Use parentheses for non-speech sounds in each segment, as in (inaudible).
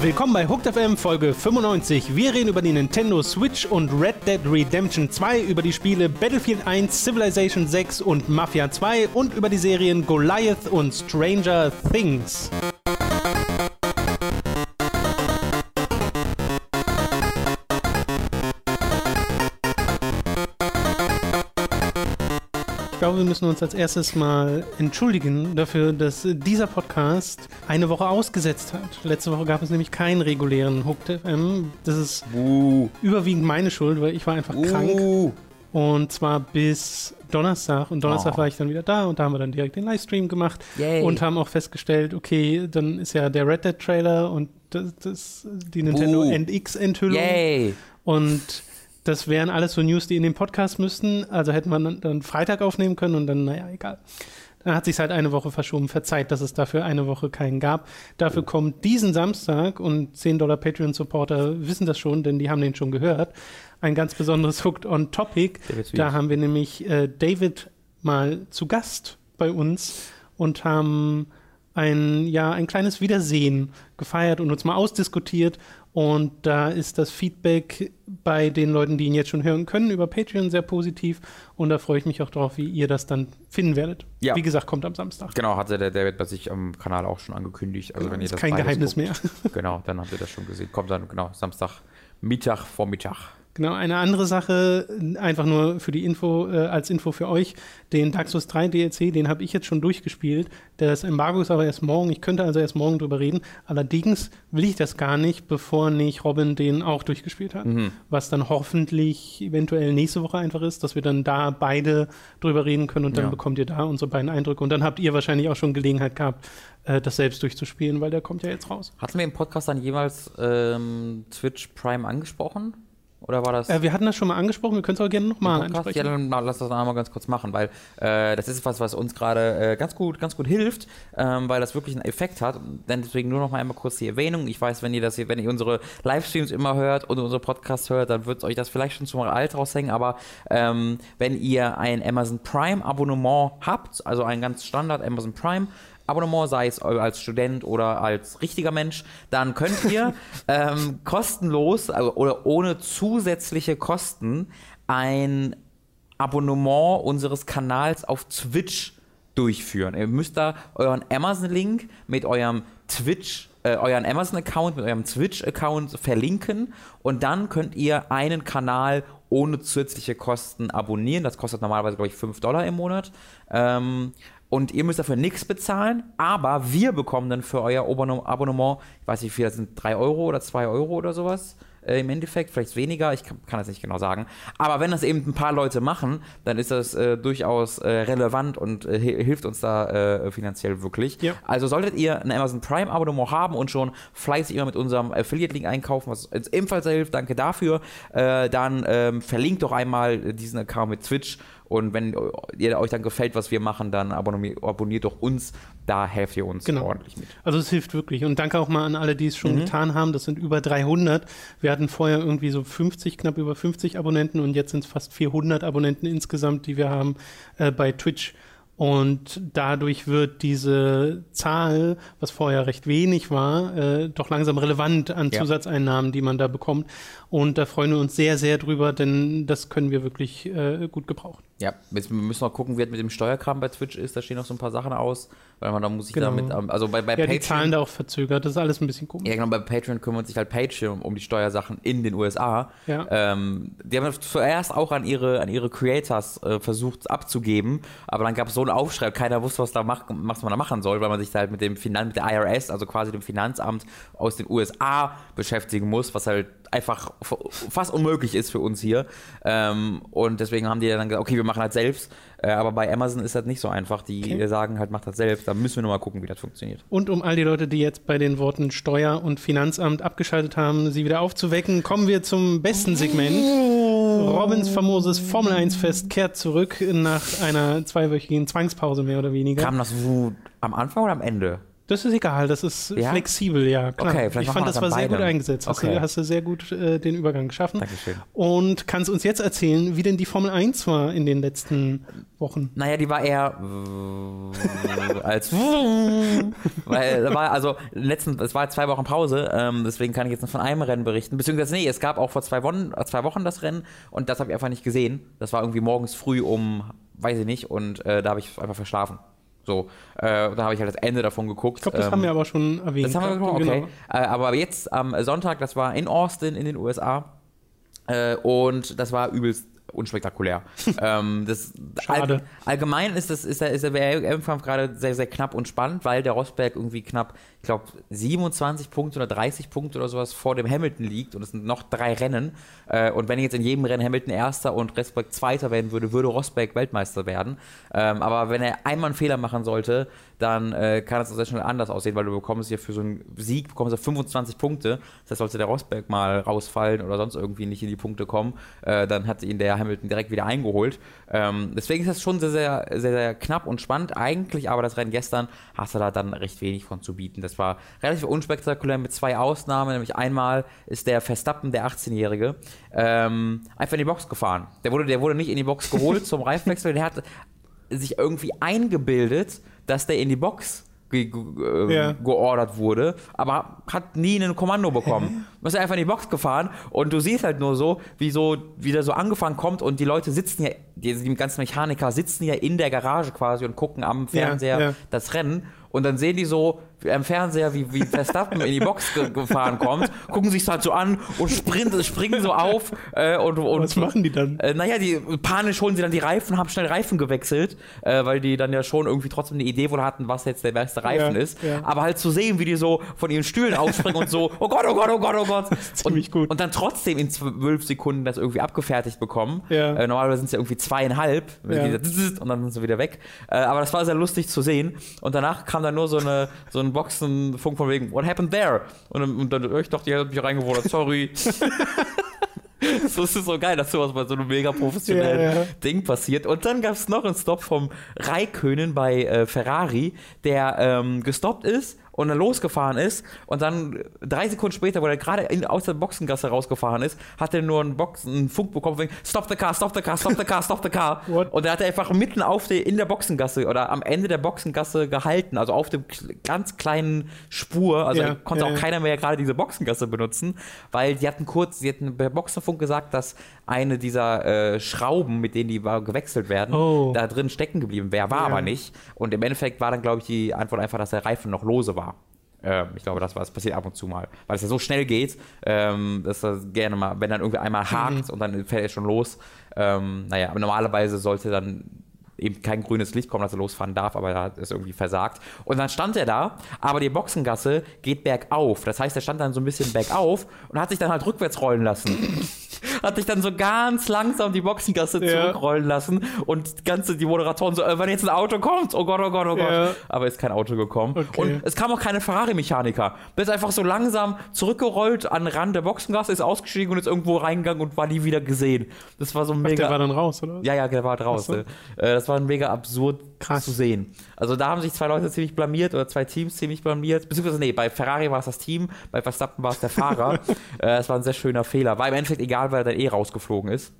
Willkommen bei Hooked FM Folge 95. Wir reden über die Nintendo Switch und Red Dead Redemption 2, über die Spiele Battlefield 1, Civilization 6 und Mafia 2 und über die Serien Goliath und Stranger Things. Glaube, wir müssen uns als erstes mal entschuldigen dafür, dass dieser Podcast eine Woche ausgesetzt hat. Letzte Woche gab es nämlich keinen regulären Hooked FM. Das ist Uh. überwiegend meine Schuld, weil ich war einfach krank. Uh. Und zwar bis Donnerstag. Und Donnerstag Oh. war ich dann wieder da und da haben wir dann direkt den Livestream gemacht Yay. und haben auch festgestellt, okay, dann ist ja der Red Dead Trailer und das, das die Nintendo Buh. NX-Enthüllung. Und das wären alles so News, die in den Podcast müssten. Also hätte man dann, Freitag aufnehmen können und dann, naja, egal. Dann hat sich halt eine Woche verschoben. Verzeiht, dass es dafür eine Woche keinen gab. Dafür kommt diesen Samstag und 10 Dollar Patreon-Supporter wissen das schon, denn die haben den schon gehört. Ein ganz besonderes Hooked on Topic. Da haben wir nämlich äh, David mal zu Gast bei uns und haben ein, ja, ein kleines Wiedersehen gefeiert und uns mal ausdiskutiert. Und da ist das Feedback bei den Leuten, die ihn jetzt schon hören können, über Patreon sehr positiv. Und da freue ich mich auch drauf, wie ihr das dann finden werdet. Ja. Wie gesagt, kommt am Samstag. Genau, hatte der David bei sich am Kanal auch schon angekündigt. Also wenn ihr ist das kein Geheimnis guckt, mehr. (laughs) Genau, dann habt ihr das schon gesehen. Kommt dann, genau, Samstag, Mittag, Vormittag. Genau, eine andere Sache, einfach nur für die Info, äh, als Info für euch, den Souls 3 DLC, den habe ich jetzt schon durchgespielt. Das Embargo ist aber erst morgen, ich könnte also erst morgen drüber reden. Allerdings will ich das gar nicht, bevor nicht Robin den auch durchgespielt hat. Mhm. Was dann hoffentlich eventuell nächste Woche einfach ist, dass wir dann da beide drüber reden können und dann Ja. bekommt ihr da unsere beiden Eindrücke. Und dann habt ihr wahrscheinlich auch schon Gelegenheit gehabt, äh, das selbst durchzuspielen, weil der kommt ja jetzt raus. Hatten wir im Podcast dann jeweils ähm, Twitch Prime angesprochen? Oder war das. Äh, wir hatten das schon mal angesprochen, wir können es auch gerne nochmal ansprechen. Ja, dann lass das einmal ganz kurz machen, weil äh, das ist was, was uns gerade äh, ganz gut, ganz gut hilft, ähm, weil das wirklich einen Effekt hat. Denn deswegen nur noch mal einmal kurz die Erwähnung. Ich weiß, wenn ihr das, hier- wenn ihr unsere Livestreams immer hört und unsere Podcasts hört, dann wird euch das vielleicht schon zum Alt raushängen. Aber ähm, wenn ihr ein Amazon Prime Abonnement habt, also ein ganz Standard Amazon Prime Abonnement, sei es als Student oder als richtiger Mensch, dann könnt ihr (laughs) ähm, kostenlos also, oder ohne zusätzliche Kosten ein Abonnement unseres Kanals auf Twitch durchführen. Ihr müsst da euren Amazon-Link mit eurem Twitch, äh, euren Amazon-Account mit eurem Twitch-Account verlinken und dann könnt ihr einen Kanal ohne zusätzliche Kosten abonnieren. Das kostet normalerweise, glaube ich, 5 Dollar im Monat. Ähm, und ihr müsst dafür nichts bezahlen, aber wir bekommen dann für euer Abonnement- ich weiß nicht wie viel, das sind 3 Euro oder 2 Euro oder sowas äh, im Endeffekt, vielleicht weniger, ich kann, kann das nicht genau sagen. Aber wenn das eben ein paar Leute machen, dann ist das äh, durchaus äh, relevant und äh, hi- hilft uns da äh, finanziell wirklich. Ja. Also solltet ihr ein Amazon Prime Abonnement haben und schon fleißig immer mit unserem Affiliate-Link einkaufen, was uns ebenfalls sehr hilft, danke dafür, äh, dann ähm, verlinkt doch einmal diesen Account mit Twitch und wenn ihr euch dann gefällt, was wir machen, dann abonniert, abonniert doch uns, da helft ihr uns Genau. ordentlich mit. Also es hilft wirklich. Und danke auch mal an alle, die es Mhm. schon getan haben. Das sind über 300. Wir hatten vorher irgendwie so 50, knapp über 50 Abonnenten und jetzt sind es fast 400 Abonnenten insgesamt, die wir haben äh, bei Twitch. Und dadurch wird diese Zahl, was vorher recht wenig war, äh, doch langsam relevant an Ja. Zusatzeinnahmen, die man da bekommt. Und da freuen wir uns sehr, sehr drüber, denn das können wir wirklich äh, gut gebrauchen. Ja, jetzt müssen wir gucken, wie das mit dem Steuerkram bei Twitch ist. Da stehen noch so ein paar Sachen aus, weil man da muss ich Genau. damit, ähm, also bei, bei Ja, die Patreon. Zahlen da auch verzögert. Das ist alles ein bisschen komisch. Ja, genau, bei Patreon kümmert sich halt Patreon um die Steuersachen in den USA. Ja. Ähm, die haben zuerst auch an ihre, an ihre Creators äh, versucht abzugeben, aber dann gab es so einen Aufschrei, keiner wusste, was, da mach, was man da machen soll, weil man sich da halt mit dem Finan mit der IRS, also quasi dem Finanzamt aus den USA beschäftigen muss, was halt einfach fast unmöglich ist für uns hier. Ähm, und deswegen haben die dann gesagt, okay, wir machen das selbst. Äh, aber bei Amazon ist das nicht so einfach. Die Okay. sagen halt, macht das selbst. Da müssen wir nur mal gucken, wie das funktioniert. Und um all die Leute, die jetzt bei den Worten Steuer- und Finanzamt abgeschaltet haben, sie wieder aufzuwecken, kommen wir zum besten Segment. Robins famoses Formel 1-Fest kehrt zurück nach einer zweiwöchigen Zwangspause mehr oder weniger. Kam das wo, am Anfang oder am Ende? Das ist egal, das ist Ja? flexibel, ja. Klar. Okay, vielleicht ich fand, das war sehr gut eingesetzt. Hast, Okay. du, hast du sehr gut äh, den Übergang geschaffen. Dankeschön. Und kannst uns jetzt erzählen, wie denn die Formel 1 war in den letzten Wochen? Naja, die war eher äh, als (laughs) weil da war also letzten es war zwei Wochen Pause, ähm, deswegen kann ich jetzt nur von einem Rennen berichten. Beziehungsweise nee, es gab auch vor zwei Wochen, äh, zwei Wochen das Rennen und das habe ich einfach nicht gesehen. Das war irgendwie morgens früh um, weiß ich nicht, und äh, da habe ich einfach verschlafen. So, äh, da habe ich halt das Ende davon geguckt. Ich glaube, das Ähm, haben wir aber schon erwähnt. Das haben wir gehabt, gesprochen, genau. okay. Äh, aber jetzt am Sonntag, das war in Austin in den USA äh, und das war übelst unspektakulär. (laughs) ähm, das, Schade. All, allgemein ist, das, ist der, ist der WM-Kampf gerade sehr, sehr knapp und spannend, weil der Rosberg irgendwie knapp, ich glaube, 27 Punkte oder 30 Punkte oder sowas vor dem Hamilton liegt und es sind noch drei Rennen. Äh, und wenn jetzt in jedem Rennen Hamilton Erster und Rosberg Zweiter werden würde, würde Rosberg Weltmeister werden. Ähm, aber wenn er einmal einen Fehler machen sollte, dann äh, kann es sehr schnell anders aussehen, weil du bekommst ja für so einen Sieg bekommst du 25 Punkte. Das heißt, sollte der Rosberg mal rausfallen oder sonst irgendwie nicht in die Punkte kommen, äh, dann hat ihn der Hamilton direkt wieder eingeholt. Ähm, deswegen ist das schon sehr, sehr, sehr, sehr knapp und spannend. Eigentlich aber das Rennen gestern hast du da dann recht wenig von zu bieten. Das war relativ unspektakulär mit zwei Ausnahmen. Nämlich einmal ist der Verstappen, der 18-Jährige, ähm, einfach in die Box gefahren. Der wurde, der wurde nicht in die Box geholt zum (laughs) Reifenwechsel. Der hat sich irgendwie eingebildet, dass der in die Box ge ge äh, Ja. geordert wurde, aber hat nie ein Kommando bekommen. Man ist einfach in die Box gefahren und du siehst halt nur so, wie so, wie der so angefangen kommt und die Leute sitzen ja, die, die ganzen Mechaniker sitzen ja in der Garage quasi und gucken am Fernseher ja. das Rennen und dann sehen die so am Fernseher, wie, wie Verstappen in die Box ge gefahren kommt, gucken sich halt so an und springen, springen so auf äh, und, und Was machen die dann? äh, naja, die panisch holen sie dann die Reifen, haben schnell Reifen gewechselt, äh, weil die dann ja schon irgendwie trotzdem eine Idee wohl hatten, was jetzt der beste Reifen Ja, ist. ja. Aber halt zu sehen, wie die so von ihren Stühlen ausspringen und so, oh Gott, oh Gott, oh Gott, oh Gott. (laughs) ziemlich und, gut. Und dann trotzdem in zwölf Sekunden das irgendwie abgefertigt bekommen. Ja. Äh, normalerweise sind es ja irgendwie zweieinhalb und dann sind sie wieder weg. Äh, aber das war sehr lustig zu sehen. Und danach kam dann nur so, eine, so ein Boxenfunk von wegen, what happened there? Und, dann- und dann, ich dachte, ihr habt mich reingewundert, sorry. (laughs) So ist es so geil, dass sowas bei so einem mega professionellen Ja, ja. Ding passiert. Und dann gab es noch einen Stop vom Raikönen bei äh, Ferrari, der ähm, gestoppt ist und dann losgefahren ist. Und dann drei Sekunden später, wo er gerade in- aus der Boxengasse rausgefahren ist, hat er nur einen, Box, einen Funk bekommen, wegen Stop the car, stop the car, stop the car, stop the car. (laughs) Und er hat einfach mitten auf der, in der Boxengasse oder am Ende der Boxengasse gehalten, also auf dem ganz kleinen Spur. Also Ja, konnte ja, auch ja. keiner mehr gerade diese Boxengasse benutzen, weil die hatten kurz, sie hatten bei Boxenfunk gesagt, dass eine dieser äh, Schrauben, mit denen die gewechselt werden, Oh. da drin stecken geblieben wäre, war Ja. aber nicht. Und im Endeffekt war dann, glaube ich, die Antwort einfach, dass der Reifen noch lose war. Ähm, ich glaube, das war, das passiert ab und zu mal. Weil es ja so schnell geht, ähm, dass das gerne mal, wenn dann irgendwie einmal hakt und dann fällt er schon los. Ähm, naja, aber normalerweise sollte dann eben kein grünes Licht kommen, dass er losfahren darf, aber er hat es irgendwie versagt. Und dann stand er da, aber die Boxengasse geht bergauf. Das heißt, er stand dann so ein bisschen bergauf und hat sich dann halt rückwärts rollen lassen. Hat sich dann so ganz langsam die Boxengasse Ja. zurückrollen lassen und die ganze, die Moderatoren so, äh, wenn jetzt ein Auto kommt, oh Gott, oh Gott, oh Gott. Ja. Aber ist kein Auto gekommen. Okay. Und es kam auch keine Ferrari-Mechaniker. Ist einfach so langsam zurückgerollt an den Rand der Boxengasse, ist ausgestiegen und ist irgendwo reingegangen und war nie wieder gesehen. Das war so mega. Der war dann raus, oder? Ja, ja, der war draußen. Äh, das war mega absurd Krass. zu sehen. Also da haben sich zwei Leute ziemlich blamiert oder zwei Teams ziemlich blamiert. Beziehungsweise, nee, bei Ferrari war es das Team, bei Verstappen war es der Fahrer. (laughs) äh, das war ein sehr schöner Fehler. War im Endeffekt egal, weil er dann eh rausgeflogen ist.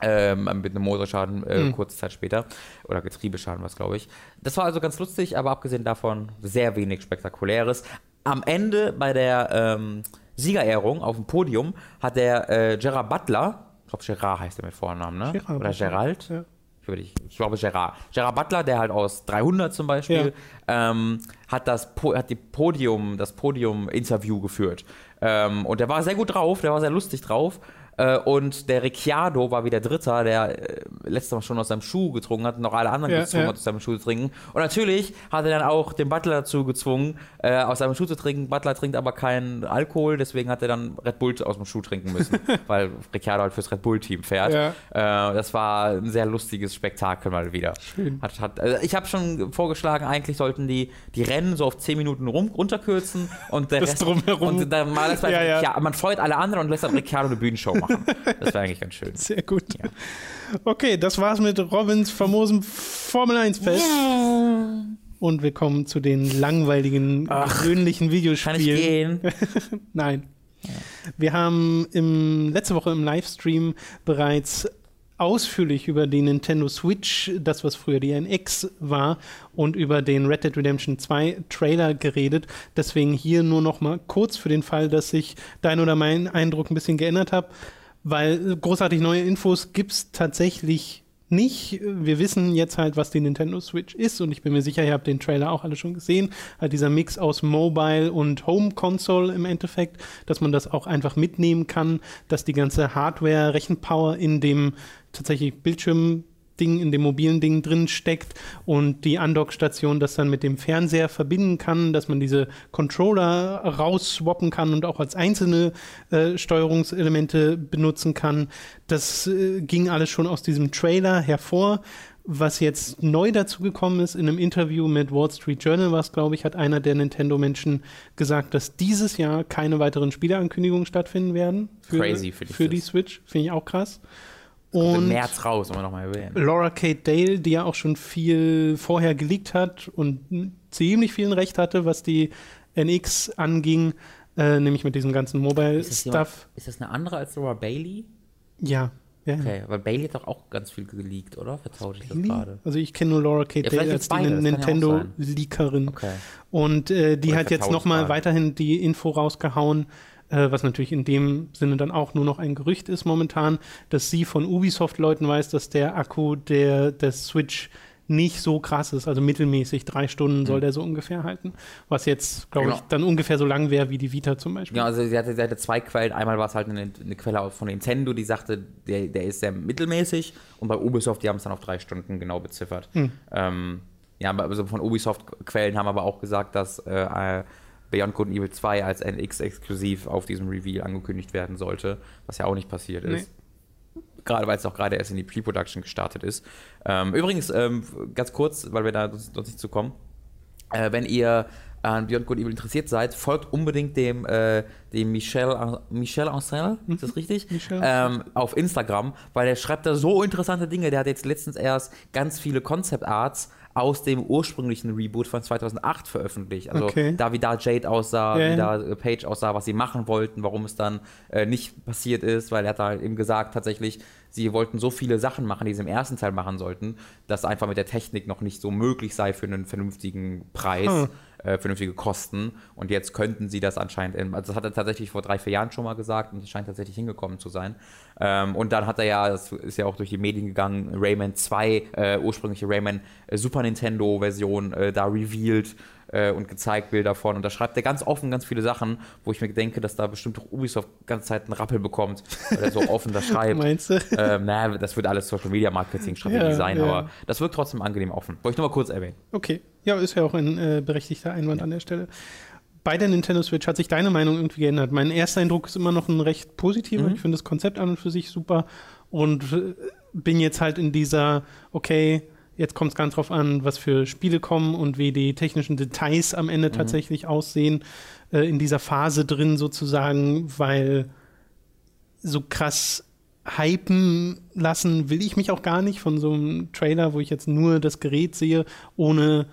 Ähm, mit einem Motorschaden äh, kurze Zeit später. Oder Getriebeschaden war es, glaube ich. Das war also ganz lustig, aber abgesehen davon sehr wenig Spektakuläres. Am Ende bei der ähm, Siegerehrung auf dem Podium hat der äh, Gerard Butler, ich glaube Gerard heißt er mit Vornamen, ne? Gerard Oder. Gerald? Ja. Ich, ich, glaube Gerard. Gerard Butler, der halt aus 300 zum Beispiel, ähm, hat das po hat die Podium, das Podium-Interview geführt. Ähm, und der war sehr gut drauf, der war sehr lustig drauf. Äh, und der Ricciardo war wieder Dritter, der äh, letztes Mal schon aus seinem Schuh getrunken hat und noch alle anderen Ja, gezwungen ja. hat, aus seinem Schuh zu trinken. Und natürlich hat er dann auch den Butler dazu gezwungen, äh, aus seinem Schuh zu trinken. Butler trinkt aber keinen Alkohol, deswegen hat er dann Red Bull aus dem Schuh trinken müssen, (laughs) weil Ricciardo halt fürs Red Bull-Team fährt. Ja. Äh, das war ein sehr lustiges Spektakel mal wieder. Schön. Hat, hat, also ich habe schon vorgeschlagen, eigentlich sollten die die Rennen so auf 10 Minuten rum, runterkürzen und der Das Rest, Drumherum. Und dann mal das Ja, ja. ja, man freut alle anderen und lässt dann Ricciardo eine Bühnenshow machen. Das wäre eigentlich ganz schön. (laughs) Sehr gut. Okay, das war's mit Robins famosem Formel 1 Fest. und wir kommen zu den langweiligen, Ach, gewöhnlichen Kann Videospielen. ich gehen? (laughs) Nein. Wir haben im, letzte Woche im Livestream bereits ausführlich über die Nintendo Switch, das was früher die NX war, und über den Red Dead Redemption 2 Trailer geredet. Deswegen hier nur noch mal kurz für den Fall, dass sich dein oder mein Eindruck ein bisschen geändert hat, weil großartig neue Infos gibt es tatsächlich nicht. Wir wissen jetzt halt, was die Nintendo Switch ist und ich bin mir sicher, ihr habt den Trailer auch alle schon gesehen. Halt dieser Mix aus Mobile und Home Console im Endeffekt, dass man das auch einfach mitnehmen kann, dass die ganze Hardware, Rechenpower in dem tatsächlich Bildschirm Ding, in dem mobilen Ding drin steckt und die Undock-Station das dann mit dem Fernseher verbinden kann, dass man diese Controller rausswappen kann und auch als einzelne äh, Steuerungselemente benutzen kann. Das äh, ging alles schon aus diesem Trailer hervor. Was jetzt neu dazu gekommen ist, in einem Interview mit Wall Street Journal war es, glaube ich, hat einer der Nintendo-Menschen gesagt, dass dieses Jahr keine weiteren Spieleankündigungen stattfinden werden. Für, Crazy, Für das. die Switch. Finde ich auch krass. Und März raus, um nochmal erwähnen. Laura Kate Dale, die ja auch schon viel vorher geleakt hat und ziemlich vielen Recht hatte, was die NX anging, äh, nämlich mit diesem ganzen Ist Mobile-Stuff. ist das eine andere als Laura Bailey? Ja, ja. Okay, weil Bailey hat doch auch ganz viel geleakt, oder? Vertausche ich das gerade? Also ich kenne nur Laura Kate Ja, Dale als die. Nintendo-Leakerin. Okay. Und äh, die Oder hat jetzt nochmal weiterhin die Info rausgehauen, äh, was natürlich in dem Sinne dann auch nur noch ein Gerücht ist momentan, dass sie von Ubisoft-Leuten weiß, dass der Akku der, der Switch nicht so krass ist, also mittelmäßig, drei Stunden soll der so ungefähr halten, was jetzt, glaube Genau. ich, dann ungefähr so lang wäre wie die Vita zum Beispiel. Ja, also sie hatte, sie hatte zwei Quellen. Einmal war es halt eine, eine Quelle von Nintendo, die sagte, der, der ist sehr mittelmäßig. Und bei Ubisoft, die haben es dann auf drei Stunden genau beziffert. Hm. Ähm, ja, also von Ubisoft-Quellen haben aber auch gesagt, dass äh, Beyond Good and Evil 2 als NX-exklusiv auf diesem Reveal angekündigt werden sollte, was ja auch nicht passiert ist. Gerade weil es auch gerade erst in die Pre-Production gestartet ist. Ähm, übrigens, ähm, ganz kurz, weil wir da sonst nicht zu kommen, äh, wenn ihr an Beyond Good Evil interessiert seid, folgt unbedingt dem, äh, dem Michel, Michel Ancel, ist das richtig? Michel. Ähm, auf Instagram, weil der schreibt da so interessante Dinge. Der hat jetzt letztens erst ganz viele Concept Arts aus dem ursprünglichen Reboot von 2008 veröffentlicht. Also Okay. da, wie da Jade aussah, Ja, wie da äh, Page aussah, was sie machen wollten, warum es dann äh, nicht passiert ist, weil er hat da eben gesagt, tatsächlich, sie wollten so viele Sachen machen, die sie im ersten Teil machen sollten, dass einfach mit der Technik noch nicht so möglich sei für einen vernünftigen Preis, Hm. Äh, vernünftige Kosten. Und jetzt könnten sie das anscheinend, in, also das hat er tatsächlich vor drei, vier Jahren schon mal gesagt und es scheint tatsächlich hingekommen zu sein. Ähm, und dann hat er ja, das ist ja auch durch die Medien gegangen, Rayman 2, äh, ursprüngliche Rayman äh, Super Nintendo-Version äh, da revealed äh, und gezeigt Bilder von. Und da schreibt er ganz offen ganz viele Sachen, wo ich mir denke, dass da bestimmt auch Ubisoft ganze Zeit einen Rappel bekommt, weil er so (laughs) offen da schreibt. Meinst du? ähm, naja, das wird alles Social Media Marketing Strategie Ja, sein, ja. aber das wirkt trotzdem angenehm offen. Wollte ich nur mal kurz erwähnen. Okay. Ja, ist ja auch ein äh, berechtigter Einwand an der Stelle. Bei der Nintendo Switch hat sich deine Meinung irgendwie geändert. Mein erster Eindruck ist immer noch ein recht positiver. Mhm. Ich finde das Konzept an und für sich super und äh, bin jetzt halt in dieser, okay, jetzt kommt es ganz drauf an, was für Spiele kommen und wie die technischen Details am Ende tatsächlich aussehen, äh, in dieser Phase drin sozusagen, weil so krass hypen lassen will ich mich auch gar nicht von so einem Trailer, wo ich jetzt nur das Gerät sehe, ohne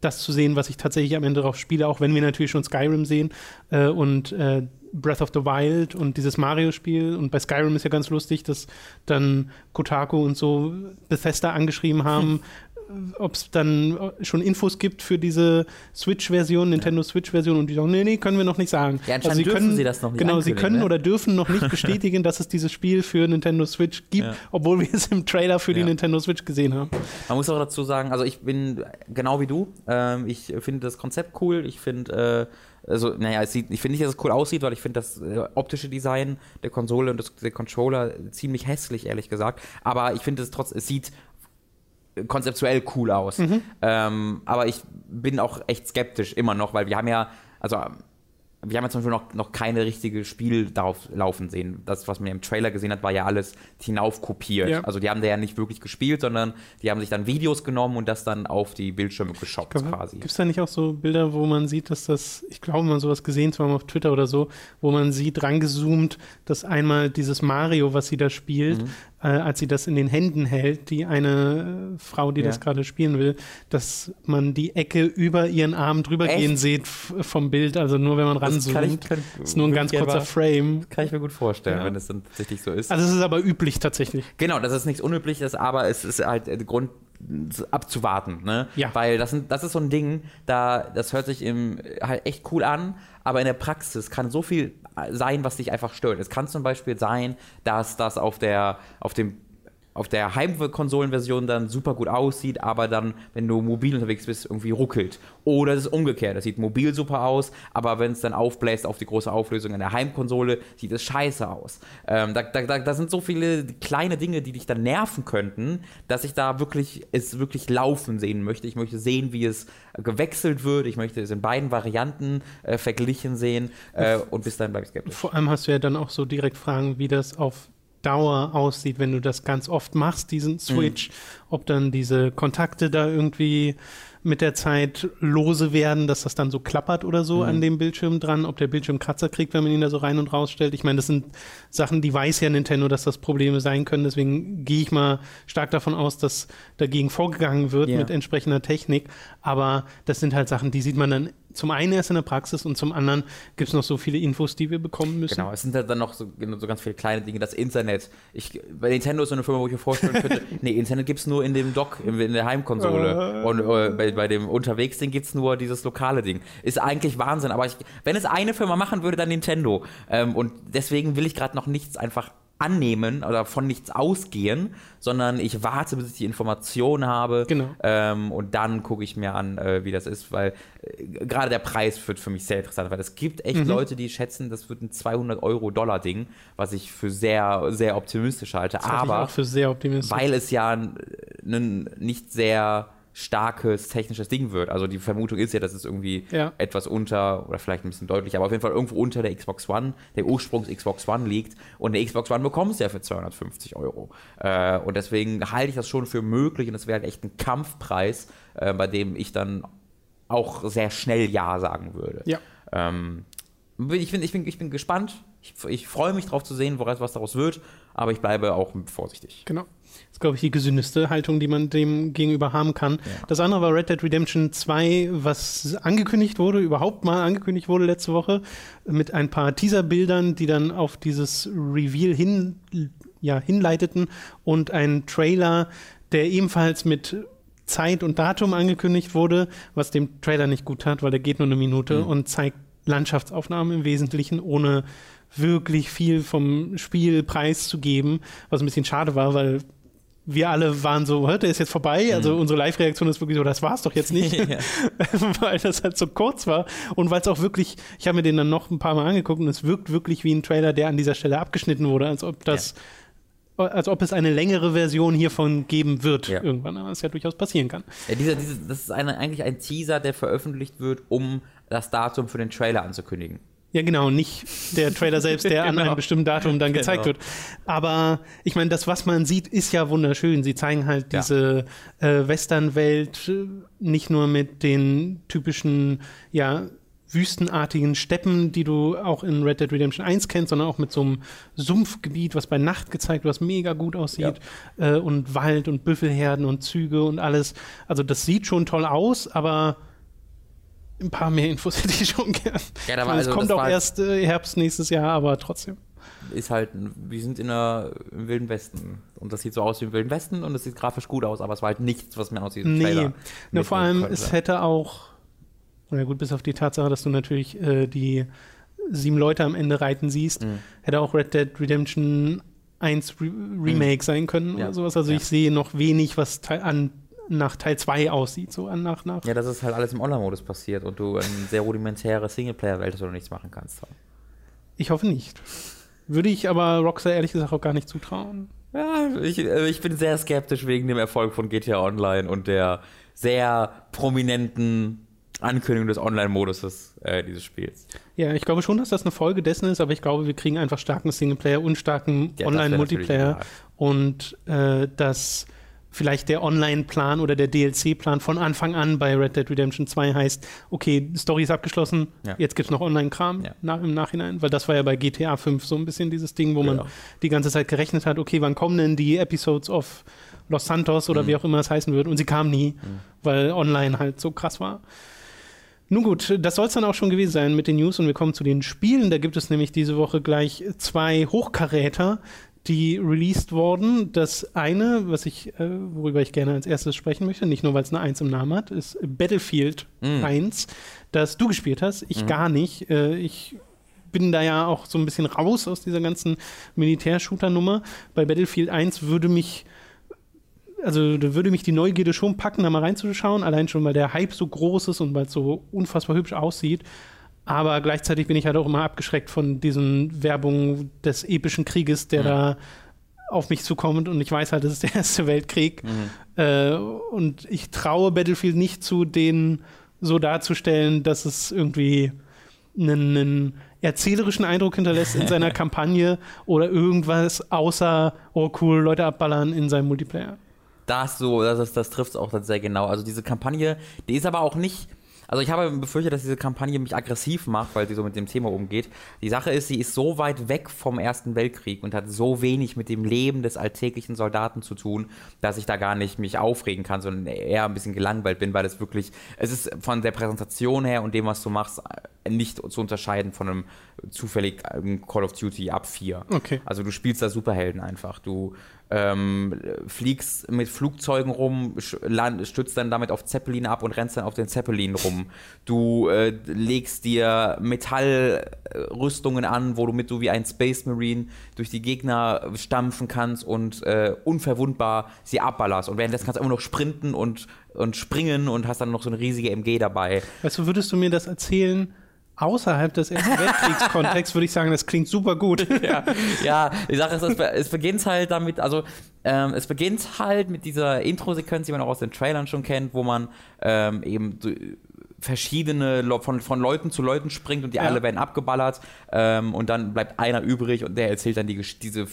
das zu sehen, was ich tatsächlich am Ende drauf spiele, auch wenn wir natürlich schon Skyrim sehen äh, und äh, Breath of the Wild und dieses Mario-Spiel. Und bei Skyrim ist ja ganz lustig, dass dann Kotaku und so Bethesda angeschrieben haben, (laughs) ob es dann schon Infos gibt für diese Switch-Version, Nintendo Switch-Version und die sagen, nee, nee, können wir noch nicht sagen. Ja, anscheinend dürfen sie das noch nicht Genau, sie können ne? oder dürfen noch nicht (laughs) bestätigen, dass es dieses Spiel für Nintendo Switch gibt, Ja. obwohl wir es im Trailer für die Ja. Nintendo Switch gesehen haben. Man muss auch dazu sagen, also ich bin genau wie du. Ähm, ich finde das Konzept cool. Ich finde, äh, also, naja, es sieht, ich finde nicht, dass es cool aussieht, weil ich finde das äh, optische Design der Konsole und des, der Controller ziemlich hässlich, ehrlich gesagt. Aber ich finde es trotzdem, es sieht konzeptuell cool aus. Ähm, aber ich bin auch echt skeptisch immer noch, weil wir haben ja, also wir haben ja zum Beispiel noch, noch keine richtige Spiel darauf laufen sehen. Das, was man im Trailer gesehen hat, war ja alles hinauf kopiert. Ja. Also die haben da ja nicht wirklich gespielt, sondern die haben sich dann Videos genommen und das dann auf die Bildschirme geshoppt quasi. Gibt es da nicht auch so Bilder, wo man sieht, dass das, ich glaube, man sowas gesehen, zwar mal auf Twitter oder so, wo man sieht, rangezoomt, dass einmal dieses Mario, was sie da spielt, Mhm. Äh, als sie das in den Händen hält, die eine äh, Frau, die Ja. das gerade spielen will, dass man die Ecke über ihren Arm drüber Echt? gehen sieht vom Bild, also nur wenn man ranzoomt. ist nur ein ganz kurzer aber- Frame. Kann ich mir gut vorstellen, Ja. wenn es dann tatsächlich so ist. Also es ist aber üblich tatsächlich. Genau, das ist nichts Unübliches, aber es ist halt der Grund abzuwarten, ne? Ja. Weil das, sind, das ist so ein Ding, da das hört sich im halt echt cool an, aber in der Praxis kann so viel sein, was dich einfach stört. Es kann zum Beispiel sein, dass das auf der auf dem auf der Heimkonsolenversion dann super gut aussieht, aber dann, wenn du mobil unterwegs bist, irgendwie ruckelt. Oder es ist umgekehrt. Es sieht mobil super aus, aber wenn es dann aufbläst auf die große Auflösung in der Heimkonsole, sieht es scheiße aus. Ähm, da, da, da, da sind so viele kleine Dinge, die dich dann nerven könnten, dass ich da wirklich es wirklich laufen sehen möchte. Ich möchte sehen, wie es gewechselt wird. Ich möchte es in beiden Varianten äh, verglichen sehen. Äh, und bis dahin bleibe ich skeptisch. Vor allem hast du ja dann auch so direkt Fragen, wie das auf Dauer aussieht, wenn du das ganz oft machst, diesen Switch, ob dann diese Kontakte da irgendwie mit der Zeit lose werden, dass das dann so klappert oder so an dem Bildschirm dran, ob der Bildschirm Kratzer kriegt, wenn man ihn da so rein und raus stellt. Ich meine, das sind Sachen, die weiß ja Nintendo, dass das Probleme sein können. Deswegen gehe ich mal stark davon aus, dass dagegen vorgegangen wird Ja. mit entsprechender Technik. Aber das sind halt Sachen, die sieht man dann zum einen erst in der Praxis und zum anderen gibt es noch so viele Infos, die wir bekommen müssen. Genau, es sind halt dann noch so, so ganz viele kleine Dinge. Das Internet. Ich, bei Nintendo ist so eine Firma, wo ich mir vorstellen könnte, (laughs) nee, Internet gibt es nur in dem Dock, in, in der Heimkonsole. Und äh, bei, bei dem Unterwegs-Ding gibt es nur dieses lokale Ding. Ist eigentlich Wahnsinn, aber ich, wenn es eine Firma machen würde, dann Nintendo. Ähm, und deswegen will ich gerade noch nichts einfach annehmen oder von nichts ausgehen, sondern ich warte, bis ich die Information habe Genau. ähm, und dann gucke ich mir an, äh, wie das ist, weil äh, gerade der Preis wird für mich sehr interessant, weil es gibt echt Leute, die schätzen, das wird ein 200 Euro Dollar Ding, was ich für sehr, sehr optimistisch halte, Das aber auch für sehr optimistisch. weil es ja ein, ein nicht sehr starkes technisches Ding wird. Also die Vermutung ist ja, dass es irgendwie Ja. etwas unter oder vielleicht ein bisschen deutlich, aber auf jeden Fall irgendwo unter der Xbox One, der Ursprungs Xbox One liegt. Und der Xbox One bekommst du ja für 250 Euro. Äh, und deswegen halte ich das schon für möglich und es wäre halt echt ein Kampfpreis, äh, bei dem ich dann auch sehr schnell Ja sagen würde. Ja. Ähm, ich, bin, ich, bin, ich bin gespannt. Ich, ich freue mich drauf zu sehen, woraus, was daraus wird, aber ich bleibe auch vorsichtig. Genau. Das ist, glaube ich, die gesündeste Haltung, die man dem gegenüber haben kann. Das andere war Red Dead Redemption 2, was angekündigt wurde, überhaupt mal angekündigt wurde letzte Woche, mit ein paar Teaser-Bildern, die dann auf dieses Reveal hin, ja, hinleiteten und ein Trailer, der ebenfalls mit Zeit und Datum angekündigt wurde, was dem Trailer nicht gut tat, weil der geht nur eine Minute und zeigt Landschaftsaufnahmen im Wesentlichen, ohne wirklich viel vom Spiel preiszugeben, was ein bisschen schade war, weil wir alle waren so, "Hä, der ist jetzt vorbei. Also unsere Live-Reaktion ist wirklich so, das war's doch jetzt nicht, (laughs) Ja. (laughs) weil das halt so kurz war und weil es auch wirklich, ich habe mir den dann noch ein paar Mal angeguckt und es wirkt wirklich wie ein Trailer, der an dieser Stelle abgeschnitten wurde, als ob das, als ob es eine längere Version hiervon geben wird Ja. irgendwann, was ja durchaus passieren kann. Ja, dieser, diese, das ist eine, eigentlich ein Teaser, der veröffentlicht wird, um das Datum für den Trailer anzukündigen. Ja, genau, nicht der Trailer selbst, der (laughs) an Genau. einem bestimmten Datum dann gezeigt Genau. wird. Aber ich meine, das, was man sieht, ist ja wunderschön. Sie zeigen halt Ja. diese äh, Westernwelt äh, nicht nur mit den typischen, ja, wüstenartigen Steppen, die du auch in Red Dead Redemption 1 kennst, sondern auch mit so einem Sumpfgebiet, was bei Nacht gezeigt wird, was mega gut aussieht. Äh, und Wald und Büffelherden und Züge und alles. Also das sieht schon toll aus, aber ein paar mehr Infos (laughs) hätte ich schon gern. Ja, da war also- es kommt das auch erst äh, Herbst nächstes Jahr, aber trotzdem. Ist halt, wir sind in der, im Wilden Westen. Und das sieht so aus wie im Wilden Westen und es sieht grafisch gut aus, aber es war halt nichts, was mir aus diesem Nee, Trailer Na, vor allem, könnte. es hätte auch, na gut, bis auf die Tatsache, dass du natürlich äh, die sieben Leute am Ende reiten siehst, Mhm. hätte auch Red Dead Redemption 1 Re Remake sein können Ja. oder sowas. Also Ja. ich sehe noch wenig, was an, nach Teil 2 aussieht, so an nach, nach. Ja, das ist halt alles im Online-Modus passiert und du eine sehr rudimentäre Singleplayer-Welt hast, wo du nichts machen kannst. Ich hoffe nicht. Würde ich aber Rockstar ehrlich gesagt auch gar nicht zutrauen. Ja, ich, äh, ich bin sehr skeptisch wegen dem Erfolg von GTA Online und der sehr prominenten Ankündigung des Online-Moduses äh, dieses Spiels. Ja, ich glaube schon, dass das eine Folge dessen ist, aber ich glaube, wir kriegen einfach starken Singleplayer und starken Ja, das Online-Multiplayer und äh, dass vielleicht der Online-Plan oder der DLC-Plan von Anfang an bei Red Dead Redemption 2 heißt, okay, Story ist abgeschlossen, Ja. jetzt gibt es noch Online-Kram Ja. nach, im Nachhinein, weil das war ja bei GTA 5 so ein bisschen dieses Ding, wo man Genau. die ganze Zeit gerechnet hat, okay, wann kommen denn die Episodes of Los Santos Mhm. oder wie auch immer es heißen wird und sie kamen nie, weil online halt so krass war. Nun gut, das soll es dann auch schon gewesen sein mit den News und wir kommen zu den Spielen. Da gibt es nämlich diese Woche gleich zwei Hochkaräter, die released wurden. Das eine, was ich, äh, worüber ich gerne als erstes sprechen möchte, nicht nur weil es eine 1 im Namen hat, ist Battlefield Mm. 1, das du gespielt hast, ich gar nicht. Äh, ich bin da ja auch so ein bisschen raus aus dieser ganzen Militärshooter-Nummer. Bei Battlefield 1 würde mich also da würde mich die Neugierde schon packen, da mal reinzuschauen, allein schon, weil der Hype so groß ist und weil es so unfassbar hübsch aussieht. Aber gleichzeitig bin ich halt auch immer abgeschreckt von diesen Werbungen des epischen Krieges, der Mhm. da auf mich zukommt. Und ich weiß halt, das ist der Erste Weltkrieg. Mhm. Äh, und ich traue Battlefield nicht zu, den so darzustellen, dass es irgendwie einen, einen erzählerischen Eindruck hinterlässt in seiner (laughs) Kampagne oder irgendwas außer, oh cool, Leute abballern in seinem Multiplayer. Das so, das, das trifft es auch dann sehr genau. Also diese Kampagne, die ist aber auch nicht. Also ich habe befürchtet, dass diese Kampagne mich aggressiv macht, weil sie so mit dem Thema umgeht. Die Sache ist, sie ist so weit weg vom Ersten Weltkrieg und hat so wenig mit dem Leben des alltäglichen Soldaten zu tun, dass ich da gar nicht mich aufregen kann, sondern eher ein bisschen gelangweilt bin, weil es wirklich, es ist von der Präsentation her und dem, was du machst, nicht zu unterscheiden von einem zufällig ähm, Call of Duty ab 4. Okay. Also du spielst da Superhelden einfach. Du ähm, fliegst mit Flugzeugen rum, stützt dann damit auf Zeppelin ab und rennst dann auf den Zeppelin rum. Du äh, legst dir Metallrüstungen an, wo du mit du wie ein Space Marine durch die Gegner stampfen kannst und äh, unverwundbar sie abballerst. Und währenddessen kannst du immer noch sprinten und, und springen und hast dann noch so eine riesige MG dabei. Weißt du, würdest du mir das erzählen außerhalb des Ersten (laughs) Weltkriegskontexts, würde ich sagen, das klingt super gut. (laughs) ja, ja, Sache ist, es, es beginnt halt damit, also ähm, es beginnt halt mit dieser Intro-Sequenz, die man auch aus den Trailern schon kennt, wo man ähm, eben so verschiedene von, von Leuten zu Leuten springt und die Ja. alle werden abgeballert ähm, und dann bleibt einer übrig und der erzählt dann die, diese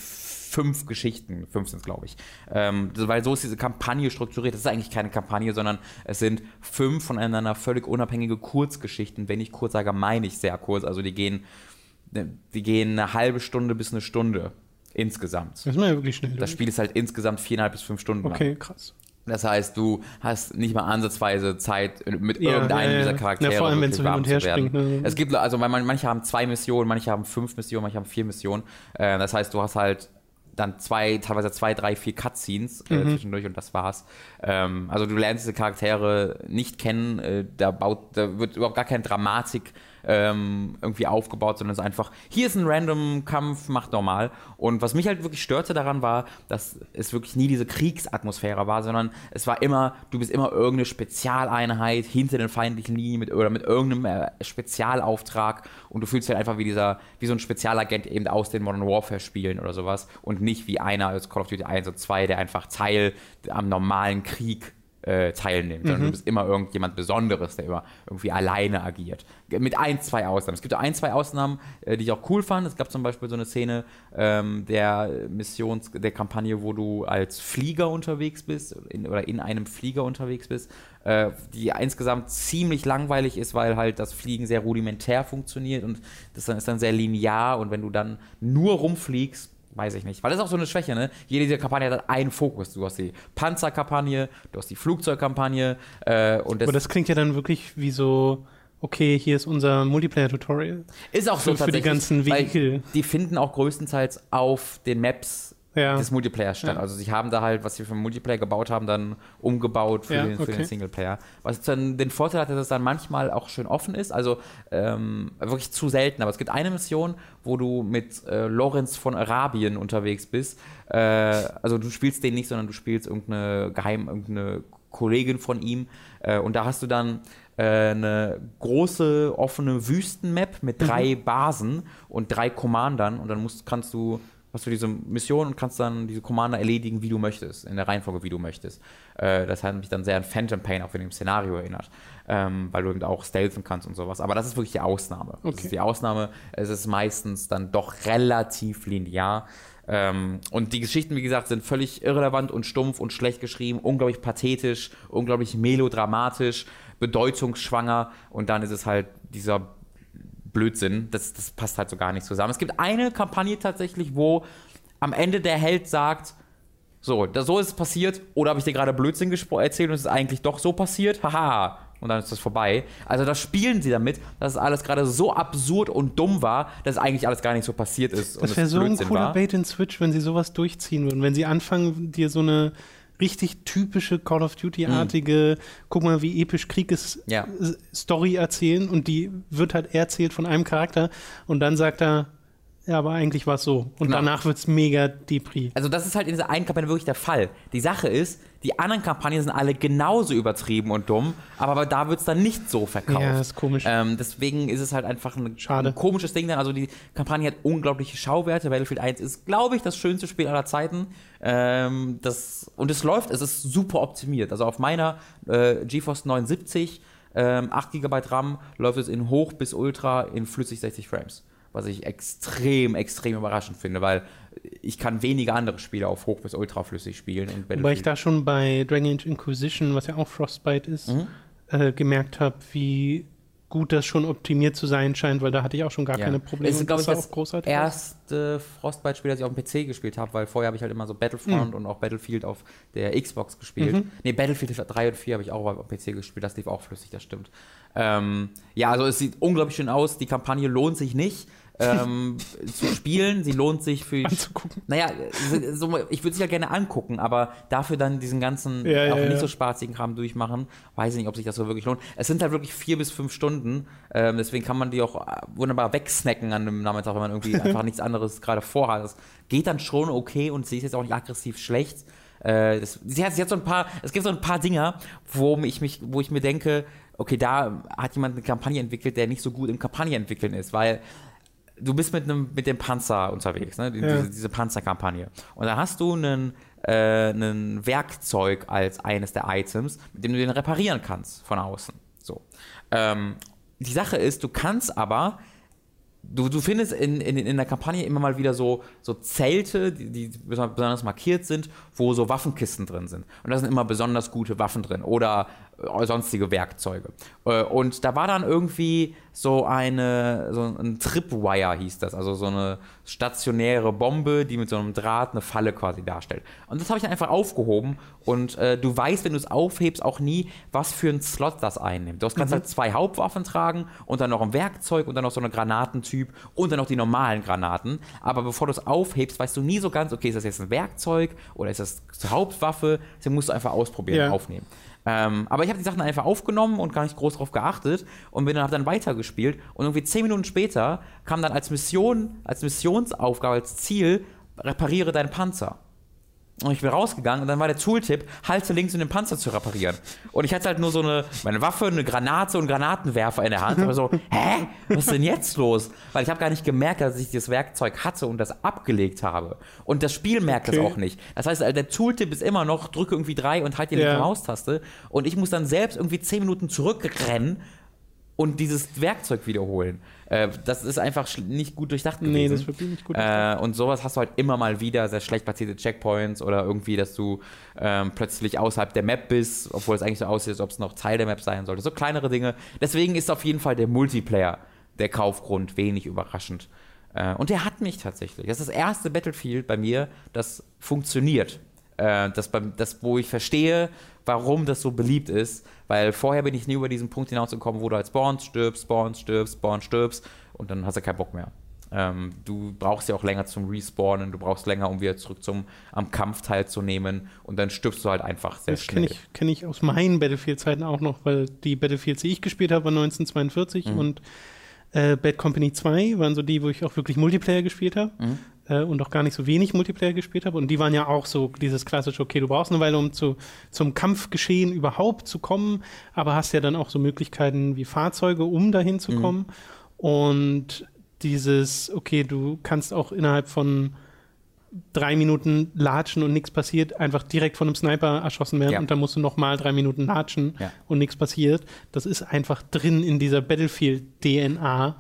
fünf Geschichten, fünf sind es glaube ich, ähm, weil so ist diese Kampagne strukturiert, das ist eigentlich keine Kampagne, sondern es sind fünf voneinander völlig unabhängige Kurzgeschichten, wenn ich kurz sage, meine ich sehr kurz, also die gehen die gehen eine halbe Stunde bis eine Stunde insgesamt. Das ist mir ja wirklich schnell. Das durch. Spiel ist halt insgesamt viereinhalb bis fünf Stunden lang. Okay, krass. Das heißt, du hast nicht mal ansatzweise Zeit, mit Ja, irgendeinem ja, dieser Charaktere Ja, vor allem, wenn es hin und her springt, ne? Es gibt, also weil man, manche haben zwei Missionen, manche haben fünf Missionen, manche haben vier Missionen. Äh, das heißt, du hast halt dann zwei, teilweise zwei, drei, vier Cutscenes äh, Mhm. zwischendurch und das war's. Ähm, also du lernst diese Charaktere nicht kennen, äh, da, baut, da wird überhaupt gar keine Dramatik ähm, irgendwie aufgebaut, sondern es ist einfach, hier ist ein random Kampf, macht normal. Und was mich halt wirklich störte daran war, dass es wirklich nie diese Kriegsatmosphäre war, sondern es war immer, du bist immer irgendeine Spezialeinheit hinter den feindlichen Linien mit, oder mit irgendeinem äh, Spezialauftrag und du fühlst dich halt einfach wie dieser, wie so ein Spezialagent eben aus den Modern Warfare Spielen oder sowas und nicht wie einer aus Call of Duty 1 und 2, der einfach Teil am normalen Krieg äh, teilnimmt, sondern du bist immer irgendjemand Besonderes, der immer irgendwie alleine agiert. Mit ein, zwei Ausnahmen. Es gibt auch ein, zwei Ausnahmen, äh, die ich auch cool fand. Es gab zum Beispiel so eine Szene ähm, der Missions, der Kampagne, wo du als Flieger unterwegs bist in, oder in einem Flieger unterwegs bist, äh, die insgesamt ziemlich langweilig ist, weil halt das Fliegen sehr rudimentär funktioniert und das dann ist dann sehr linear und wenn du dann nur rumfliegst, Weiß ich nicht. Weil das ist auch so eine Schwäche, ne? Jede dieser Kampagne hat einen Fokus. Du hast die Panzerkampagne, du hast die Flugzeugkampagne äh, und das, Aber das klingt ja dann wirklich wie so, okay, hier ist unser Multiplayer-Tutorial. ist auch so für- für die ganzen Vehikel. Die finden auch größtenteils auf den Maps Ja. des Multiplayers statt. Ja. Also sie haben da halt, was sie für den Multiplayer gebaut haben, dann umgebaut für, Ja, den, für okay. den Singleplayer. Was dann den Vorteil hat, dass es dann manchmal auch schön offen ist. Also ähm, wirklich zu selten. Aber es gibt eine Mission, wo du mit äh, Lorenz von Arabien unterwegs bist. Äh, also du spielst den nicht, sondern du spielst irgendeine geheim, irgendeine Kollegin von ihm. Äh, und da hast du dann äh, eine große offene Wüstenmap mit drei Basen und drei Commandern und dann musst, kannst du hast du diese Mission und kannst dann diese Commander erledigen, wie du möchtest, in der Reihenfolge, wie du möchtest. Äh, das hat mich dann sehr an Phantom Pain auch in dem Szenario erinnert, ähm, weil du eben auch stealthen kannst und sowas. Aber das ist wirklich die Ausnahme. Das Okay. ist die Ausnahme. Es ist meistens dann doch relativ linear. Ähm, und die Geschichten, wie gesagt, sind völlig irrelevant und stumpf und schlecht geschrieben, unglaublich pathetisch, unglaublich melodramatisch, bedeutungsschwanger und dann ist es halt dieser Blödsinn. Das, das passt halt so gar nicht zusammen. Es gibt eine Kampagne tatsächlich, wo am Ende der Held sagt, so, das, so ist es passiert, oder habe ich dir gerade Blödsinn erzählt und es ist eigentlich doch so passiert? Haha, und dann ist das vorbei. Also da spielen sie damit, dass alles gerade so absurd und dumm war, dass eigentlich alles gar nicht so passiert ist. Das wäre so ein cooler war. Bait and Switch, wenn sie sowas durchziehen würden. Wenn sie anfangen, dir so eine richtig typische Call of Duty-artige, mhm. guck mal, wie episch Krieg ist, ja. Story erzählen und die wird halt erzählt von einem Charakter und dann sagt er, ja, aber eigentlich war es so. Und genau. danach wird es mega Depri. Also, das ist halt in dieser einen Kampagne wirklich der Fall. Die Sache ist, die anderen Kampagnen sind alle genauso übertrieben und dumm, aber da wird es dann nicht so verkauft. Ja, ist komisch. Ähm, deswegen ist es halt einfach ein, ein, komisches Ding dann. Also, die Kampagne hat unglaubliche Schauwerte. Battlefield 1 ist, glaube ich, das schönste Spiel aller Zeiten. Ähm, das, und es läuft, es ist super optimiert. Also, auf meiner äh, GeForce 79, ähm, 8 GB RAM, läuft es in Hoch bis Ultra in flüssig 60 Frames was ich extrem, extrem überraschend finde, weil ich kann wenige andere Spiele auf hoch bis ultraflüssig spielen. Wobei ich da schon bei Dragon Age Inquisition, was ja auch Frostbite ist, mhm. äh, gemerkt habe, wie gut das schon optimiert zu sein scheint, weil da hatte ich auch schon gar ja. keine Probleme. Es ist, glaube ich, das großartig erste Frostbite-Spiel, das ich auf dem PC gespielt habe, weil vorher habe ich halt immer so Battlefront mhm. und auch Battlefield auf der Xbox gespielt. Mhm. Nee, Battlefield 3 und 4 habe ich auch auf dem PC gespielt, das lief auch flüssig, das stimmt. Ähm, ja, also es sieht unglaublich schön aus, die Kampagne lohnt sich nicht ähm, zu spielen. Sie lohnt sich für. Anzugucken. Naja, so, ich würde sie ja gerne angucken, aber dafür dann diesen ganzen ja, auch ja, nicht ja. so spaßigen Kram durchmachen, weiß ich nicht, ob sich das so wirklich lohnt. Es sind halt wirklich vier bis fünf Stunden, ähm, deswegen kann man die auch wunderbar wegsnacken an einem Nachmittag, wenn man irgendwie (laughs) einfach nichts anderes gerade vorhat. Das geht dann schon okay und sie ist jetzt auch nicht aggressiv schlecht. Äh, das, sie, hat, sie hat so ein paar, es gibt so ein paar Dinger, wo ich mich, wo ich mir denke, okay, da hat jemand eine Kampagne entwickelt, der nicht so gut im Kampagne entwickeln ist, weil du bist mit, einem, mit dem Panzer unterwegs, ne? Ja. diese, diese, Panzerkampagne. Und da hast du einen, äh, einen Werkzeug als eines der Items, mit dem du den reparieren kannst von außen. So. Ähm, die Sache ist, du kannst aber du, du findest in, in, in der Kampagne immer mal wieder so, so Zelte, die, die besonders markiert sind, wo so Waffenkisten drin sind. Und da sind immer besonders gute Waffen drin oder sonstige Werkzeuge. Äh, und da war dann irgendwie so eine, so ein Tripwire hieß das, also so eine stationäre Bombe, die mit so einem Draht eine Falle quasi darstellt. Und das habe ich dann einfach aufgehoben und äh, du weißt, wenn du es aufhebst, auch nie, was für einen Slot das einnimmt. Du kannst mhm. halt zwei Hauptwaffen tragen und dann noch ein Werkzeug und dann noch so eine Granatentyp und dann noch die normalen Granaten. Aber bevor du es aufhebst, weißt du nie so ganz, okay, ist das jetzt ein Werkzeug oder ist das Hauptwaffe? Deswegen musst du einfach ausprobieren, ja. aufnehmen. Ähm, aber ich habe die Sachen einfach aufgenommen und gar nicht groß drauf geachtet und bin dann, dann weitergespielt. Und irgendwie zehn Minuten später kam dann als Mission, als Missionsaufgabe, als Ziel, repariere deinen Panzer. Und ich bin rausgegangen und dann war der Tooltip, halte links, um den Panzer zu reparieren. Und ich hatte halt nur so eine, meine Waffe, eine Granate und Granatenwerfer in der Hand. Aber so, (laughs) hä? Was ist denn jetzt los? Weil ich habe gar nicht gemerkt, dass ich dieses Werkzeug hatte und das abgelegt habe. Und das Spiel merkt okay. das auch nicht. Das heißt, der Tooltip ist immer noch, drücke irgendwie drei und halte die ja. Maustaste. Und ich muss dann selbst irgendwie zehn Minuten zurückrennen und dieses Werkzeug wiederholen. Äh, das ist einfach nicht gut durchdacht gewesen. Nee, das ist wirklich nicht gut durchdacht. Äh, und sowas hast du halt immer mal wieder, sehr schlecht platzierte Checkpoints oder irgendwie, dass du ähm, plötzlich außerhalb der Map bist, obwohl es eigentlich so aussieht, als ob es noch Teil der Map sein sollte. So kleinere Dinge. Deswegen ist auf jeden Fall der Multiplayer der Kaufgrund wenig überraschend. Äh, und der hat mich tatsächlich. Das ist das erste Battlefield bei mir, das funktioniert. Äh, das, das, wo ich verstehe, warum das so beliebt ist, weil vorher bin ich nie über diesen Punkt hinausgekommen, wo du als Spawn stirbst, Spawn stirbst, Spawn stirbst und dann hast du keinen Bock mehr. Ähm, du brauchst ja auch länger zum Respawnen, du brauchst länger, um wieder zurück zum am Kampf teilzunehmen und dann stirbst du halt einfach sehr das schnell. Das kenne ich, kenn ich aus meinen Battlefield-Zeiten auch noch, weil die Battlefields, die ich gespielt habe, waren 1942 mhm. und äh, Bad Company 2 waren so die, wo ich auch wirklich Multiplayer gespielt habe. Mhm äh, und auch gar nicht so wenig Multiplayer gespielt habe. Und die waren ja auch so dieses klassische, okay, du brauchst eine Weile, um zu, zum Kampfgeschehen überhaupt zu kommen, aber hast ja dann auch so Möglichkeiten wie Fahrzeuge, um dahin zu mhm. kommen. Und dieses, okay, du kannst auch innerhalb von drei Minuten latschen und nichts passiert, einfach direkt von einem Sniper erschossen werden ja. und dann musst du nochmal drei Minuten latschen ja. und nichts passiert. Das ist einfach drin in dieser Battlefield-DNA.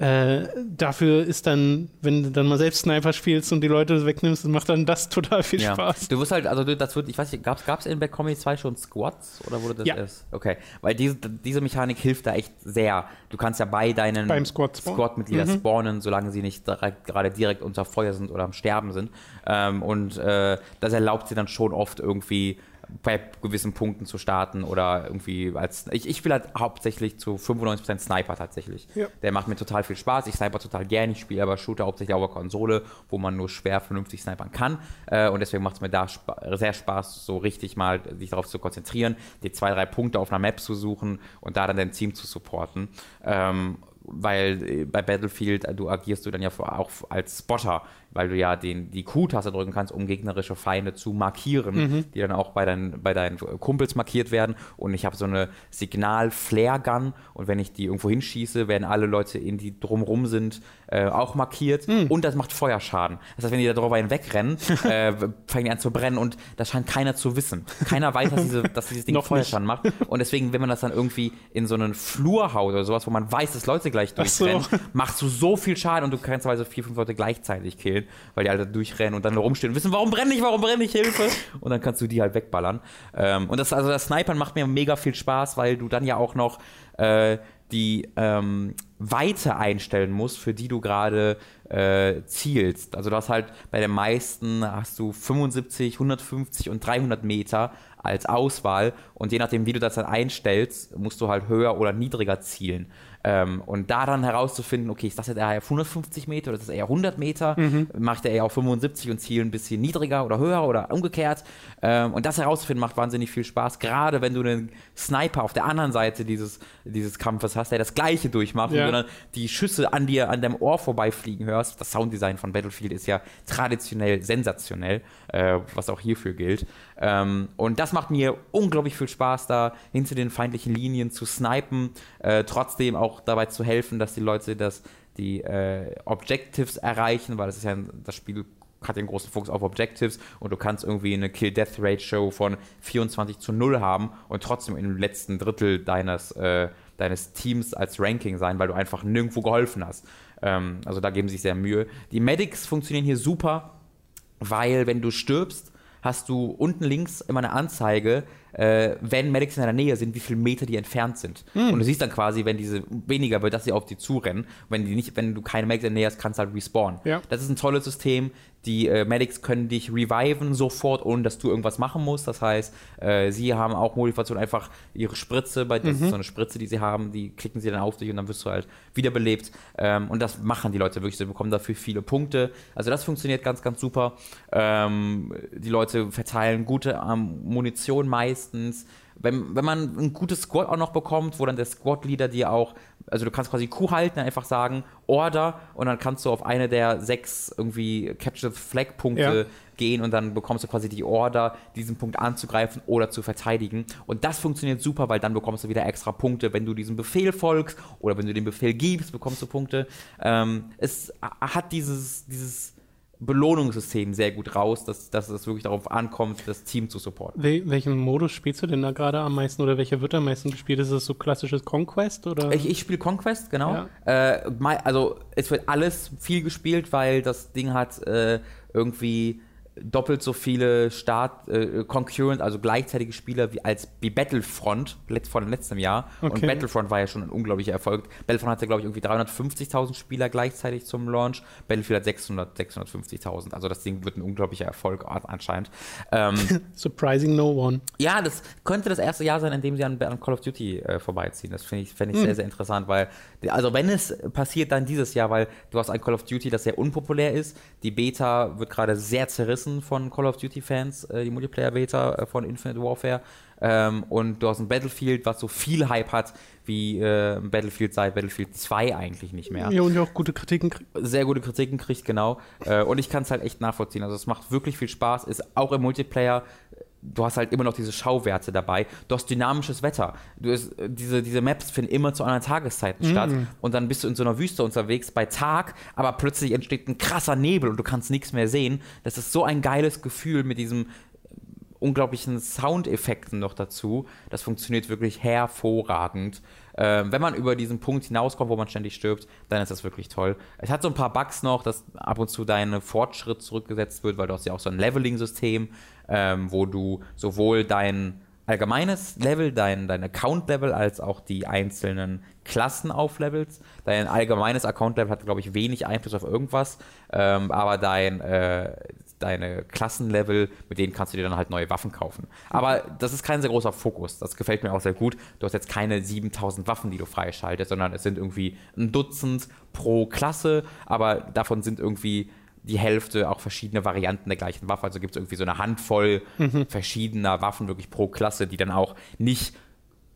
Äh, dafür ist dann, wenn du dann mal selbst Sniper spielst und die Leute wegnimmst, macht dann das (laughs) total viel Ja. Spaß. Du wirst halt, also du- das wird, ich weiß nicht, gab es in Bad Comedy 2 schon Squads oder wurde das Ja. erst? Okay, weil diese, diese Mechanik hilft da echt sehr. Du kannst ja bei deinen Beim Squad. Mhm. Squad-Mitgliedern spawnen, solange sie nicht direkt, gerade direkt unter Feuer sind oder am Sterben sind. Ähm, und äh, das erlaubt sie dann schon oft irgendwie bei gewissen Punkten zu starten oder irgendwie als. Ich, ich spiele halt hauptsächlich zu 95% Sniper tatsächlich. Ja. Der macht mir total viel Spaß. Ich sniper total gerne. Ich spiele aber Shooter hauptsächlich auf der Konsole, wo man nur schwer vernünftig snipern kann. Äh, und deswegen macht es mir da sehr Spaß, so richtig mal sich darauf zu konzentrieren, die zwei, drei Punkte auf einer Map zu suchen und da dann dein Team zu supporten. Ähm, weil äh, bei Battlefield äh, du agierst du dann ja auch als Spotter, weil du ja den, die Q-Taste drücken kannst, um gegnerische Feinde zu markieren, die dann auch bei, deinen bei deinen Kumpels markiert werden. Und ich habe so eine Signal-Flare-Gun und wenn ich die irgendwo hinschieße, werden alle Leute, in die drumrum sind, äh, auch markiert und das macht Feuerschaden. Das heißt, wenn die da drüber hinwegrennen, (laughs) äh, fangen die an zu brennen und das scheint keiner zu wissen. Keiner weiß, dass, diese, dass dieses Ding (laughs) nicht. Feuerschaden macht. Und deswegen, wenn man das dann irgendwie in so einen Flur haut oder sowas, wo man weiß, dass Leute gleich Ach so. durchrennen, machst du so viel Schaden und du kannst teilweise vier, fünf Leute gleichzeitig killen, weil die alle durchrennen und dann rumstehen und wissen, warum brenne ich, warum brenne ich, Hilfe. Und dann kannst du die halt wegballern. Ähm, und das, also das Snipern macht mir mega viel Spaß, weil du dann ja auch noch äh, die ähm, Weite einstellen musst, für die du gerade äh, zielst. Also du hast halt bei den meisten hast du 75, 150 und 300 Meter als Auswahl und je nachdem, wie du das dann einstellst, musst du halt höher oder niedriger zielen. Ähm, und da dann herauszufinden, okay, ist das jetzt eher auf 150 Meter oder ist das eher 100 Meter? Mache ich da eher auf 75 und ziele ein bisschen niedriger oder höher oder umgekehrt? Ähm, und das herauszufinden macht wahnsinnig viel Spaß, gerade wenn du einen Sniper auf der anderen Seite dieses, dieses Kampfes hast, der das Gleiche durchmacht Ja. und du dann die Schüsse an dir, an deinem Ohr vorbeifliegen hörst. Das Sounddesign von Battlefield ist ja traditionell sensationell, äh, was auch hierfür gilt. Ähm, und das macht mir unglaublich viel Spaß, da hinter den feindlichen Linien zu snipen, äh, trotzdem auch dabei zu helfen, dass die Leute das, die äh, Objectives erreichen, weil das ist ja ein, das Spiel hat den großen Fokus auf Objectives und du kannst irgendwie eine Kill-Death-Ratio von 24 zu 0 haben und trotzdem im letzten Drittel deines, äh, deines Teams als Ranking sein, weil du einfach nirgendwo geholfen hast. Ähm, also da geben sie sich sehr Mühe. Die Medics funktionieren hier super, weil wenn du stirbst, hast du unten links immer eine Anzeige, äh, wenn Medics in deiner Nähe sind, wie viele Meter die entfernt sind. Und du siehst dann quasi, wenn diese weniger wird, dass sie auf die zurennen. Wenn, die nicht, wenn du keine Medics in der Nähe hast, kannst du halt respawnen. Ja. Das ist ein tolles System. Die äh, Medics können dich reviven sofort, ohne dass du irgendwas machen musst. Das heißt, äh, sie haben auch Motivation, einfach ihre Spritze, bei, das ist so eine Spritze, die sie haben, die klicken sie dann auf dich und dann wirst du halt wiederbelebt. Ähm, und das machen die Leute wirklich. Sie bekommen dafür viele Punkte. Also das funktioniert ganz, ganz super. Ähm, die Leute verteilen gute ähm, Munition meistens. Wenn, wenn man ein gutes Squad auch noch bekommt, wo dann der Squad-Leader dir auch, also du kannst quasi Q halten, einfach sagen, Order, und dann kannst du auf eine der sechs irgendwie Capture the Flag-Punkte Ja. gehen und dann bekommst du quasi die Order, diesen Punkt anzugreifen oder zu verteidigen. Und das funktioniert super, weil dann bekommst du wieder extra Punkte, wenn du diesem Befehl folgst oder wenn du den Befehl gibst, bekommst du Punkte. Ähm, es hat dieses, dieses Belohnungssystem sehr gut raus, dass, dass es wirklich darauf ankommt, das Team zu supporten. Wel welchen Modus spielst du denn da gerade am meisten oder welcher wird am meisten gespielt? Ist es so klassisches Conquest oder? Ich, ich spiele Conquest, genau. Ja. Äh, also es wird alles viel gespielt, weil das Ding hat äh, irgendwie doppelt so viele Start, äh, concurrent, also gleichzeitige Spieler wie als wie Battlefront von letztem Jahr. Und Okay. Battlefront war ja schon ein unglaublicher Erfolg. Battlefront hatte, glaube ich, irgendwie 350.000 Spieler gleichzeitig zum Launch. Battlefield hat 600, 650.000. Also das Ding wird ein unglaublicher Erfolg anscheinend. Ähm, (laughs) Surprising No One. ja, das könnte das erste Jahr sein, in dem sie an, an Call of Duty äh, vorbeiziehen. Das finde ich, fänd ich sehr, sehr interessant, weil, also wenn es passiert, dann dieses Jahr, weil du hast ein Call of Duty, das sehr unpopulär ist. Die Beta wird gerade sehr zerrissen von Call of Duty-Fans, äh, die Multiplayer-Beta äh, von Infinite Warfare. Ähm, und du hast ein Battlefield, was so viel Hype hat, wie äh, Battlefield seit Battlefield 2 eigentlich nicht mehr Ja, und ja auch gute Kritiken. kriegt. sehr gute Kritiken kriegt, genau. Äh, und ich kann es halt echt nachvollziehen. Also es macht wirklich viel Spaß, ist auch im Multiplayer. Du hast halt immer noch diese Schauwerte dabei. Du hast dynamisches Wetter. Du hast, äh, diese, diese Maps finden immer zu anderen Tageszeiten statt. Und dann bist du in so einer Wüste unterwegs bei Tag, aber plötzlich entsteht ein krasser Nebel und du kannst nichts mehr sehen. Das ist so ein geiles Gefühl mit diesem unglaublichen Soundeffekten noch dazu. Das funktioniert wirklich hervorragend. Ähm, wenn man über diesen Punkt hinauskommt, wo man ständig stirbt, dann ist das wirklich toll. Es hat so ein paar Bugs noch, dass ab und zu dein Fortschritt zurückgesetzt wird, weil du hast ja auch so ein Leveling-System, ähm, wo du sowohl dein allgemeines Level, dein, dein Account-Level, als auch die einzelnen Klassen auflevelst. Dein allgemeines Account-Level hat, glaube ich, wenig Einfluss auf irgendwas, ähm, aber dein, äh, deine Klassenlevel, mit denen kannst du dir dann halt neue Waffen kaufen. Aber das ist kein sehr großer Fokus. Das gefällt mir auch sehr gut. Du hast jetzt keine 7000 Waffen, die du freischaltest, sondern es sind irgendwie ein Dutzend pro Klasse, aber davon sind irgendwie die Hälfte auch verschiedene Varianten der gleichen Waffe. Also gibt es irgendwie so eine Handvoll mhm. verschiedener Waffen wirklich pro Klasse, die dann auch nicht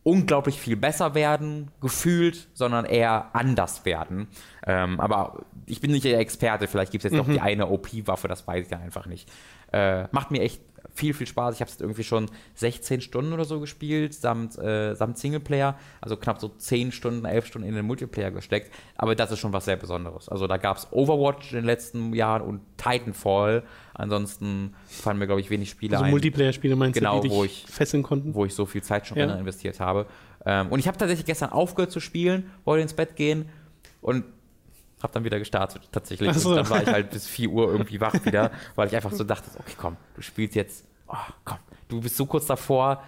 unglaublich viel besser werden, gefühlt, sondern eher anders werden. Ähm, aber ich bin nicht der Experte, vielleicht gibt es jetzt mhm. noch die eine OP-Waffe, das weiß ich ja einfach nicht. Äh, macht mir echt viel, viel Spaß. Ich habe es irgendwie schon 16 Stunden oder so gespielt, samt, äh, samt Singleplayer. Also knapp so 10 Stunden, 11 Stunden in den Multiplayer gesteckt. Aber das ist schon was sehr Besonderes. Also da gab es Overwatch in den letzten Jahren und Titanfall. Ansonsten fallen mir, glaube ich, wenig Spiele also ein. Multiplayer-Spiele meinst genau, du, die wo ich, fesseln konnten? Wo ich so viel Zeit schon ja. investiert habe. Ähm, und ich habe tatsächlich gestern aufgehört zu spielen, wollte ins Bett gehen und habe dann wieder gestartet tatsächlich. So. Und dann war ich halt bis 4 Uhr irgendwie wach wieder, (laughs) weil ich einfach so dachte, okay, komm, du spielst jetzt oh, komm, du bist so kurz davor.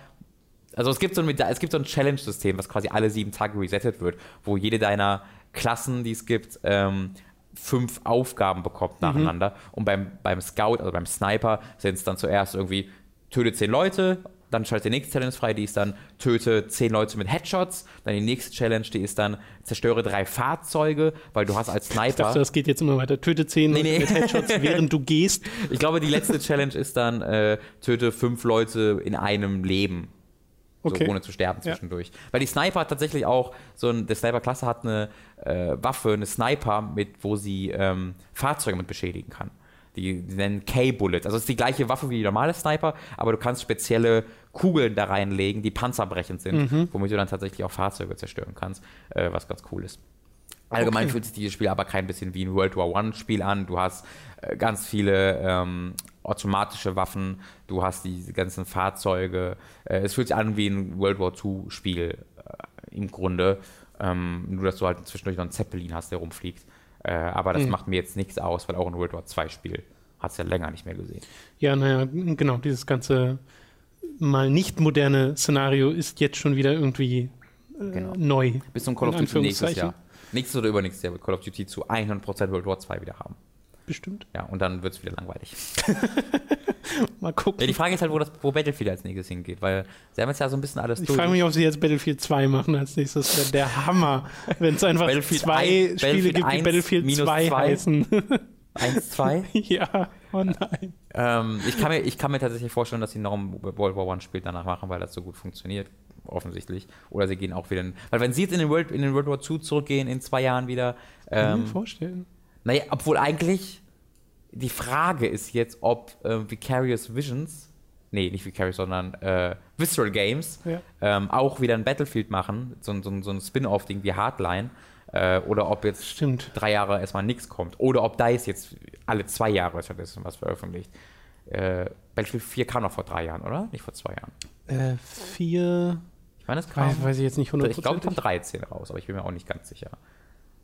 Also es gibt so ein, es gibt so ein Challenge-System, was quasi alle sieben Tage resettet wird, wo jede deiner Klassen, die es gibt, ähm, fünf Aufgaben bekommt mhm. nacheinander. Mhm. Und beim, beim Scout, also beim Sniper, sind es dann zuerst irgendwie, töte zehn Leute, dann schaltet die nächste Challenge frei, die ist dann töte zehn Leute mit Headshots. Dann die nächste Challenge, die ist dann zerstöre drei Fahrzeuge, weil du hast als Sniper. Ich dachte, das geht jetzt immer weiter. Töte zehn nee, nee. mit Headshots, (laughs) während du gehst. Ich glaube, die letzte Challenge ist dann äh, töte fünf Leute in einem Leben. Okay. So, ohne zu sterben zwischendurch. Ja. Weil die Sniper hat tatsächlich auch, so ein, der Sniper-Klasse hat eine äh, Waffe, eine Sniper, mit, wo sie ähm, Fahrzeuge mit beschädigen kann. Die, die nennen K-Bullets. Also es ist die gleiche Waffe wie die normale Sniper, aber du kannst spezielle Kugeln da reinlegen, die panzerbrechend sind, mhm. womit du dann tatsächlich auch Fahrzeuge zerstören kannst, äh, was ganz cool ist. Allgemein okay. fühlt sich dieses Spiel aber kein bisschen wie ein World War One-Spiel an. Du hast äh, ganz viele ähm, automatische Waffen, du hast diese ganzen Fahrzeuge. Äh, es fühlt sich an wie ein World War II-Spiel äh, im Grunde. Ähm, nur, dass du halt zwischendurch noch einen Zeppelin hast, der rumfliegt. Äh, aber das mhm. macht mir jetzt nichts aus, weil auch ein World War II-Spiel hat es ja länger nicht mehr gesehen. Ja, naja, genau, dieses ganze mal nicht moderne Szenario ist jetzt schon wieder irgendwie äh, genau. neu. Bis zum Call of Duty nächstes Jahr. Nächstes oder übernächstes Jahr wird Call of Duty zu 100% World War 2 wieder haben. Bestimmt. Ja, und dann wird es wieder langweilig. (laughs) Mal gucken. Ja, die Frage ist halt, wo, das, wo Battlefield als nächstes hingeht, weil sie haben jetzt ja so ein bisschen alles ich durch. Ich frage mich, ob sie jetzt Battlefield 2 machen als nächstes. Das wäre der Hammer, (laughs) wenn es einfach zwei ein, Spiele gibt, die Battlefield 2 heißen. (laughs) 1, 2? ja, oh nein. Ähm, ich, kann mir, ich kann mir tatsächlich vorstellen, dass sie noch ein World War One Spiel danach machen, weil das so gut funktioniert, offensichtlich. Oder sie gehen auch wieder in. Weil wenn sie jetzt in den World, in den World War II zurückgehen, in zwei Jahren wieder. Ähm, kann ich mir ähm, vorstellen. Naja, obwohl eigentlich die Frage ist jetzt, ob äh, Vicarious Visions, nee, nicht Vicarious, sondern äh, Visceral Games, ja. ähm, auch wieder ein Battlefield machen, so, so, so ein Spin-off-Ding wie Hardline. Äh, oder ob jetzt Stimmt. drei Jahre erstmal nichts kommt. Oder ob DICE jetzt alle zwei Jahre stattdessen was veröffentlicht. Äh, Battlefield 4 kam noch vor drei Jahren, oder? Nicht vor zwei Jahren. Äh, vier. Ich meine, es kam. Weiß, weiß ich jetzt nicht 100%. Ich glaube, es kam 13 raus, aber ich bin mir auch nicht ganz sicher.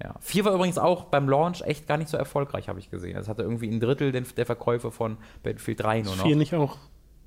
Ja. 4 war übrigens auch beim Launch echt gar nicht so erfolgreich, habe ich gesehen. Es hatte irgendwie ein Drittel der Verkäufe von Battlefield 3 nur noch. 4 nicht auch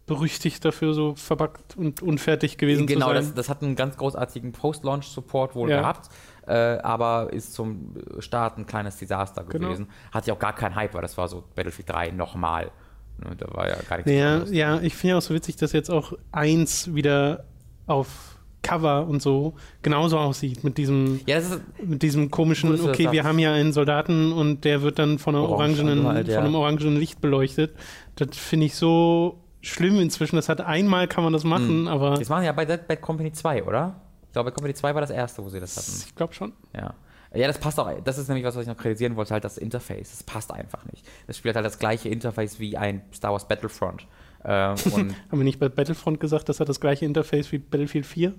berüchtigt dafür, so verbuggt und unfertig gewesen genau, zu sein. Genau, das, das, hat einen ganz großartigen Post-Launch-Support wohl ja. gehabt, äh, aber ist zum Start ein kleines Desaster genau. gewesen. Hatte ja auch gar keinen Hype, weil das war so Battlefield 3 nochmal. Ne, da war ja gar nichts ja, ja, ich finde ja auch so witzig, dass jetzt auch eins wieder auf Cover und so genauso aussieht mit diesem, ja, ist, mit diesem komischen, okay, wir haben ja einen Soldaten und der wird dann von, einer orangenen, halt, ja. von einem orangenen Licht beleuchtet. Das finde ich so schlimm inzwischen. Das hat einmal kann man das machen, hm. aber. Das machen ja bei Dead Bad Company 2, oder? Ich glaube, bei Company 2 war das erste, wo sie das hatten. Ich glaube schon. Ja. Ja, das passt auch. Das ist nämlich was, was ich noch kritisieren wollte, halt das Interface. Das passt einfach nicht. Das spielt halt das gleiche Interface wie ein Star Wars Battlefront. Äh, (laughs) Haben wir nicht bei Battlefront gesagt, das hat das gleiche Interface wie Battlefield 4?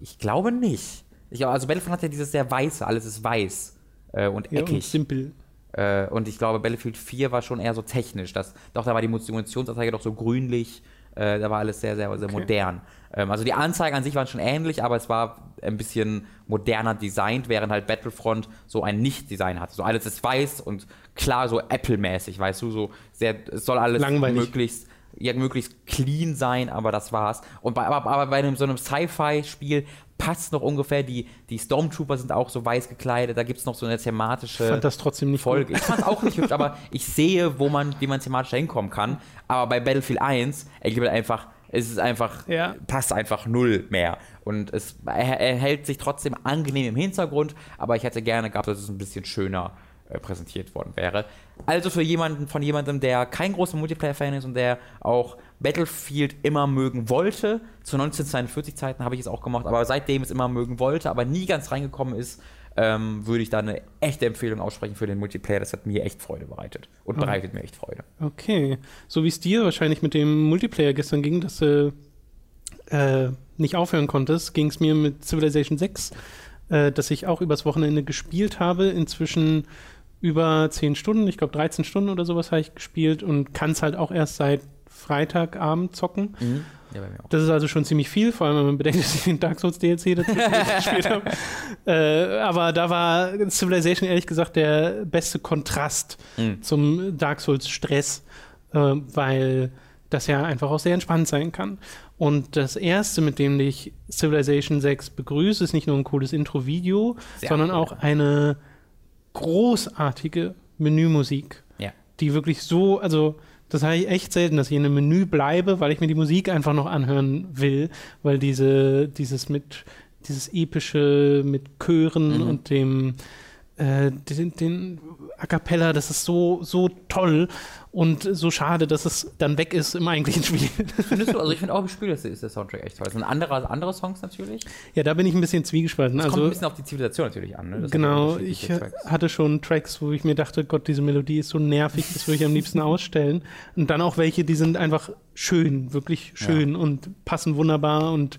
Ich glaube nicht. Ich, also Battlefront hat ja dieses sehr weiße, alles ist weiß äh, und eckig. Ja, und simpel. Äh, und ich glaube, Battlefield 4 war schon eher so technisch. Das, doch, da war die Munitionsanzeige doch so grünlich Äh, da war alles sehr, sehr, sehr Okay. modern. Ähm, also die Anzeigen an sich waren schon ähnlich, aber es war ein bisschen moderner designt, während halt Battlefront so ein Nicht-Design hatte. So alles ist weiß und klar, so Apple-mäßig, weißt du, so sehr, es soll alles Langweilig. möglichst ja, möglichst clean sein, aber das war's. Und bei, aber, aber bei einem, so einem Sci-Fi-Spiel passt noch ungefähr, die, die Stormtrooper sind auch so weiß gekleidet, da gibt es noch so eine thematische Ich fand das trotzdem nicht Folge. gut. Ich fand auch nicht hübsch, aber ich sehe, wo man, wie man thematisch da hinkommen kann. Aber bei Battlefield 1 ergibt halt einfach, es ist einfach, Ja. passt einfach null mehr. Und es er, er hält sich trotzdem angenehm im Hintergrund, aber ich hätte gerne gehabt, dass es ein bisschen schöner präsentiert worden wäre. Also für jemanden, von jemandem, der kein großer Multiplayer-Fan ist und der auch Battlefield immer mögen wollte, zu 1942 Zeiten habe ich es auch gemacht, aber seitdem es immer mögen wollte, aber nie ganz reingekommen ist, ähm, würde ich da eine echte Empfehlung aussprechen für den Multiplayer. Das hat mir echt Freude bereitet und Oh. bereitet mir echt Freude. Okay. So wie es dir wahrscheinlich mit dem Multiplayer gestern ging, dass du äh, nicht aufhören konntest, ging es mir mit Civilization 6, äh, das ich auch übers Wochenende gespielt habe. Inzwischen über 10 Stunden, ich glaube 13 Stunden oder sowas habe ich gespielt und kann es halt auch erst seit Freitagabend zocken. Ja, mir auch. Das ist also schon ziemlich viel, vor allem wenn man bedenkt, (laughs) dass ich den Dark Souls DLC dazu (laughs) gespielt habe. Äh, aber da war Civilization ehrlich gesagt der beste Kontrast Mhm. zum Dark Souls Stress, äh, weil das ja einfach auch sehr entspannt sein kann. Und das erste, mit dem ich Civilization 6 begrüße, ist nicht nur ein cooles Intro-Video, sondern cool. auch eine großartige Menümusik Ja. die wirklich so, also das habe ich echt selten, dass ich in einem Menü bleibe, weil ich mir die Musik einfach noch anhören will, weil diese, dieses mit, dieses epische mit Chören Mhm. und dem, äh, den, den A Cappella, das ist so, so toll und so schade, dass es dann weg ist im eigentlichen Spiel. Findest du? Also ich (laughs) finde auch im Spiel ist, der Soundtrack echt toll. Es sind andere, andere Songs natürlich. ja, da bin ich ein bisschen zwiegespalten. Es kommt ein Also, bisschen auf die Zivilisation natürlich an. Ne? Das genau, ich äh, hatte schon Tracks, wo ich mir dachte, Gott, diese Melodie ist so nervig, das würde ich am liebsten (laughs) ausstellen. Und dann auch welche, die sind einfach schön, wirklich schön und passen wunderbar und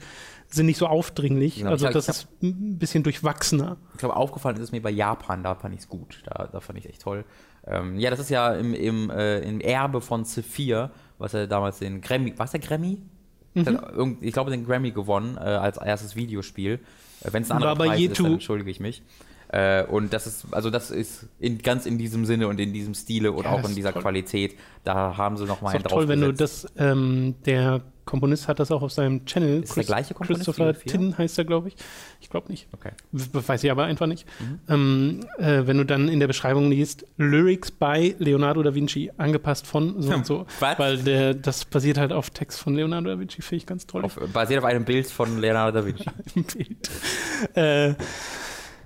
sind nicht so aufdringlich. Genau, also hab- das ich ist ein bisschen durchwachsener. Ich glaube, aufgefallen ist es mir bei Japan, da fand ich es gut. Da, da fand ich es echt toll. Ähm, ja, das ist ja im, im, äh, im Erbe von C4, was er damals den Grammy, was der Grammy? Mhm. Ich glaube, den Grammy gewonnen äh, als erstes Videospiel. Äh, Wenn es ein anderer War bei Preis ist, dann entschuldige ich mich. Äh, und das ist, also das ist in, ganz in diesem Sinne und in diesem Stile und Ja, auch in dieser toll. Qualität. Da haben sie noch mal Ist einen auch toll, wenn du das, ähm, der Komponist hat das auch auf seinem Channel. Ist der gleiche Komponist Christopher? Tin heißt er, glaube ich. Ich glaube nicht. Okay. Weiß ich aber einfach nicht. Mhm. Ähm, äh, wenn du dann in der Beschreibung liest, Lyrics by Leonardo da Vinci, angepasst von so und so. Was? Weil der, das basiert halt auf Text von Leonardo da Vinci, finde ich ganz toll. Auf, basiert auf einem Bild von Leonardo da Vinci. (laughs) im Bild. äh,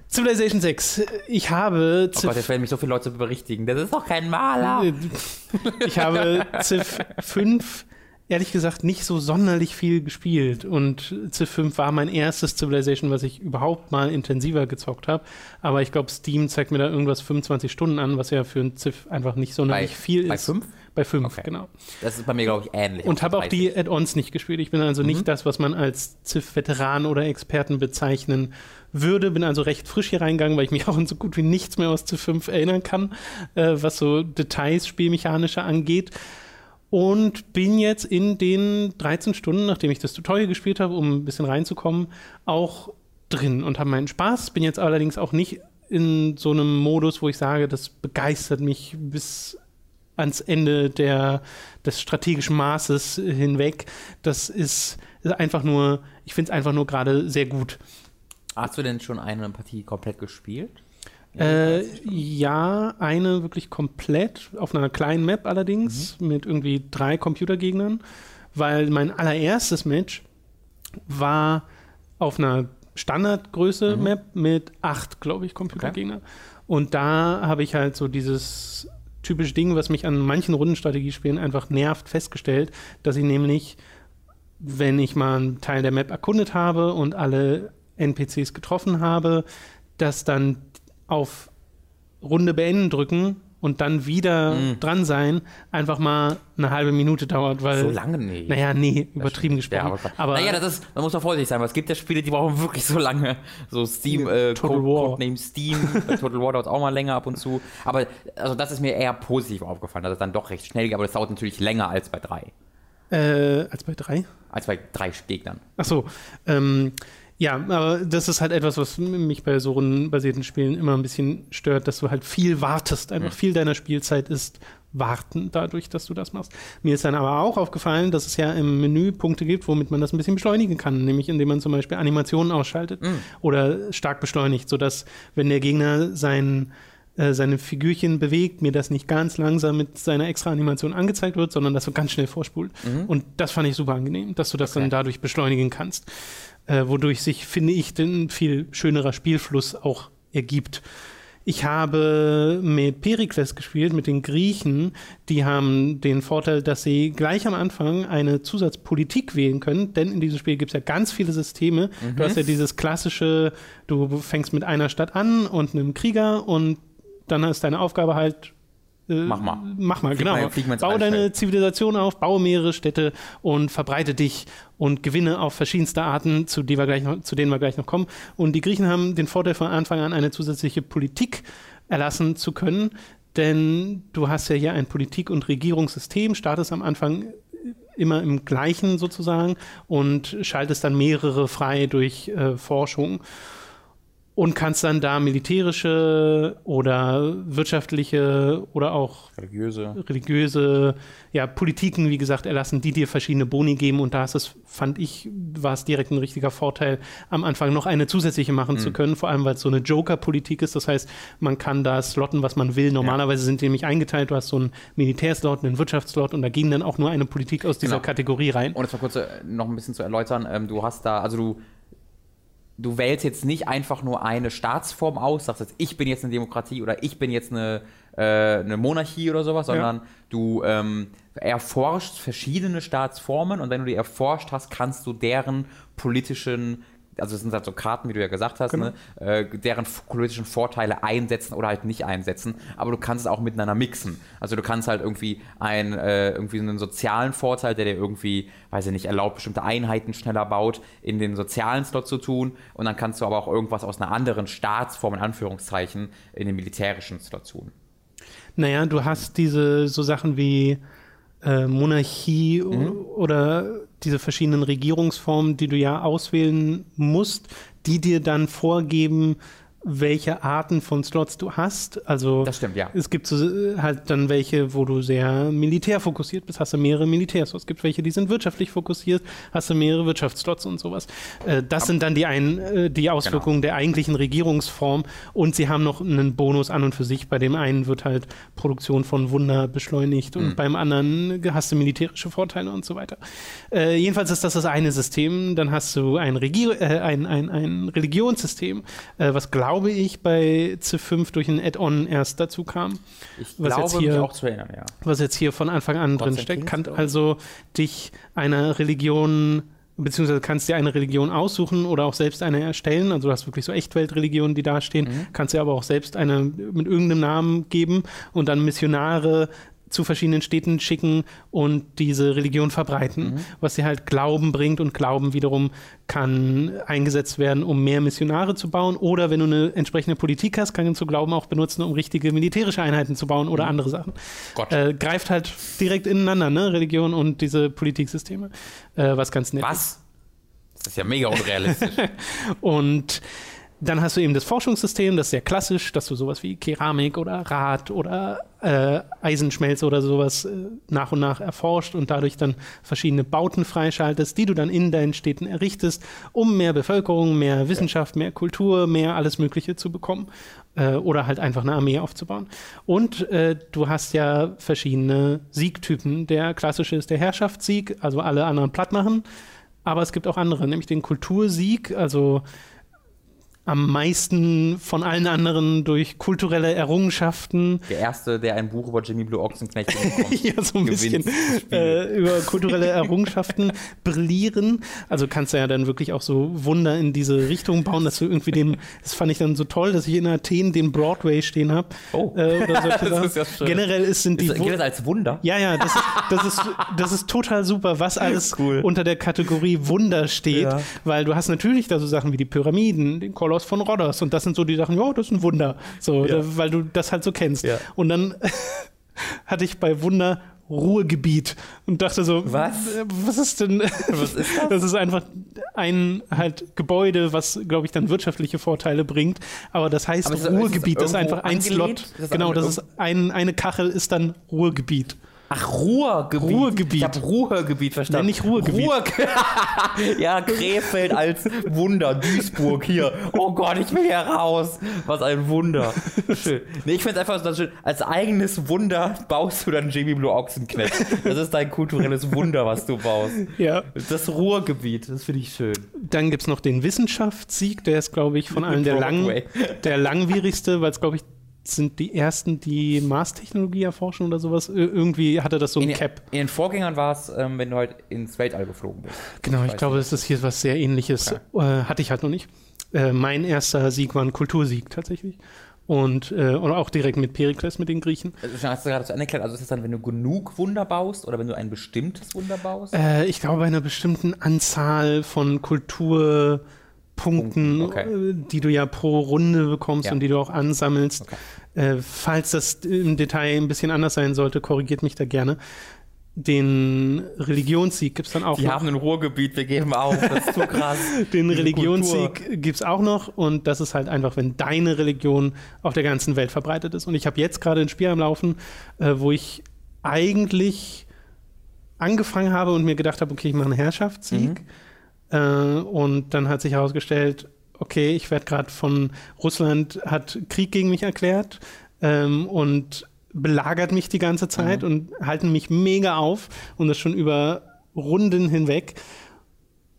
Civilization 6. Ich habe Oh Gott, jetzt werden mich so viele Leute berichtigen. Das ist doch kein Maler. (laughs) Ich habe Civ 5 ehrlich gesagt nicht so sonderlich viel gespielt und Civ 5 war mein erstes Civilization, was ich überhaupt mal intensiver gezockt habe. Aber ich glaube, Steam zeigt mir da irgendwas 25 Stunden an, was ja für ein Civ einfach nicht sonderlich Bei- viel bei ist. fünf? Bei 5, Okay. genau. Das ist bei mir, glaube ich, ähnlich. Und habe auch 30. die Add-ons nicht gespielt. Ich bin also Mhm. nicht das, was man als Civ-Veteran oder Experten bezeichnen würde. Bin also recht frisch hier reingegangen, weil ich mich (laughs) auch an so gut wie nichts mehr aus Civ 5 erinnern kann, äh, was so Details spielmechanischer angeht. Und bin jetzt in den 13 Stunden, nachdem ich das Tutorial gespielt habe, um ein bisschen reinzukommen, auch drin und habe meinen Spaß. Bin jetzt allerdings auch nicht in so einem Modus, wo ich sage, das begeistert mich bis ans Ende der, des strategischen Maßes hinweg. Das ist, ist einfach nur, ich finde es einfach nur gerade sehr gut. Hast du denn schon eine Partie komplett gespielt? Äh, ja, eine wirklich komplett, auf einer kleinen Map allerdings, mit irgendwie drei Computergegnern, weil mein allererstes Match war auf einer Standardgröße Map mit acht, glaube ich, Computergegner. Und da habe ich halt so dieses typische Ding, was mich an manchen Rundenstrategiespielen einfach nervt, festgestellt, dass ich nämlich, wenn ich mal einen Teil der Map erkundet habe und alle NPCs getroffen habe, dass dann auf Runde beenden drücken und dann wieder dran sein, einfach mal eine halbe Minute dauert, weil. So lange? Nee. Naja, nee, übertrieben gesprochen. Ja, aber, aber naja, das ist, man muss doch vorsichtig sein, weil es gibt ja Spiele, die brauchen wirklich so lange. So Steam, äh, Total Co- War. Codename Steam, bei Total War dauert auch mal länger ab und zu. Aber also das ist mir eher positiv aufgefallen, dass es dann doch recht schnell geht, aber das dauert natürlich länger als bei drei. Äh, als bei drei? Als bei drei Gegnern. Ach so. Ähm, ja, aber das ist halt etwas, was mich bei so rundenbasierten Spielen immer ein bisschen stört, dass du halt viel wartest. Einfach Mhm. viel deiner Spielzeit ist warten dadurch, dass du das machst. Mir ist dann aber auch aufgefallen, dass es ja im Menü Punkte gibt, womit man das ein bisschen beschleunigen kann, nämlich indem man zum Beispiel Animationen ausschaltet Mhm. oder stark beschleunigt, sodass wenn der Gegner sein äh, seine Figürchen bewegt, mir das nicht ganz langsam mit seiner extra Animation angezeigt wird, sondern das so ganz schnell vorspult. Und das fand ich super angenehm, dass du das Mhm. Okay. dann dadurch beschleunigen kannst. Äh, wodurch sich, finde ich, ein viel schönerer Spielfluss auch ergibt. Ich habe mit Perikles gespielt, mit den Griechen. Die haben den Vorteil, dass sie gleich am Anfang eine Zusatzpolitik wählen können, denn in diesem Spiel gibt es ja ganz viele Systeme. Du hast ja dieses klassische, du fängst mit einer Stadt an und einem Krieger und dann ist deine Aufgabe halt. Äh, Mach mal. Mach mal, Flieg genau. mal- flieg mal ins Bau deine. Zivilisation auf, baue mehrere Städte und verbreite dich und gewinne auf verschiedenste Arten, zu, die wir gleich noch, zu denen wir gleich noch kommen. Und die Griechen haben den Vorteil von Anfang an, eine zusätzliche Politik erlassen zu können, denn du hast ja hier ein Politik- und Regierungssystem, startest am Anfang immer im gleichen sozusagen und schaltest dann mehrere frei durch äh, Forschung und kannst dann da militärische oder wirtschaftliche oder auch Religiöse. religiöse ja, Politiken, wie gesagt, erlassen, die dir verschiedene Boni geben. Und da ist es, fand ich, war es direkt ein richtiger Vorteil, am Anfang noch eine zusätzliche machen zu können, vor allem weil es so eine Joker-Politik ist. Das heißt, man kann da slotten, was man will. Normalerweise sind die nämlich eingeteilt. Du hast so einen Militärslot, einen Wirtschaftslot und da ging dann auch nur eine Politik aus dieser Genau. Kategorie rein. Und jetzt mal kurz äh, noch ein bisschen zu erläutern, ähm, du hast da, also du, du wählst jetzt nicht einfach nur eine Staatsform aus, sagst jetzt, ich bin jetzt eine Demokratie oder ich bin jetzt eine, äh, eine Monarchie oder sowas, sondern du ähm, erforschst verschiedene Staatsformen und wenn du die erforscht hast, kannst du deren politischen also es sind halt so Karten, wie du ja gesagt hast, Genau. ne, äh, deren politischen Vorteile einsetzen oder halt nicht einsetzen, aber du kannst es auch miteinander mixen. Also du kannst halt irgendwie ein, äh, irgendwie einen sozialen Vorteil, der dir irgendwie, weiß ich nicht, erlaubt, bestimmte Einheiten schneller baut, in den sozialen Slot zu tun und dann kannst du aber auch irgendwas aus einer anderen Staatsform, in Anführungszeichen, in den militärischen Slot tun. Naja, du hast diese so Sachen wie äh, Monarchie o- oder diese verschiedenen Regierungsformen, die du ja auswählen musst, die dir dann vorgeben, welche Arten von Slots du hast. Also Das stimmt, ja. es gibt so, äh, halt dann welche, wo du sehr militärfokussiert bist, hast du mehrere Militärslots. Es gibt welche, die sind wirtschaftlich fokussiert, hast du mehrere Wirtschaftsslots und sowas. Äh, das sind dann die, ein, äh, die Auswirkungen der eigentlichen Regierungsform und sie haben noch einen Bonus an und für sich. Bei dem einen wird halt Produktion von Wunder beschleunigt und beim anderen hast du militärische Vorteile und so weiter. Äh, jedenfalls ist das das eine System. Dann hast du ein, Regier ein, ein, ein Religionssystem, was glaube ich bei C5 durch ein Add-on erst dazu kam Ich Was glaube, jetzt hier- mich auch zu erinnern, ja. was jetzt hier von Anfang an drin steckt, kann also dich einer Religion beziehungsweise kannst dir eine Religion aussuchen oder auch selbst eine erstellen. Also du hast wirklich so Echtweltreligionen, die da stehen. Mhm. Kannst dir aber auch selbst eine mit irgendeinem Namen geben und dann Missionare zu verschiedenen Städten schicken und diese Religion verbreiten, Mhm. was dir halt Glauben bringt und Glauben wiederum kann eingesetzt werden, um mehr Missionare zu bauen oder wenn du eine entsprechende Politik hast, kannst du Glauben auch benutzen, um richtige militärische Einheiten zu bauen oder andere Sachen Gott. äh, greift halt direkt ineinander, ne? Religion und diese Politiksysteme, äh, was ganz nett ist. Was? Das ist ja mega unrealistisch. (laughs) Und dann hast du eben das Forschungssystem, das ist sehr klassisch, dass du sowas wie Keramik oder Rad oder äh, Eisenschmelze oder sowas äh, nach und nach erforscht und dadurch dann verschiedene Bauten freischaltest, die du dann in deinen Städten errichtest, um mehr Bevölkerung, mehr Wissenschaft, mehr Kultur, mehr alles Mögliche zu bekommen äh, oder halt einfach eine Armee aufzubauen. Und äh, du hast ja verschiedene Siegtypen. Der klassische ist der Herrschaftssieg, also alle anderen platt machen. Aber es gibt auch andere, nämlich den Kultursieg, also am meisten von allen anderen durch kulturelle Errungenschaften. Der Erste, der ein Buch über Jimmy Blue Ochsenknecht (laughs) bekommt. ja, so ein bisschen gewinnt äh, über kulturelle Errungenschaften (laughs) brillieren. Also kannst du ja dann wirklich auch so Wunder in diese Richtung bauen, dass du irgendwie dem, das fand ich dann so toll, dass ich in Athen den Broadway stehen habe. Oh. Äh, (laughs) ist ja schön. Generell ist, sind die Ist, gilt das als Wunder? Ja, ja, das ist, das ist, das ist total super, was alles Cool. unter der Kategorie Wunder steht, Ja. weil du hast natürlich da so Sachen wie die Pyramiden, den Koloss von Rhodos und das sind so die Sachen, ja, das ist ein Wunder, so, Ja. weil du das halt so kennst. Ja. Und dann (laughs) hatte ich bei Wunder Ruhegebiet und dachte so, Was? äh, was ist denn? Was ist das? (laughs) Das ist einfach ein halt Gebäude, was, glaube ich, dann wirtschaftliche Vorteile bringt. Aber das heißt Aber Ruhegebiet, das ist einfach ein? Slot. Das genau, das ist ein, eine Kachel ist dann Ruhegebiet. Ach, Ruhrgebiet. Ruhrgebiet. Ich habe Ruhrgebiet verstanden. Nenn nicht Ruhrgebiet. Ruhr (laughs) ja, Krefeld als Wunder. Duisburg hier. Oh Gott, ich will hier raus. Was ein Wunder. Schön. Nee, ich finde es einfach so schön. Als eigenes Wunder baust du dann Jamie Blue Ochsenknecht. Das ist dein kulturelles Wunder, was du baust. Ja. Das Ruhrgebiet, das finde ich schön. Dann gibt es noch den Wissenschaftssieg, der ist, glaube ich, von allen der, lang, der langwierigste, weil es, glaube ich, sind die ersten, die Mars-Technologie erforschen oder sowas. Ir- Irgendwie hatte das so ein In, Cap. in den Vorgängern war es, ähm, wenn du halt ins Weltall geflogen bist. Genau, ich weiß glaube, das ist hier was sehr ähnliches. Okay. Äh, hatte ich halt noch nicht. Äh, mein erster Sieg war ein Kultursieg tatsächlich. Und äh, oder auch direkt mit Perikles, mit den Griechen. Also, hast du gerade zu Ende erklärt, also ist das dann, wenn du genug Wunder baust oder wenn du ein bestimmtes Wunder baust? Äh, ich glaube, bei einer bestimmten Anzahl von Kulturpunkten, Punkten, okay. äh, die du ja pro Runde bekommst Ja. und die du auch ansammelst. Okay. Äh, falls das im Detail ein bisschen anders sein sollte, korrigiert mich da gerne. Den Religionssieg gibt es dann auch Die noch. haben ein Ruhrgebiet, wir geben auf, das ist so (laughs) krass. Den Religionssieg gibt es auch noch und das ist halt einfach, wenn deine Religion auf der ganzen Welt verbreitet ist. Und ich habe jetzt gerade ein Spiel am Laufen, äh, wo ich eigentlich angefangen habe und mir gedacht habe, okay, ich mache einen Herrschaftssieg. Äh, und dann hat sich herausgestellt, okay, ich werde gerade von Russland, hat Krieg gegen mich erklärt ähm, und belagert mich die ganze Zeit und halten mich mega auf und das schon über Runden hinweg.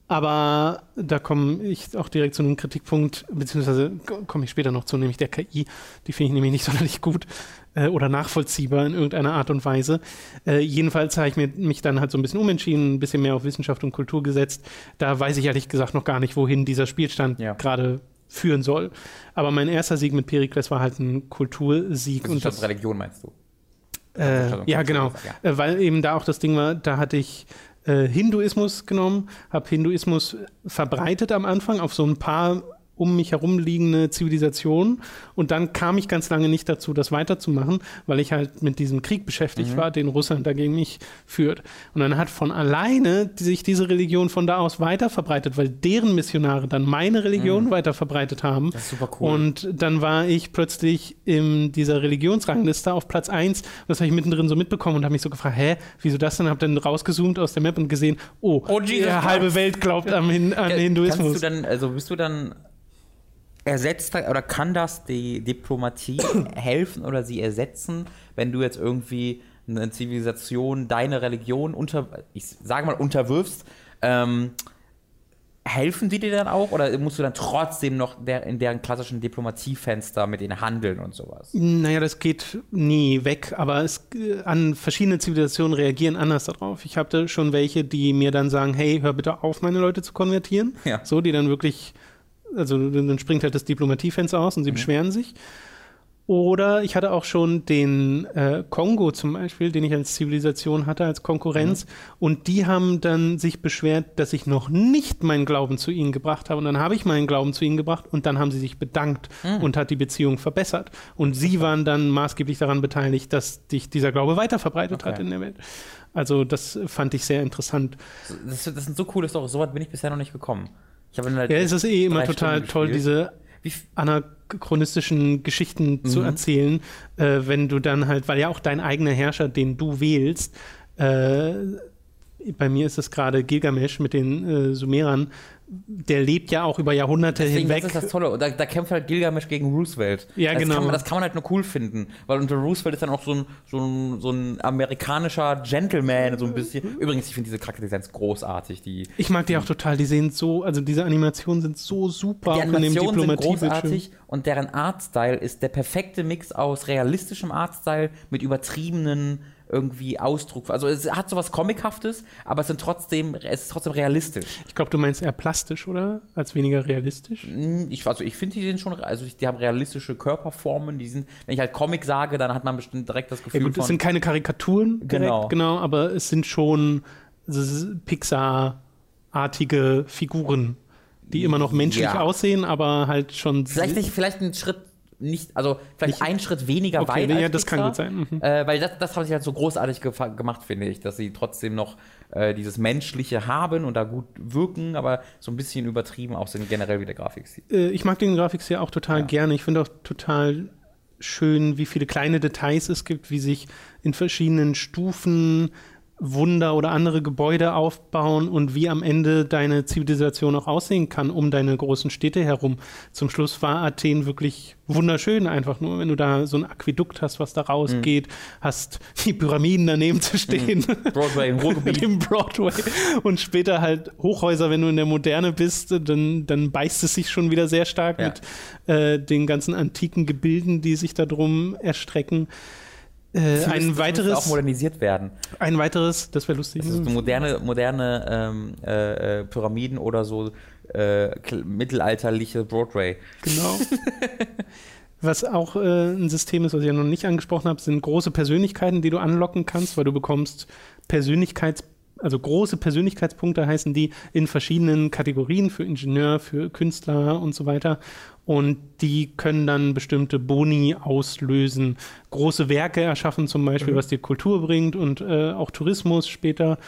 Aber da komme ich auch direkt zu einem Kritikpunkt, beziehungsweise komme ich später noch zu, nämlich der KI. Die finde ich nämlich nicht (laughs) sonderlich gut äh, oder nachvollziehbar in irgendeiner Art und Weise. Äh, jedenfalls habe ich mir, mich dann halt so ein bisschen umentschieden, ein bisschen mehr auf Wissenschaft und Kultur gesetzt. Da weiß ich ehrlich gesagt noch gar nicht, wohin dieser Spielstand Ja. gerade führen soll. Aber mein erster Sieg mit Perikles war halt ein Kultursieg. und das, Religion meinst du? äh, schon ja, genau. gesagt, Äh, weil eben da auch das Ding war, da hatte ich äh, Hinduismus genommen, habe Hinduismus verbreitet am Anfang auf so ein paar um mich herum liegende Zivilisationen und dann kam ich ganz lange nicht dazu, das weiterzumachen, weil ich halt mit diesem Krieg beschäftigt Mhm. war, den Russland dagegen mich führt. Und dann hat von alleine sich diese Religion von da aus weiter verbreitet, weil deren Missionare dann meine Religion weiter verbreitet haben. Mhm. Das ist super cool. Und dann war ich plötzlich in dieser Religionsrangliste auf Platz 1. Das habe ich mittendrin so mitbekommen und habe mich so gefragt, hä, wieso das denn? Habe dann rausgezoomt aus der Map und gesehen, oh, Oh, die halbe. Welt glaubt am Hin an Kannst Hinduismus. du dann, also bist du dann ersetzt oder kann das die Diplomatie (coughs) helfen oder sie ersetzen, wenn du jetzt irgendwie eine Zivilisation, deine Religion unter, ich sage mal, unterwirfst? Ähm, helfen die dir dann auch oder musst du dann trotzdem noch der, in deren klassischen Diplomatiefenster mit ihnen handeln und sowas? Naja, das geht nie weg, aber es, äh, an verschiedene Zivilisationen reagieren anders darauf. Ich hatte schon welche, die mir dann sagen, hey, hör bitte auf, meine Leute zu konvertieren. Ja. So, die dann wirklich, also dann springt halt das Diplomatiefenster aus und sie beschweren sich. Oder ich hatte auch schon den äh, Kongo zum Beispiel, den ich als Zivilisation hatte, als Konkurrenz. Und die haben dann sich beschwert, dass ich noch nicht meinen Glauben zu ihnen gebracht habe. Und dann habe ich meinen Glauben zu ihnen gebracht und dann haben sie sich bedankt und hat die Beziehung verbessert. Und sie waren dann maßgeblich daran beteiligt, dass sich dieser Glaube weiter verbreitet hat Okay. in der Welt. Also das fand ich sehr interessant. Das, das sind so coole Storys, so weit bin ich bisher noch nicht gekommen. Ich habe halt Ja, es ist eh immer total toll, diese anachronistischen Geschichten zu Mhm. erzählen, äh, wenn du dann halt, weil ja auch dein eigener Herrscher, den du wählst, äh, bei mir ist es gerade Gilgamesh mit den äh, Sumerern, der lebt ja auch über Jahrhunderte Deswegen, hinweg. das ist das Tolle. Da, da kämpft halt Gilgamesh gegen Roosevelt. Ja, das genau. Kann man, das kann man halt nur cool finden. Weil unter Roosevelt ist dann auch so ein, so ein, so ein amerikanischer Gentleman, so ein bisschen. Übrigens, ich finde diese Charakterdesigns großartig. Die, ich mag die auch total, die sehen so, also diese Animationen sind so super die Animationen sind großartig und deren Artstyle ist der perfekte Mix aus realistischem Artstyle mit übertriebenen irgendwie Ausdruck. Also es hat sowas Comichaftes, aber es sind trotzdem, es ist trotzdem realistisch. Ich glaube, du meinst eher plastisch, oder? Als weniger realistisch? Hm, Ich, also ich finde, die sind schon, also die haben realistische Körperformen, die sind, wenn ich halt Comic sage, dann hat man bestimmt direkt das Ja Gefühl gut, es von, sind keine Karikaturen direkt, Genau. genau, aber es sind schon Pixar-artige Figuren, die immer noch menschlich Ja. aussehen, aber halt schon vielleicht nicht, vielleicht einen Schritt nicht, also vielleicht Nicht- einen Schritt weniger Okay, weit ja, als das kann Pixar. gut sein. Mhm. Äh, weil das, das haben sie halt so großartig gemacht, finde ich, dass sie trotzdem noch äh, dieses Menschliche haben und da gut wirken, aber so ein bisschen übertrieben auch sind generell wie der Grafik sieht. Äh, ich mag den Grafikstil auch total Ja. gerne. Ich finde auch total schön, wie viele kleine Details es gibt, wie sich in verschiedenen Stufen Wunder oder andere Gebäude aufbauen und wie am Ende deine Zivilisation auch aussehen kann um deine großen Städte herum. Zum Schluss war Athen wirklich wunderschön, einfach nur, wenn du da so ein Aquädukt hast, was da rausgeht, hast die Pyramiden daneben zu stehen. Broadway im Ruhrgebiet. (laughs) dem Broadway und später halt Hochhäuser, wenn du in der Moderne bist, dann, dann beißt es sich schon wieder sehr stark Ja. mit äh, den ganzen antiken Gebilden, die sich da drum erstrecken. Äh, ein, weiteres, auch modernisiert werden. ein weiteres, das wäre lustig. Das moderne, moderne ähm, äh, äh, Pyramiden oder so äh, mittelalterliche Broadway. Genau. (laughs) Was auch äh, ein System ist, was ich ja noch nicht angesprochen habe, sind große Persönlichkeiten, die du anlocken kannst, weil du bekommst Persönlichkeits, also große Persönlichkeitspunkte heißen die in verschiedenen Kategorien für Ingenieur, für Künstler und so weiter. Und die können dann bestimmte Boni auslösen. Große Werke erschaffen zum Beispiel, was dir Kultur bringt und äh, auch Tourismus später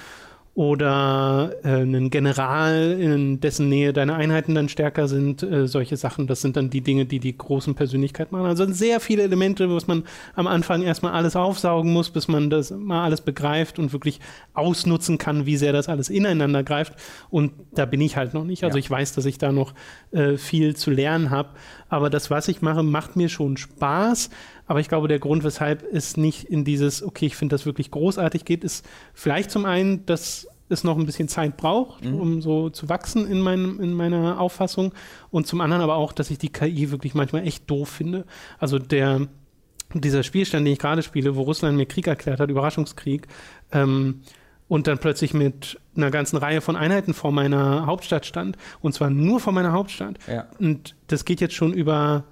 oder äh, einen General, in dessen Nähe deine Einheiten dann stärker sind, äh, solche Sachen. Das sind dann die Dinge, die die großen Persönlichkeit machen. Also sehr viele Elemente, was man am Anfang erstmal alles aufsaugen muss, bis man das mal alles begreift und wirklich ausnutzen kann, wie sehr das alles ineinander greift. Und da bin ich halt noch nicht. Also Ja. ich weiß, dass ich da noch äh, viel zu lernen habe. Aber das, was ich mache, macht mir schon Spaß. Aber ich glaube, der Grund, weshalb es nicht in dieses, okay, ich finde das wirklich großartig geht, ist vielleicht zum einen, dass es noch ein bisschen Zeit braucht, um so zu wachsen in, meinem, in meiner Auffassung. Und zum anderen aber auch, dass ich die KI wirklich manchmal echt doof finde. Also der, dieser Spielstand, den ich gerade spiele, wo Russland mir Krieg erklärt hat, Überraschungskrieg, ähm, und dann plötzlich mit einer ganzen Reihe von Einheiten vor meiner Hauptstadt stand. Und zwar nur vor meiner Hauptstadt. Ja. Und das geht jetzt schon über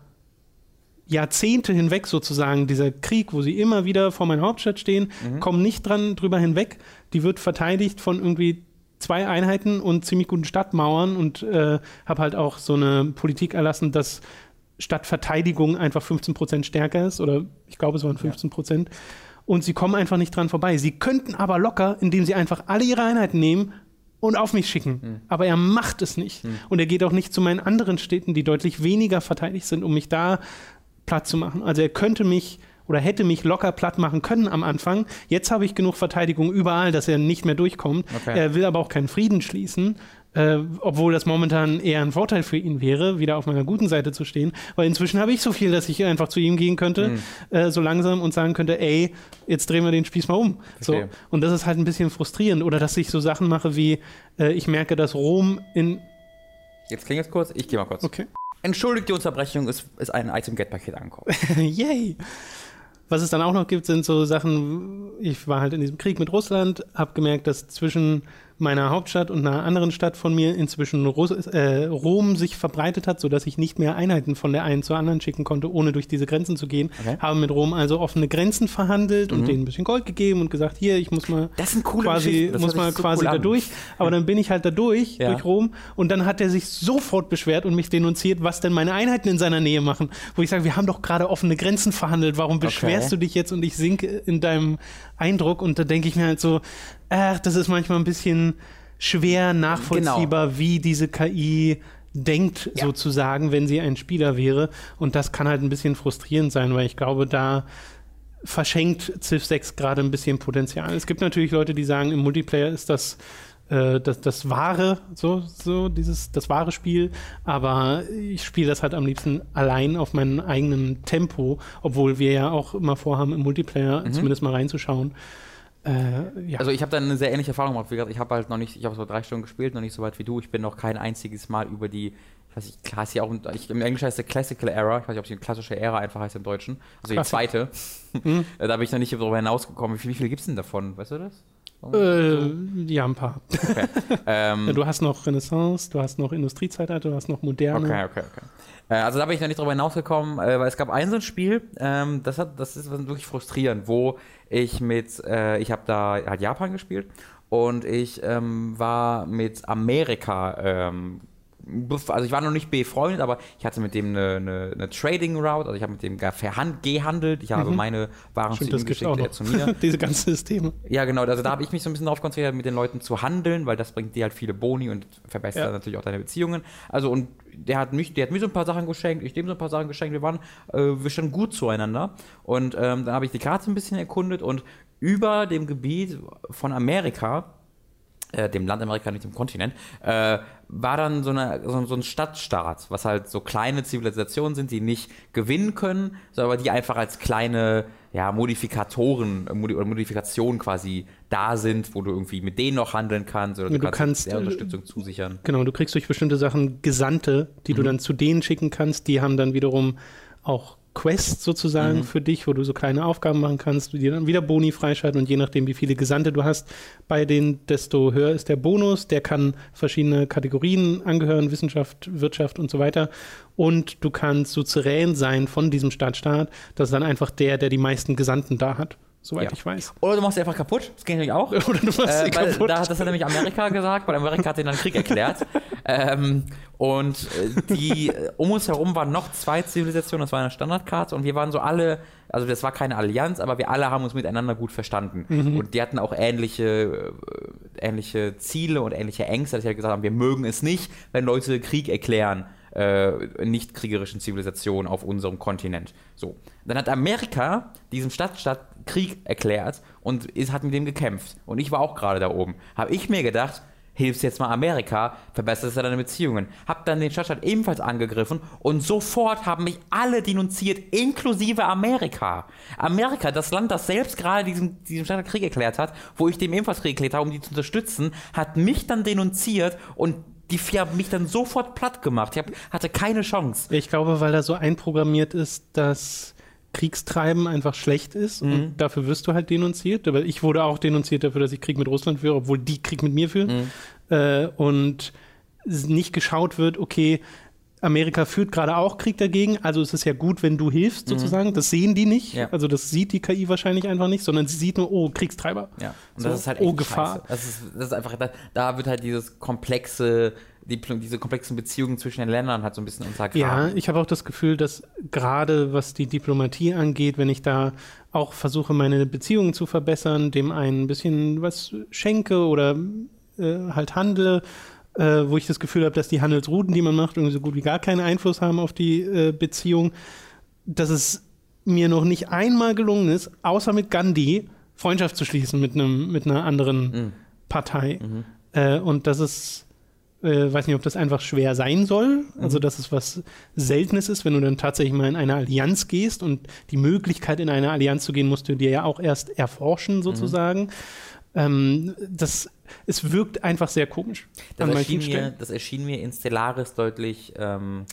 Jahrzehnte hinweg sozusagen, dieser Krieg, wo sie immer wieder vor meiner Hauptstadt stehen, kommen nicht dran drüber hinweg. Die wird verteidigt von irgendwie zwei Einheiten und ziemlich guten Stadtmauern und äh, habe halt auch so eine Politik erlassen, dass Stadtverteidigung einfach 15 Prozent stärker ist oder ich glaube, es waren 15 Prozent. Und sie kommen einfach nicht dran vorbei. Sie könnten aber locker, indem sie einfach alle ihre Einheiten nehmen und auf mich schicken. Aber er macht es nicht. Und er geht auch nicht zu meinen anderen Städten, die deutlich weniger verteidigt sind, um mich da platt zu machen. Also er könnte mich oder hätte mich locker platt machen können am Anfang. Jetzt habe ich genug Verteidigung überall, dass er nicht mehr durchkommt. Okay. Er will aber auch keinen Frieden schließen, äh, obwohl das momentan eher ein Vorteil für ihn wäre, wieder auf meiner guten Seite zu stehen. Weil inzwischen habe ich so viel, dass ich einfach zu ihm gehen könnte, Mhm. äh, so langsam und sagen könnte, ey, jetzt drehen wir den Spieß mal um. So. Verstehe. Und das ist halt ein bisschen frustrierend. Oder dass ich so Sachen mache wie, äh, ich merke, dass Rom in. Jetzt klingt es kurz, ich gehe mal kurz. Okay. Entschuldigt die Unterbrechung, es ist ein Item-Get-Paket angekommen. (laughs) Yay! Was es dann auch noch gibt, sind so Sachen, ich war halt in diesem Krieg mit Russland, habe gemerkt, dass zwischen meiner Hauptstadt und einer anderen Stadt von mir inzwischen Russ äh, Rom sich verbreitet hat, sodass ich nicht mehr Einheiten von der einen zur anderen schicken konnte, ohne durch diese Grenzen zu gehen. Okay. Habe mit Rom also offene Grenzen verhandelt und denen ein bisschen Gold gegeben und gesagt, hier, ich muss mal Das sind coole quasi, muss mal so quasi cool da durch. Aber dann bin ich halt da durch, Ja. durch Rom. Und dann hat er sich sofort beschwert und mich denunziert, was denn meine Einheiten in seiner Nähe machen. Wo ich sage, wir haben doch gerade offene Grenzen verhandelt. Warum beschwerst du dich jetzt und ich sinke in deinem Eindruck? Und da denke ich mir halt so, ach, das ist manchmal ein bisschen schwer nachvollziehbar, wie diese KI denkt, Ja. sozusagen, wenn sie ein Spieler wäre. Und das kann halt ein bisschen frustrierend sein, weil ich glaube, da verschenkt Civ 6 gerade ein bisschen Potenzial. Es gibt natürlich Leute, die sagen, im Multiplayer ist das äh, das, das wahre, so, so dieses, das wahre Spiel, aber ich spiele das halt am liebsten allein auf meinem eigenen Tempo, obwohl wir ja auch immer vorhaben, im Multiplayer zumindest mal reinzuschauen. Äh, ja. Also ich habe da eine sehr ähnliche Erfahrung gemacht. Gesagt, ich habe halt noch nicht, ich habe so drei Stunden gespielt, noch nicht so weit wie du. Ich bin noch kein einziges Mal über die, ich weiß nicht, klar ist ja auch, ich, im Englischen heißt es Classical Era, ich weiß nicht, ob es die klassische Ära einfach heißt im Deutschen, also die zweite. Äh, (laughs) da bin ich noch nicht darüber hinausgekommen. Wie viel, wie viel gibt es denn davon, weißt du das? äh, ja, ein paar. (laughs) Ähm, Ja, du hast noch Renaissance, du hast noch Industriezeitalter, du hast noch Moderne. Okay, okay, okay. Äh, also da bin ich noch nicht drüber hinausgekommen, äh, weil es gab ein so ein Spiel, ähm, das hat, das ist wirklich frustrierend, wo ich mit, äh, ich habe da halt Japan gespielt und ich ähm, war mit Amerika ähm, also ich war noch nicht befreundet, aber ich hatte mit dem eine, eine, eine Trading Route, also ich habe mit dem verhand, gehandelt, ich habe mhm. meine Waren Stimmt, zu ihm geschickt, er zu mir. (laughs) Diese ganzen Systeme. Ja, genau, also da habe ich mich so ein bisschen darauf konzentriert, mit den Leuten zu handeln, weil das bringt dir halt viele Boni und verbessert ja. natürlich auch deine Beziehungen. Also und der hat mich, der hat mir so ein paar Sachen geschenkt, ich dem so ein paar Sachen geschenkt, wir waren, äh, wir standen gut zueinander und ähm, dann habe ich die Karte ein bisschen erkundet und über dem Gebiet von Amerika äh, dem Land Amerika, nicht dem Kontinent, äh, war dann so, eine, so, so, ein Stadtstaat, was halt so kleine Zivilisationen sind, die nicht gewinnen können, sondern aber die einfach als kleine ja, Modifikatoren äh, Modi oder Modifikationen quasi da sind, wo du irgendwie mit denen noch handeln kannst oder du, du kannst, der äh, Unterstützung zusichern. Genau, du kriegst durch bestimmte Sachen Gesandte, die mhm. du dann zu denen schicken kannst, die haben dann wiederum auch Quest sozusagen mhm. für dich, wo du so kleine Aufgaben machen kannst, die dann wieder Boni freischalten und je nachdem, wie viele Gesandte du hast, bei denen desto höher ist der Bonus. Der kann verschiedene Kategorien angehören, Wissenschaft, Wirtschaft und so weiter. Und du kannst Suzerän sein von diesem Stadtstaat. Das ist dann einfach der, der die meisten Gesandten da hat soweit ja. ich weiß. Oder du machst sie einfach kaputt, das geht natürlich auch. (laughs) Oder du machst äh, sie kaputt. Da, das hat nämlich Amerika gesagt, weil Amerika hat den dann Krieg erklärt. (laughs) ähm, und äh, die, äh, um uns herum waren noch zwei Zivilisationen, das war eine Standardkarte und wir waren so alle, also das war keine Allianz, aber wir alle haben uns miteinander gut verstanden. Mhm. Und die hatten auch ähnliche, äh, ähnliche Ziele und ähnliche Ängste, dass sie halt gesagt haben, wir mögen es nicht, wenn Leute Krieg erklären äh, nicht kriegerischen Zivilisationen auf unserem Kontinent. So. Dann hat Amerika diesem Stadtstaat Krieg erklärt und ist, hat mit dem gekämpft. Und ich war auch gerade da oben. Habe ich mir gedacht, hilfst jetzt mal Amerika, verbesserst du deine Beziehungen. Hab dann den Stadtstaat ebenfalls angegriffen und sofort haben mich alle denunziert, inklusive Amerika. Amerika, das Land, das selbst gerade diesem, diesem Stadtstaat Krieg erklärt hat, wo ich dem ebenfalls Krieg erklärt habe, um die zu unterstützen, hat mich dann denunziert und die vier haben mich dann sofort platt gemacht. Ich hab, hatte keine Chance. Ich glaube, weil da so einprogrammiert ist, dass Kriegstreiben einfach schlecht ist mhm. und dafür wirst du halt denunziert. Weil ich wurde auch denunziert dafür, dass ich Krieg mit Russland führe, obwohl die Krieg mit mir führen. Mhm. Äh, und nicht geschaut wird, okay, Amerika führt gerade auch Krieg dagegen, also ist es ja gut, wenn du hilfst, mhm. sozusagen. Mhm. Das sehen die nicht. Ja. Also das sieht die KI wahrscheinlich einfach nicht, sondern sie sieht nur, oh, Kriegstreiber. Ja, und so, das ist halt echt oh, Gefahr. Das ist, das ist einfach, da, da wird halt dieses komplexe die, diese komplexen Beziehungen zwischen den Ländern halt so ein bisschen untergraben. Ja, ich habe auch das Gefühl, dass gerade was die Diplomatie angeht, wenn ich da auch versuche, meine Beziehungen zu verbessern, dem einen ein bisschen was schenke oder äh, halt handle, äh, wo ich das Gefühl habe, dass die Handelsrouten, die man macht, irgendwie so gut wie gar keinen Einfluss haben auf die äh, Beziehung, dass es mir noch nicht einmal gelungen ist, außer mit Gandhi, Freundschaft zu schließen mit einem mit einer anderen mhm. Partei. Mhm. Äh, und das ist äh, weiß nicht, ob das einfach schwer sein soll. Also, mhm. dass es was Seltenes ist, wenn du dann tatsächlich mal in eine Allianz gehst und die Möglichkeit, in eine Allianz zu gehen, musst du dir ja auch erst erforschen, sozusagen. Mhm. Ähm, das, es wirkt einfach sehr komisch. Das, erschien mir, das erschien mir in Stellaris deutlich. Ähm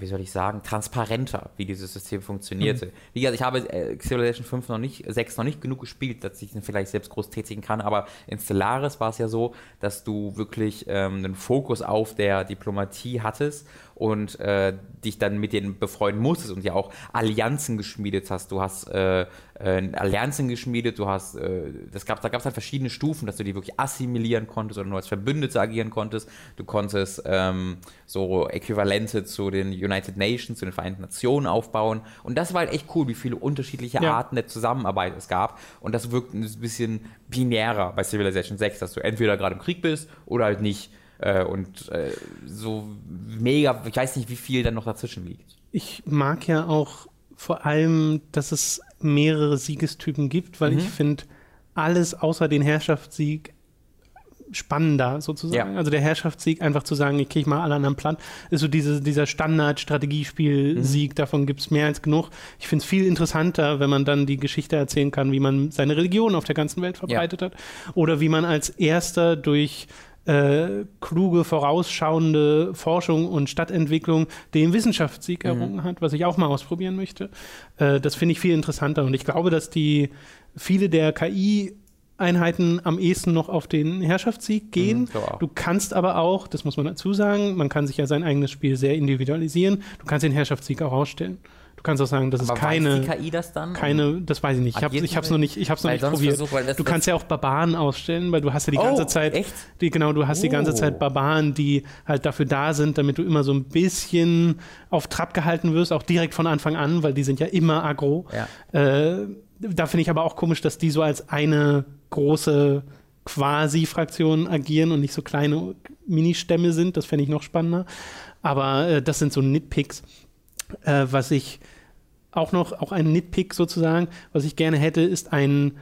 wie soll ich sagen, transparenter, wie dieses System funktionierte. Mhm. Wie gesagt, ich habe äh, Civilization 5 noch nicht, 6 noch nicht genug gespielt, dass ich ihn vielleicht selbst groß tätigen kann, aber in Stellaris war es ja so, dass du wirklich ähm, einen Fokus auf der Diplomatie hattest und äh, dich dann mit denen befreuen musstest und ja auch Allianzen geschmiedet hast. Du hast äh, äh, Allianzen geschmiedet, du hast, äh, das gab, da gab es halt verschiedene Stufen, dass du die wirklich assimilieren konntest oder nur als Verbündete agieren konntest. Du konntest ähm, so Äquivalente zu den United Nations, zu den Vereinten Nationen aufbauen. Und das war halt echt cool, wie viele unterschiedliche ja. Arten der Zusammenarbeit es gab. Und das wirkt ein bisschen binärer bei Civilization 6, dass du entweder gerade im Krieg bist oder halt nicht. Äh, und äh, so mega, ich weiß nicht, wie viel dann noch dazwischen liegt. Ich mag ja auch vor allem, dass es mehrere Siegestypen gibt, weil mhm. ich finde, alles außer den Herrschaftssieg spannender sozusagen. Ja. Also der Herrschaftssieg, einfach zu sagen, ich kriege mal alle anderen Plan, ist so diese, dieser Standard-Strategiespiel-Sieg, mhm. davon gibt es mehr als genug. Ich finde es viel interessanter, wenn man dann die Geschichte erzählen kann, wie man seine Religion auf der ganzen Welt verbreitet ja. hat. Oder wie man als erster durch äh, kluge, vorausschauende Forschung und Stadtentwicklung den Wissenschaftssieg mhm. errungen hat, was ich auch mal ausprobieren möchte. Äh, das finde ich viel interessanter und ich glaube, dass die viele der KI Einheiten am ehesten noch auf den Herrschaftssieg gehen. Mhm, du kannst aber auch, das muss man dazu sagen, man kann sich ja sein eigenes Spiel sehr individualisieren, du kannst den Herrschaftssieg auch ausstellen. Du kannst auch sagen, das Aber ist keine, weiß die KI das dann? keine, das weiß ich nicht. Ich habe die noch nicht, ich hab's noch nicht probiert. versuch, du kannst ja auch Barbaren ausstellen, weil du hast ja die Oh, ganze Zeit, echt? die, genau, du hast die ganze Oh. Zeit Barbaren, die halt dafür da sind, damit du immer so ein bisschen auf Trab gehalten wirst, auch direkt von Anfang an, weil die sind ja immer aggro. Ja. Äh, da finde ich aber auch komisch, dass die so als eine große Quasi-Fraktion agieren und nicht so kleine Ministämme sind. Das fände ich noch spannender. Aber äh, das sind so Nitpicks. Äh, was ich auch noch, auch ein Nitpick sozusagen, was ich gerne hätte, ist ein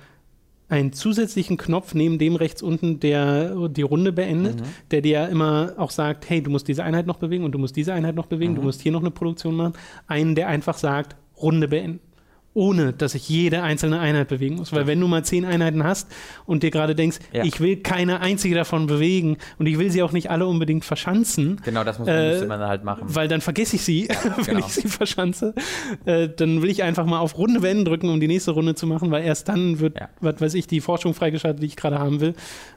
einen zusätzlichen Knopf neben dem rechts unten, der die Runde beendet, Mhm. der dir immer auch sagt, hey, du musst diese Einheit noch bewegen und du musst diese Einheit noch bewegen, Mhm. du musst hier noch eine Produktion machen. Einen, der einfach sagt, Runde beenden. Ohne, dass ich jede einzelne Einheit bewegen muss. Weil wenn du mal zehn Einheiten hast und dir gerade denkst, Ja. ich will keine einzige davon bewegen und ich will sie auch nicht alle unbedingt verschanzen, Genau, das muss, Äh, man halt machen. weil dann vergesse ich sie, (laughs) wenn genau. ich sie verschanze. Äh, dann will ich einfach mal auf Runde wenden drücken, um die nächste Runde zu machen, weil erst dann wird, Ja. was weiß ich, die Forschung freigeschaltet, die ich gerade haben will.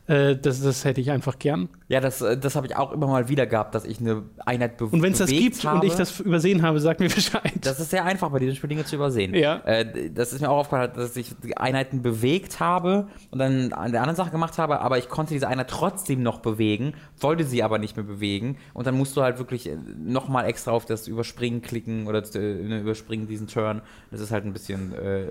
Äh, das, das hätte ich einfach gern. Ja, das, äh, das habe ich auch immer mal wieder gehabt, dass ich eine Einheit be Und wenn es das gibt habe. und ich das übersehen habe, sag mir (laughs) Bescheid. Das ist sehr einfach bei diesen Spielen Dinge zu übersehen. Ja. Äh, das ist mir auch aufgefallen, dass ich die Einheiten bewegt habe und dann an der anderen Sache gemacht habe, aber ich konnte diese Einheit trotzdem noch bewegen, wollte sie aber nicht mehr bewegen und dann musst du halt wirklich nochmal extra auf das Überspringen klicken oder äh, ne, überspringen diesen Turn. Das ist halt ein bisschen, äh,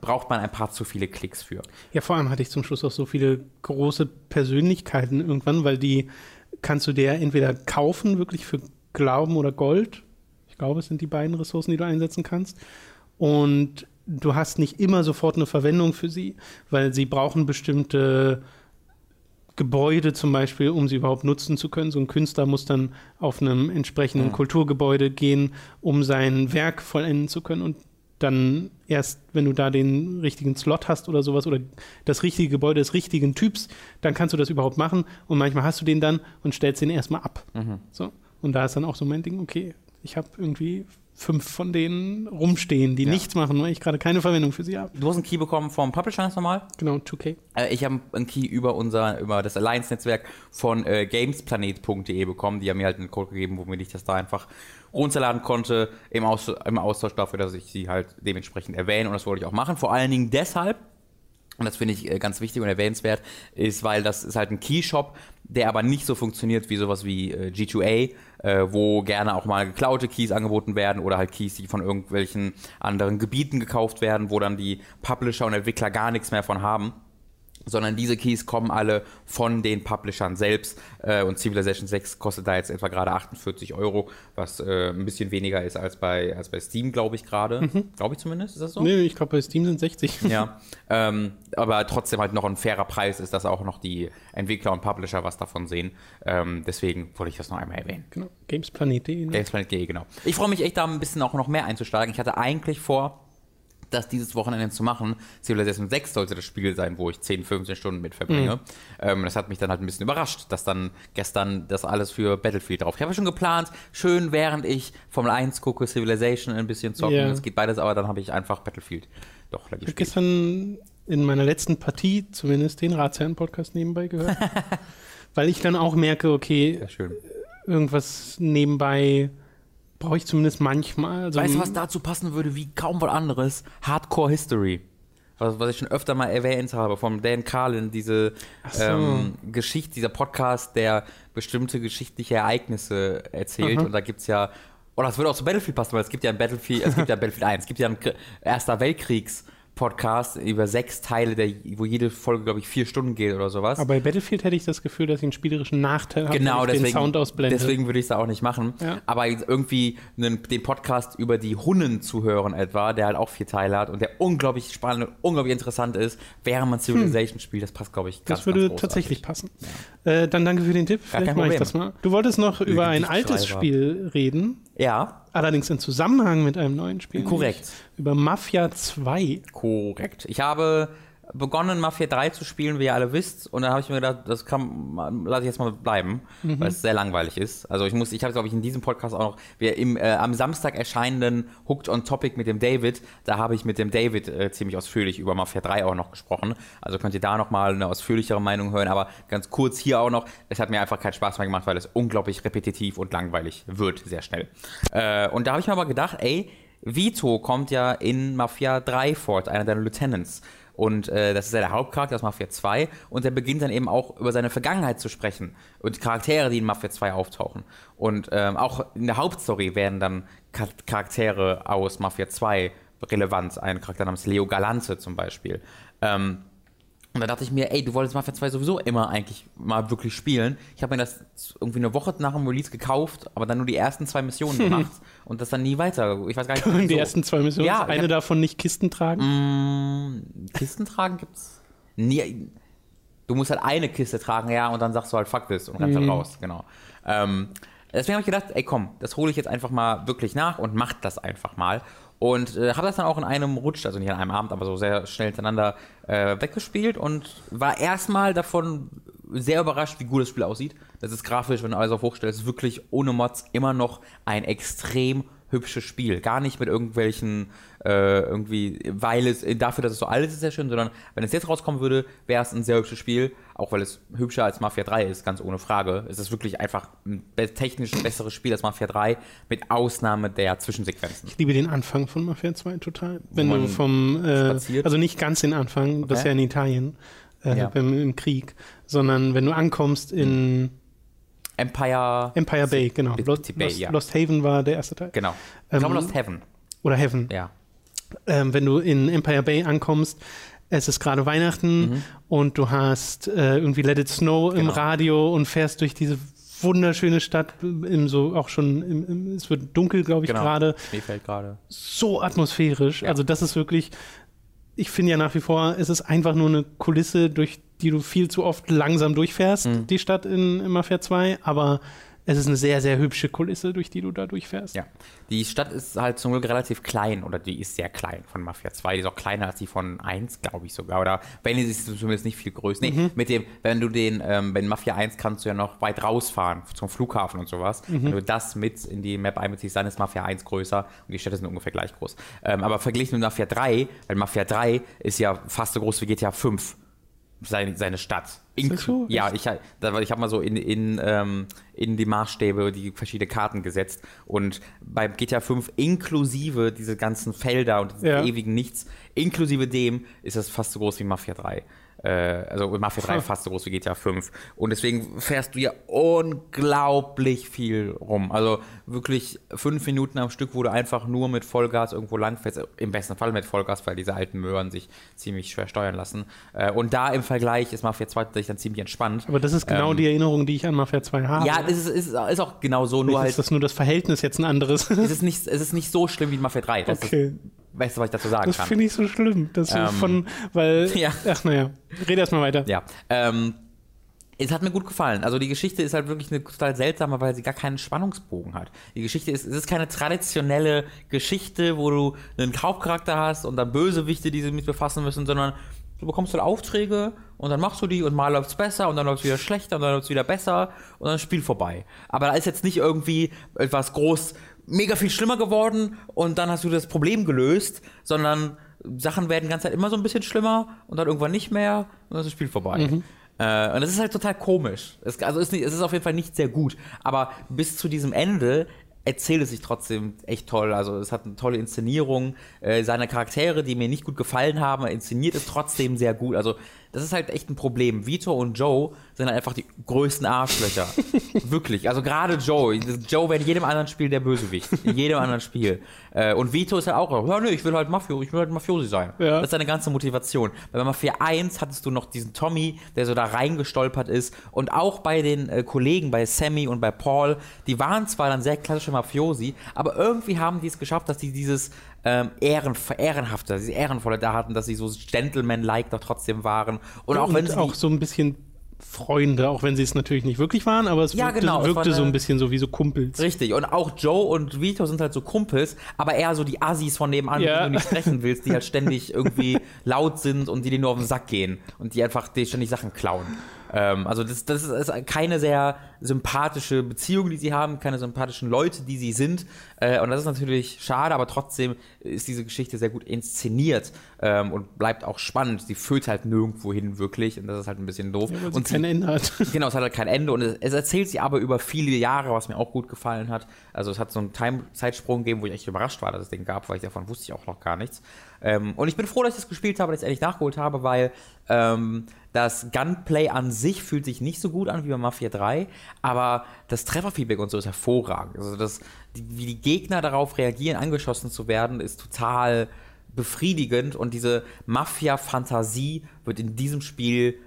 braucht man ein paar zu viele Klicks für. Ja, vor allem hatte ich zum Schluss auch so viele große Persönlichkeiten irgendwann, weil die kannst du dir entweder kaufen, wirklich für Glauben oder Gold. Ich glaube, es sind die beiden Ressourcen, die du einsetzen kannst. Und du hast nicht immer sofort eine Verwendung für sie, weil sie brauchen bestimmte Gebäude zum Beispiel, um sie überhaupt nutzen zu können. So ein Künstler muss dann auf einem entsprechenden Mhm. Kulturgebäude gehen, um sein Werk vollenden zu können. Und dann erst, wenn du da den richtigen Slot hast oder sowas oder das richtige Gebäude des richtigen Typs, dann kannst du das überhaupt machen. Und manchmal hast du den dann und stellst den erstmal ab. Mhm. So. Und da ist dann auch so mein Ding, okay, ich habe irgendwie fünf von denen rumstehen, die Ja. nichts machen, weil ich gerade keine Verwendung für sie habe. Du hast einen Key bekommen vom Publisher ganz normal. Genau, 2K. Äh, ich habe einen Key über unser, über das Alliance-Netzwerk von äh, gamesplanet.de bekommen. Die haben mir halt einen Code gegeben, womit ich das da einfach runterladen konnte, im, Aus im Austausch dafür, dass ich sie halt dementsprechend erwähne. Und das wollte ich auch machen. Vor allen Dingen deshalb, und das finde ich äh, ganz wichtig und erwähnenswert, ist, weil das ist halt ein Keyshop, der aber nicht so funktioniert wie sowas wie äh, G2A, äh, wo gerne auch mal geklaute Keys angeboten werden oder halt Keys, die von irgendwelchen anderen Gebieten gekauft werden, wo dann die Publisher und Entwickler gar nichts mehr von haben sondern diese Keys kommen alle von den Publishern selbst äh, und Civilization 6 kostet da jetzt etwa gerade 48 Euro, was äh, ein bisschen weniger ist als bei, als bei Steam, glaube ich gerade. Glaube ich zumindest, ist das so? Nee, ich glaube, bei Steam sind 60. (laughs) Ja, ähm, aber trotzdem halt noch ein fairer Preis ist, dass auch noch die Entwickler und Publisher was davon sehen. Ähm, deswegen wollte ich das noch einmal erwähnen. Genau, gamesplanet.de. Ne? Gamesplanet.de, genau. Ich freue mich echt da ein bisschen auch noch mehr einzusteigen. Ich hatte eigentlich vor, das dieses Wochenende zu machen. Civilization 6 sollte das Spiel sein, wo ich 10, 15 Stunden mit verbringe. Ähm, das hat mich dann halt ein bisschen überrascht, dass dann gestern das alles für Battlefield drauf. Ich habe schon geplant, schön während ich Formel 1 gucke, Civilization ein bisschen zocken. Es geht beides, aber dann habe ich einfach Battlefield doch Ich habe gestern in meiner letzten Partie zumindest den Ratsherren-Podcast nebenbei gehört. (laughs) weil ich dann auch merke, okay, irgendwas nebenbei brauche ich zumindest manchmal. Also, Weißt du, was dazu passen würde wie kaum was anderes? Hardcore History. Was, was ich schon öfter mal erwähnt habe, von Dan Carlin, diese so. ähm, Geschichte, dieser Podcast, der bestimmte geschichtliche Ereignisse erzählt. Aha. Und da gibt es ja, oh, das würde auch zu Battlefield passen, weil es gibt ja ein Battlefield, es gibt ja Battlefield 1, es gibt ja einen Erster Weltkriegs Podcast über sechs Teile, der, wo jede Folge, glaube ich, vier Stunden geht oder sowas. aber bei Battlefield hätte ich das Gefühl, dass ich einen spielerischen Nachteil habe, Genau, wenn ich deswegen, den Sound ausblende. deswegen würde ich es auch nicht machen. Ja. Aber irgendwie einen, den Podcast über die Hunnen zu hören etwa, der halt auch vier Teile hat und der unglaublich spannend und unglaublich interessant ist, während man Civilization spielt, das passt, glaube ich, ganz, das würde ganz tatsächlich passen. Äh, dann danke für den Tipp. Gar Vielleicht mache ich das mal. Du wolltest noch über ein altes Spiel reden, Ja, allerdings in Zusammenhang mit einem neuen Spiel. Korrekt. Über Mafia 2. korrekt. Ich habe begonnen, Mafia 3 zu spielen, wie ihr alle wisst, und dann habe ich mir gedacht, das kann, lasse ich jetzt mal bleiben, Mhm. weil es sehr langweilig ist. Also ich muss, ich habe glaube ich in diesem Podcast auch noch, wir im äh, am Samstag erscheinenden Hooked on Topic mit dem David, da habe ich mit dem David äh, ziemlich ausführlich über Mafia 3 auch noch gesprochen. Also könnt ihr da noch mal eine ausführlichere Meinung hören, aber ganz kurz hier auch noch, es hat mir einfach keinen Spaß mehr gemacht, weil es unglaublich repetitiv und langweilig wird, sehr schnell. Äh, und da habe ich mir aber gedacht, ey, Vito kommt ja in Mafia 3 vor, einer der Lieutenants. Und äh, das ist ja der Hauptcharakter aus Mafia 2. Und er beginnt dann eben auch über seine Vergangenheit zu sprechen. Und Charaktere, die in Mafia 2 auftauchen. Und ähm, auch in der Hauptstory werden dann Charaktere aus Mafia 2 relevant. Ein Charakter namens Leo Galante zum Beispiel. Ähm, und da dachte ich mir, ey, du wolltest Mafia 2 sowieso immer eigentlich mal wirklich spielen. Ich habe mir das irgendwie eine Woche nach dem Release gekauft, aber dann nur die ersten zwei Missionen (laughs) gemacht und das dann nie weiter. Ich weiß gar nicht. (laughs) Die ersten zwei Missionen? Ja, eine hab, davon nicht Kisten tragen? Mm, Kisten tragen gibt's nie. Du musst halt eine Kiste tragen, ja, und dann sagst du halt fuck this und rennst mhm. halt raus, genau. Ähm, deswegen habe ich gedacht, ey komm, das hole ich jetzt einfach mal wirklich nach und mach das einfach mal. Und äh, habe das dann auch in einem Rutsch, also nicht an einem Abend, aber so sehr schnell hintereinander äh, weggespielt und war erstmal davon sehr überrascht, wie gut das Spiel aussieht. Das ist grafisch, wenn du alles auf hochstellst, wirklich ohne Mods immer noch ein extrem hübsches Spiel. Gar nicht mit irgendwelchen, äh, irgendwie, weil es, dafür, dass es so alt ist, ist sehr schön, sondern wenn es jetzt rauskommen würde, wäre es ein sehr hübsches Spiel, auch weil es hübscher als Mafia 3 ist, ganz ohne Frage. Es ist wirklich einfach ein technisch besseres Spiel als Mafia 3, mit Ausnahme der Zwischensequenzen. Ich liebe den Anfang von Mafia 2 total. Wenn du vom, äh, also nicht ganz den Anfang, okay. das ist ja in Italien, äh, ja. Im, im, Krieg, sondern wenn du ankommst in Empire. Empire Bay, genau. Lost, Bay, Lost, ja. Lost, Haven war der erste Teil. Genau. Ich glaube, ähm, Lost Heaven. Oder Heaven. Ja. Ähm, wenn du in Empire Bay ankommst, es ist gerade Weihnachten mhm. und du hast äh, irgendwie Let It Snow genau. im Radio und fährst durch diese wunderschöne Stadt, im so auch schon, im, im, es wird dunkel, glaube ich, genau. gerade. Schnee fällt gerade. So atmosphärisch. Ja. Also das ist wirklich, ich finde ja nach wie vor, es ist einfach nur eine Kulisse, durch die du viel zu oft langsam durchfährst, mhm. die Stadt in, in Mafia 2, aber es ist eine sehr, sehr hübsche Kulisse, durch die du da durchfährst. Ja. Die Stadt ist halt zum Glück relativ klein oder die ist sehr klein von Mafia 2. Die ist auch kleiner als die von 1, glaube ich sogar. Oder wenn sie ist zumindest nicht viel größer. Nee, mhm. mit dem, wenn du den, ähm, bei Mafia 1 kannst du ja noch weit rausfahren zum Flughafen und sowas. Mhm. Wenn du das mit in die Map einbeziehst, dann ist Mafia 1 größer und die Städte sind ungefähr gleich groß. Ähm, aber verglichen mit Mafia 3, weil Mafia 3 ist ja fast so groß wie GTA 5 seine, seine Stadt. In, so? Ja, ich, ich habe mal so in, in, ähm, in die Maßstäbe die verschiedenen Karten gesetzt und beim GTA 5 inklusive diese ganzen Felder und ja. ewigen Nichts, inklusive dem ist das fast so groß wie Mafia 3 äh, also Mafia 3 fast so groß wie GTA 5. Und deswegen fährst du ja unglaublich viel rum. Also wirklich fünf Minuten am Stück, wo du einfach nur mit Vollgas irgendwo langfährst. Im besten Fall mit Vollgas, weil diese alten Möhren sich ziemlich schwer steuern lassen. Äh, und da im Vergleich ist Mafia 2 tatsächlich dann ziemlich entspannt. Aber das ist genau ähm, die Erinnerung, die ich an Mafia 2 habe. Ja, es ist, ist, ist auch genau so. Nur halt, ist das nur das Verhältnis jetzt ein anderes? es, ist nicht, es ist nicht so schlimm wie Mafia 3. Das okay. Ist, weißt du, was ich dazu sagen das kann? Das finde ich so schlimm. Dass ähm, von, weil, (laughs) ja. ach naja, rede erstmal weiter. Ja, ähm, es hat mir gut gefallen. Also die Geschichte ist halt wirklich eine total seltsame, weil sie gar keinen Spannungsbogen hat. Die Geschichte ist, es ist keine traditionelle Geschichte, wo du einen Hauptcharakter hast und dann Bösewichte, die sich mit befassen müssen, sondern du bekommst halt Aufträge und dann machst du die und mal läuft es besser und dann läuft es wieder schlechter und dann läuft es wieder besser und dann ist das Spiel vorbei. Aber da ist jetzt nicht irgendwie etwas groß mega viel schlimmer geworden und dann hast du das Problem gelöst, sondern Sachen werden die ganze Zeit immer so ein bisschen schlimmer und dann irgendwann nicht mehr und dann ist das Spiel vorbei. Mhm. Äh, und das ist halt total komisch. Es, also ist nicht, es ist auf jeden Fall nicht sehr gut. Aber bis zu diesem Ende erzählt es sich trotzdem echt toll. Also es hat eine tolle Inszenierung. Äh, seine Charaktere, die mir nicht gut gefallen haben, inszeniert es trotzdem sehr gut. Also das ist halt echt ein Problem. Vito und Joe sind halt einfach die größten Arschlöcher. (laughs) Wirklich. Also gerade Joe. Joe wäre in jedem anderen Spiel der Bösewicht. In jedem anderen Spiel. Äh, und Vito ist ja halt auch, ja, nee, ich will halt Mafio, ich will halt Mafiosi sein. Ja. Das ist seine ganze Motivation. Bei Mafia 1 hattest du noch diesen Tommy, der so da reingestolpert ist. Und auch bei den äh, Kollegen, bei Sammy und bei Paul, die waren zwar dann sehr klassische Mafiosi, aber irgendwie haben die es geschafft, dass die dieses ähm, ehren, ehrenhafte, diese ehrenvolle da hatten, dass sie so Gentleman-like doch trotzdem waren. Und auch und wenn sie auch so ein bisschen Freunde, auch wenn sie es natürlich nicht wirklich waren, aber es ja, wirkte, genau, wirkte es so ein bisschen so wie so Kumpels. Richtig, und auch Joe und Vito sind halt so Kumpels, aber eher so die Assis von nebenan, ja. die du nicht sprechen willst, die halt (laughs) ständig irgendwie laut sind und die dir nur auf den Sack gehen und die einfach die ständig Sachen klauen. Ähm, also das, das ist keine sehr sympathische Beziehung, die sie haben, keine sympathischen Leute, die sie sind. Äh, und das ist natürlich schade, aber trotzdem ist diese Geschichte sehr gut inszeniert ähm, und bleibt auch spannend. Sie führt halt nirgendwo hin wirklich und das ist halt ein bisschen doof. Ja, und kein Ende hat. (laughs) Genau, es hat halt kein Ende und es, es, erzählt sie aber über viele Jahre, was mir auch gut gefallen hat. Also es hat so einen Time-Zeitsprung gegeben, wo ich echt überrascht war, dass es den gab, weil ich davon wusste ich auch noch gar nichts. Ähm, und ich bin froh, dass ich das gespielt habe, dass ich es endlich nachgeholt habe, weil ähm, das Gunplay an sich fühlt sich nicht so gut an wie bei Mafia 3, aber das Trefferfeedback und so ist hervorragend. Also das, wie die Gegner darauf reagieren, angeschossen zu werden, ist total befriedigend und diese Mafia-Fantasie wird in diesem Spiel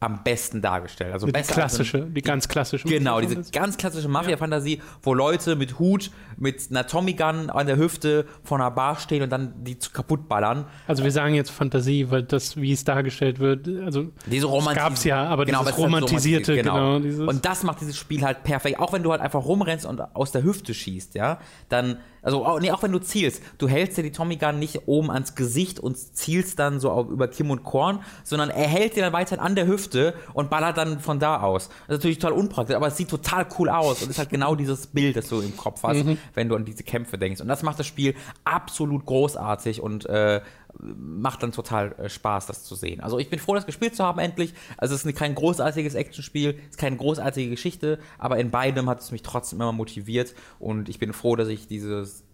am besten dargestellt. Also die klassische, die, die ganz klassische. Genau, diese ganz klassische Mafia-Fantasie, ja. wo Leute mit Hut, mit einer Tommy Gun an der Hüfte vor einer Bar stehen und dann die kaputt ballern. Also wir sagen jetzt Fantasie, weil das, wie es dargestellt wird, also diese gab es ja, aber genau, dieses romantisierte, halt genau. genau und das macht dieses Spiel halt perfekt. Auch wenn du halt einfach rumrennst und aus der Hüfte schießt, ja, dann also, nee, auch wenn du zielst, du hältst dir die Tommy Gun nicht oben ans Gesicht und zielst dann so auf, über Kim und Korn, sondern er hält dir dann weiter an der Hüfte und ballert dann von da aus. Das ist natürlich total unpraktisch, aber es sieht total cool aus und ist halt genau dieses Bild, das du im Kopf hast, mhm. wenn du an diese Kämpfe denkst. Und das macht das Spiel absolut großartig und äh, macht dann total äh, Spaß, das zu sehen. Also ich bin froh, das gespielt zu haben endlich. Also es ist kein großartiges Actionspiel, es ist keine großartige Geschichte, aber in beidem hat es mich trotzdem immer motiviert und ich bin froh, dass ich dieses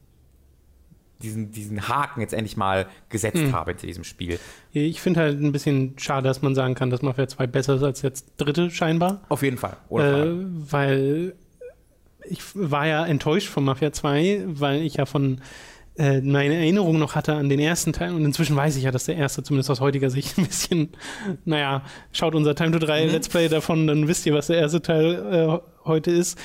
diesen, diesen Haken jetzt endlich mal gesetzt mhm. habe in diesem Spiel. Ich finde halt ein bisschen schade, dass man sagen kann, dass Mafia 2 besser ist als jetzt dritte scheinbar. Auf jeden Fall. Äh, weil ich war ja enttäuscht von Mafia 2, weil ich ja von äh, meine Erinnerung noch hatte an den ersten Teil und inzwischen weiß ich ja, dass der erste zumindest aus heutiger Sicht ein bisschen, naja, schaut unser Time to 3 mhm. Let's Play davon, dann wisst ihr, was der erste Teil äh, heute ist.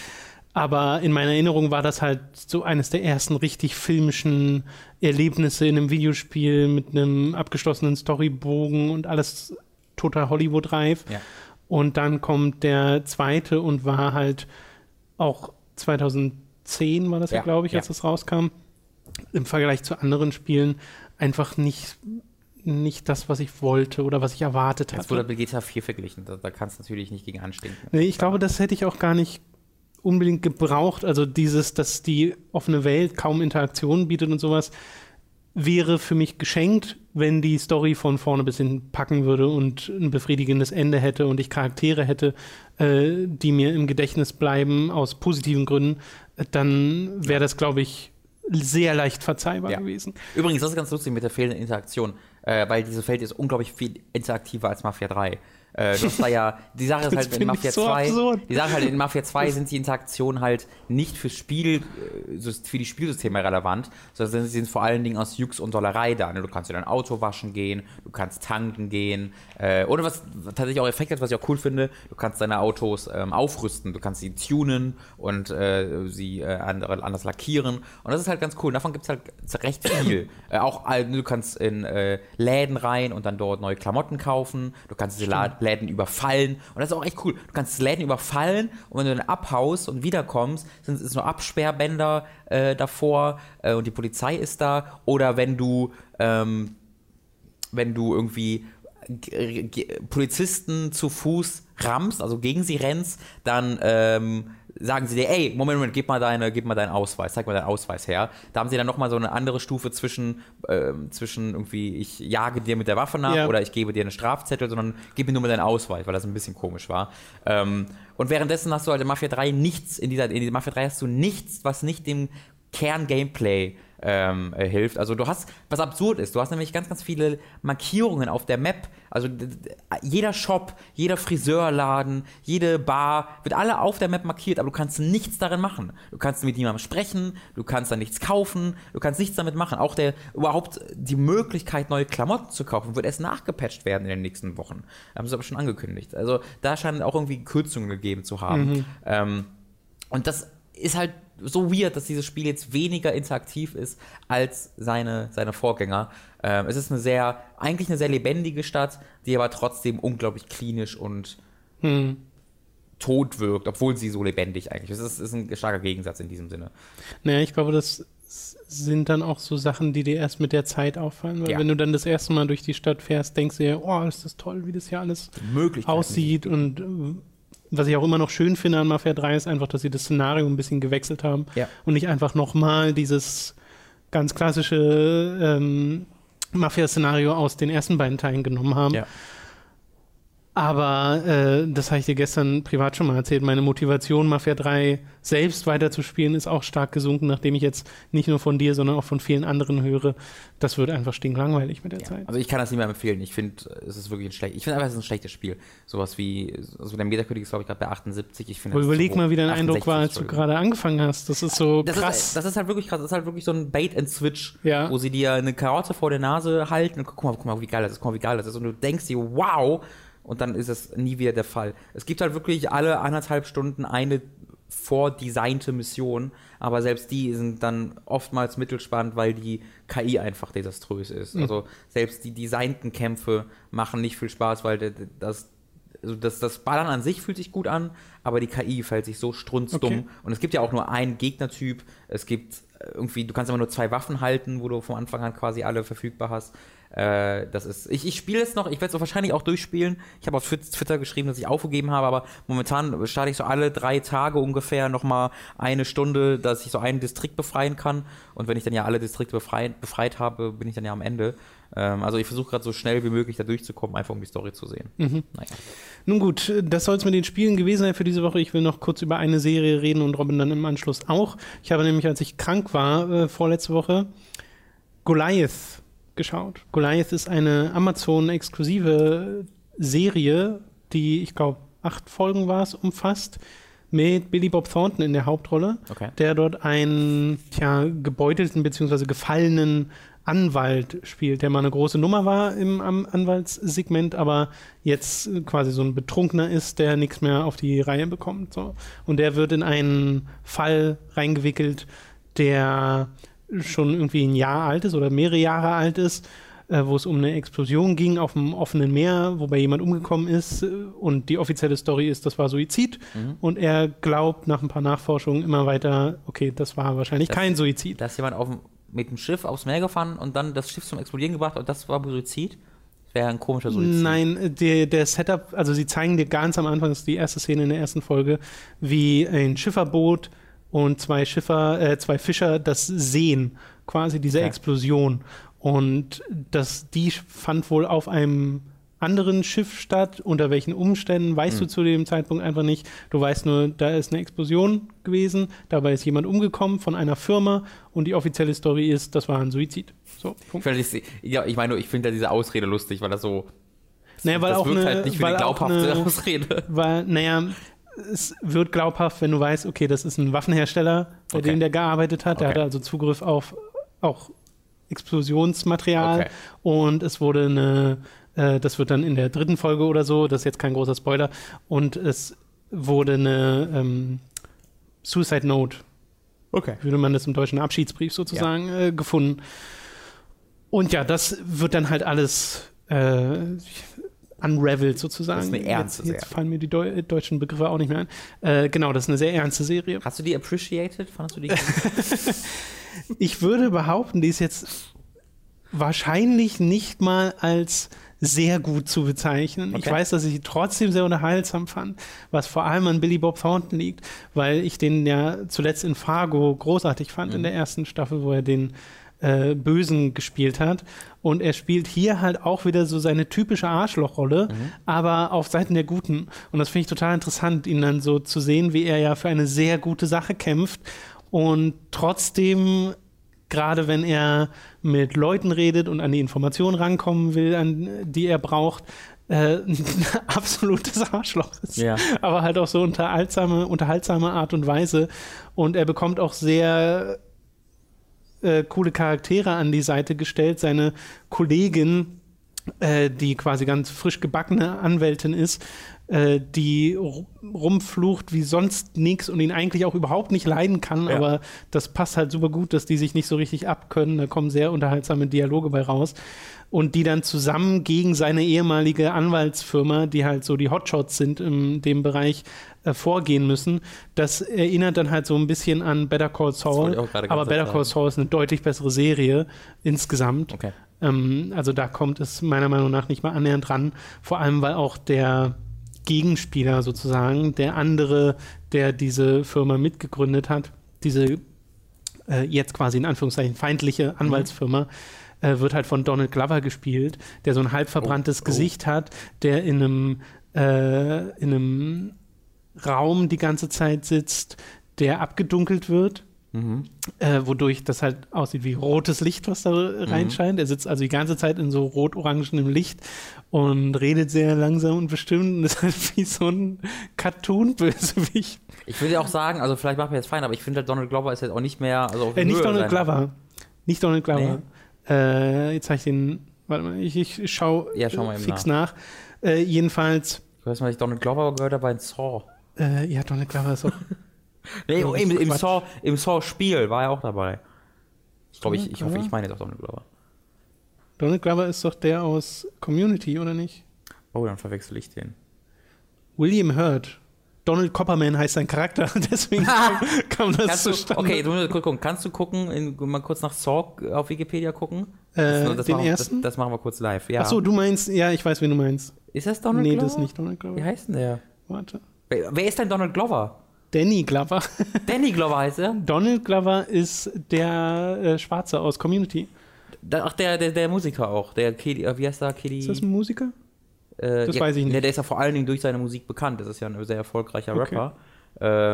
Aber in meiner Erinnerung war das halt so eines der ersten richtig filmischen Erlebnisse in einem Videospiel mit einem abgeschlossenen Storybogen und alles total Hollywood-reif. Ja. Und dann kommt der zweite und war halt auch 2010 war das ja, ja glaube ich, als das rauskam im Vergleich zu anderen Spielen einfach nicht, nicht das, was ich wollte oder was ich erwartet habe. Jetzt wurde GTA 4 verglichen, da, da kannst du natürlich nicht gegen anstinken. Nee, ich glaube, das hätte ich auch gar nicht unbedingt gebraucht. Also dieses, dass die offene Welt kaum Interaktionen bietet und sowas, wäre für mich geschenkt, wenn die Story von vorne bis hinten packen würde und ein befriedigendes Ende hätte und ich Charaktere hätte, äh, die mir im Gedächtnis bleiben aus positiven Gründen, dann wäre das, glaube ich, sehr leicht verzeihbar ja. gewesen. Übrigens, das ist ganz lustig mit der fehlenden Interaktion, äh, weil diese Welt ist unglaublich viel interaktiver als Mafia 3. Äh, du hast da ja, die Sache ist halt in Mafia so 2, absurd. die Sache halt in Mafia 2 sind die Interaktionen halt nicht fürs Spiel, äh, für die Spielsysteme relevant, sondern sie sind vor allen Dingen aus Jux und Dollerei da. Ne? Du kannst dir dein Auto waschen gehen, du kannst tanken gehen, äh, oder was tatsächlich auch Effekt hat, was ich auch cool finde, du kannst deine Autos ähm, aufrüsten, du kannst sie tunen und äh, sie äh, andere, anders lackieren. Und das ist halt ganz cool. Und davon gibt es halt recht viel. äh, auch du kannst in Läden rein und dann dort neue Klamotten kaufen, du kannst diese Stimmt. Läden überfallen. Und das ist auch echt cool. Du kannst Läden überfallen und wenn du dann abhaust und wiederkommst, sind es nur Absperrbänder äh, davor äh, und die Polizei ist da. Oder wenn du, ähm, wenn du irgendwie Polizisten zu Fuß rammst, also gegen sie rennst, dann ähm, sagen sie dir, ey, Moment, Moment, gib mal, deine, gib mal deinen Ausweis, zeig mal deinen Ausweis her. Da haben sie dann nochmal so eine andere Stufe zwischen, äh, zwischen irgendwie, ich jage dir mit der Waffe nach ja. oder ich gebe dir einen Strafzettel, sondern gib mir nur mal deinen Ausweis, weil das ein bisschen komisch war. Ähm, und währenddessen hast du halt in Mafia 3 nichts, in dieser, in dieser Mafia 3 hast du nichts, was nicht dem Kern-Gameplay ähm, äh, hilft. Also du hast, was absurd ist, du hast nämlich ganz, ganz viele Markierungen auf der Map. Also jeder Shop, jeder Friseurladen, jede Bar wird alle auf der Map markiert, aber du kannst nichts darin machen. Du kannst mit niemandem sprechen, du kannst da nichts kaufen, du kannst nichts damit machen. Auch der überhaupt die Möglichkeit, neue Klamotten zu kaufen, wird erst nachgepatcht werden in den nächsten Wochen. Haben sie aber schon angekündigt. Also da scheinen auch irgendwie Kürzungen gegeben zu haben. Mhm. Ähm, und das ist halt so weird, dass dieses Spiel jetzt weniger interaktiv ist als seine, seine Vorgänger. Ähm, es ist eine sehr, eigentlich eine sehr lebendige Stadt, die aber trotzdem unglaublich klinisch und hm. tot wirkt, obwohl sie so lebendig eigentlich ist. Es ist ein starker Gegensatz in diesem Sinne. Naja, ich glaube, das sind dann auch so Sachen, die dir erst mit der Zeit auffallen. Weil Ja. wenn du dann das erste Mal durch die Stadt fährst, denkst du dir, oh, ist das toll, wie das hier alles aussieht. Und äh, was ich auch immer noch schön finde an Mafia 3 ist einfach, dass sie das Szenario ein bisschen gewechselt haben Ja. und nicht einfach nochmal dieses ganz klassische ähm, Mafia-Szenario aus den ersten beiden Teilen genommen haben. Ja. Aber äh, das habe ich dir gestern privat schon mal erzählt. Meine Motivation, Mafia 3 selbst weiterzuspielen, ist auch stark gesunken, nachdem ich jetzt nicht nur von dir, sondern auch von vielen anderen höre. Das wird einfach stinklangweilig mit der Ja. Zeit. Also ich kann das nicht mehr empfehlen. Ich finde, es ist wirklich ein schlecht. Ich finde einfach, es ist ein schlechtes Spiel. Sowas wie, also der Metacritic ist glaube ich gerade bei 78. Ich finde. Überleg mal, wie dein Eindruck 68, war, als du gerade angefangen hast. Das ist so Das krass. ist, das ist halt wirklich krass. Das ist halt wirklich so ein Bait and Switch, Ja. wo sie dir eine Karotte vor der Nase halten und guck mal, guck mal, wie geil das ist, guck mal, wie geil das ist. Und du denkst dir, wow, und dann ist es nie wieder der Fall. Es gibt halt wirklich alle anderthalb Stunden eine vordesignte Mission, aber selbst die sind dann oftmals mittelspannend, weil die KI einfach desaströs ist. Also selbst die designten Kämpfe machen nicht viel Spaß, weil das also das, das Ballern an sich fühlt sich gut an, aber die KI fällt sich so strunzdumm. Okay. Und es gibt ja auch nur einen Gegnertyp. Es gibt äh, irgendwie, du kannst immer nur zwei Waffen halten, wo du vom Anfang an quasi alle verfügbar hast. Äh, das ist, ich, ich spiele es noch, ich werde es wahrscheinlich auch durchspielen. Ich habe auf Twi- Twitter geschrieben, dass ich aufgegeben habe, aber momentan starte ich so alle drei Tage ungefähr nochmal eine Stunde, dass ich so einen Distrikt befreien kann. Und wenn ich dann ja alle Distrikte befreit, befreit habe, bin ich dann ja am Ende. Ähm, also ich versuche gerade so schnell wie möglich da durchzukommen, einfach um die Story zu sehen. Naja. Nun gut, das soll es mit den Spielen gewesen sein für diese Woche. Ich will noch kurz über eine Serie reden und Robin dann im Anschluss auch. Ich habe nämlich, als ich krank war, äh, vorletzte Woche, Goliath geschaut. Goliath ist eine Amazon-exklusive Serie, die, ich glaube, acht Folgen war es, umfasst, mit Billy Bob Thornton in der Hauptrolle, Okay. der dort einen tja, gebeutelten bzw. gefallenen Anwalt spielt, der mal eine große Nummer war im Anwaltssegment, aber jetzt quasi so ein Betrunkener ist, der nichts mehr auf die Reihe bekommt. So. Und der wird in einen Fall reingewickelt, der schon irgendwie ein Jahr alt ist oder mehrere Jahre alt ist, äh, wo es um eine Explosion ging auf dem offenen Meer, wobei jemand umgekommen ist. äh, Und die offizielle Story ist, das war Suizid. Mhm. Und er glaubt nach ein paar Nachforschungen immer weiter, okay, das war wahrscheinlich Das- kein Suizid. Da ist jemand auf mit dem Schiff aufs Meer gefahren und dann das Schiff zum Explodieren gebracht und das war Suizid? Wäre ein komischer Suizid. Nein, der, der Setup, also sie zeigen dir ganz am Anfang, das ist die erste Szene in der ersten Folge, wie ein Schifferboot und zwei Schiffer, äh, zwei Fischer das sehen, quasi diese Okay. Explosion. Und das, die fand wohl auf einem anderen Schiff statt. Unter welchen Umständen, weißt Hm. du zu dem Zeitpunkt einfach nicht. Du weißt nur, da ist eine Explosion gewesen, dabei ist jemand umgekommen von einer Firma und die offizielle Story ist, das war ein Suizid. So, Ich, Punkt. das- ja, ich meine, ich finde ja diese Ausrede lustig, weil das so. Naja, weil das auch wirkt eine- halt nicht wie eine auch glaubhafte eine- Ausrede. Weil, naja, es wird glaubhaft, wenn du weißt, okay, das ist ein Waffenhersteller, bei Okay. dem der gearbeitet hat. Der Okay. hatte also Zugriff auf auch Explosionsmaterial Okay. und es wurde eine, äh, das wird dann in der dritten Folge oder so, das ist jetzt kein großer Spoiler, und es wurde eine ähm, Suicide Note, Okay. würde man das im deutschen Abschiedsbrief sozusagen äh, gefunden. Und ja, das wird dann halt alles äh, unraveled sozusagen. Das ist eine ernste jetzt, jetzt Serie. fallen mir die Deu deutschen Begriffe auch nicht mehr ein. Äh, genau, das ist eine sehr ernste Serie. Hast du die appreciated? Fandest du die? (laughs) Ich würde behaupten, die ist jetzt wahrscheinlich nicht mal als sehr gut zu bezeichnen. Ich Okay. weiß, dass ich sie trotzdem sehr unterhaltsam fand, was vor allem an Billy Bob Thornton liegt, weil ich den ja zuletzt in Fargo großartig fand in Mhm. der ersten Staffel, wo er den äh, Bösen gespielt hat. Und er spielt hier halt auch wieder so seine typische Arschlochrolle, Mhm. aber auf Seiten der Guten. Und das finde ich total interessant, ihn dann so zu sehen, wie er ja für eine sehr gute Sache kämpft und trotzdem gerade wenn er mit Leuten redet und an die Informationen rankommen will, an die er braucht, äh, (laughs) ein absolutes Arschloch ist. Ja. Aber halt auch so unterhaltsame, unterhaltsame Art und Weise. Und er bekommt auch sehr äh, coole Charaktere an die Seite gestellt. Seine Kollegin, äh, die quasi ganz frisch gebackene Anwältin ist, äh, die ru- rumflucht wie sonst nichts und ihn eigentlich auch überhaupt nicht leiden kann, Ja. aber das passt halt super gut, dass die sich nicht so richtig abkönnen. Da kommen sehr unterhaltsame Dialoge bei raus. Und die dann zusammen gegen seine ehemalige Anwaltsfirma, die halt so die Hotshots sind in dem Bereich, äh, vorgehen müssen. Das erinnert dann halt so ein bisschen an Better Call Saul. Aber Better. Call Saul ist eine deutlich bessere Serie insgesamt. Okay. Ähm, also da kommt es meiner Meinung nach nicht mal annähernd dran. Vor allem, weil auch der Gegenspieler sozusagen, der andere, der diese Firma mitgegründet hat, diese äh, jetzt quasi in Anführungszeichen feindliche Anwaltsfirma, äh, wird halt von Donald Glover gespielt, der so ein halb verbranntes Oh, oh. Gesicht hat, der in einem, äh, in einem Raum die ganze Zeit sitzt, der abgedunkelt wird Mhm. äh, wodurch das halt aussieht wie rotes Licht, was da reinscheint. Er sitzt also die ganze Zeit in so rot-orangenem Licht und redet sehr langsam und bestimmt und ist halt (laughs) wie so ein Cartoon-Bösewicht. Ich will ja auch sagen, also vielleicht macht mir jetzt fein, aber ich finde, Donald Glover ist jetzt auch nicht mehr. Also Äh, nicht Donald Glover. Nicht Donald Glover. Äh, jetzt habe ich den, warte mal, ich, ich schaue Ja, schau mal fix nach. Äh, jedenfalls, Ich weiß mal, ich Donald Glover gehört habe bei Saw. äh, ja, Donald Glover ist auch. (laughs) Nee, Ja, im, im. Saw, im Saw-Spiel war er auch dabei. Ich glaube, ich, ich hoffe, ich meine jetzt auch Donald Glover. Donald Glover ist doch der aus Community, oder nicht? Oh, dann verwechsel ich den. William Hurt. Donald Copperman heißt sein Charakter, (laughs) deswegen kam, (laughs) kam das Kannst du, zustande. okay, du musst kurz gucken. Kannst du gucken, in, mal kurz nach Saw auf Wikipedia gucken? Äh, Das- das den machen, ersten? Das, das machen wir kurz live. Ja. Ach so, du meinst, ja, ich weiß, wen du meinst. ist das Donald nee, Glover? das ist nicht Donald Wie Glover. heißt denn der? Warte. Wer, wer ist denn Donald Glover? Danny Glover. (laughs) Danny Glover heißt er? Donald Glover ist der äh, Schwarze aus Community. Da, ach, der, der, der Musiker auch. Der Kid, äh, wie heißt der? Kiddy? Ist das ein Musiker? Äh, Das ja, weiß ich nicht. Ne, der ist ja vor allen Dingen durch seine Musik bekannt. Das ist ja ein sehr erfolgreicher Okay. Rapper.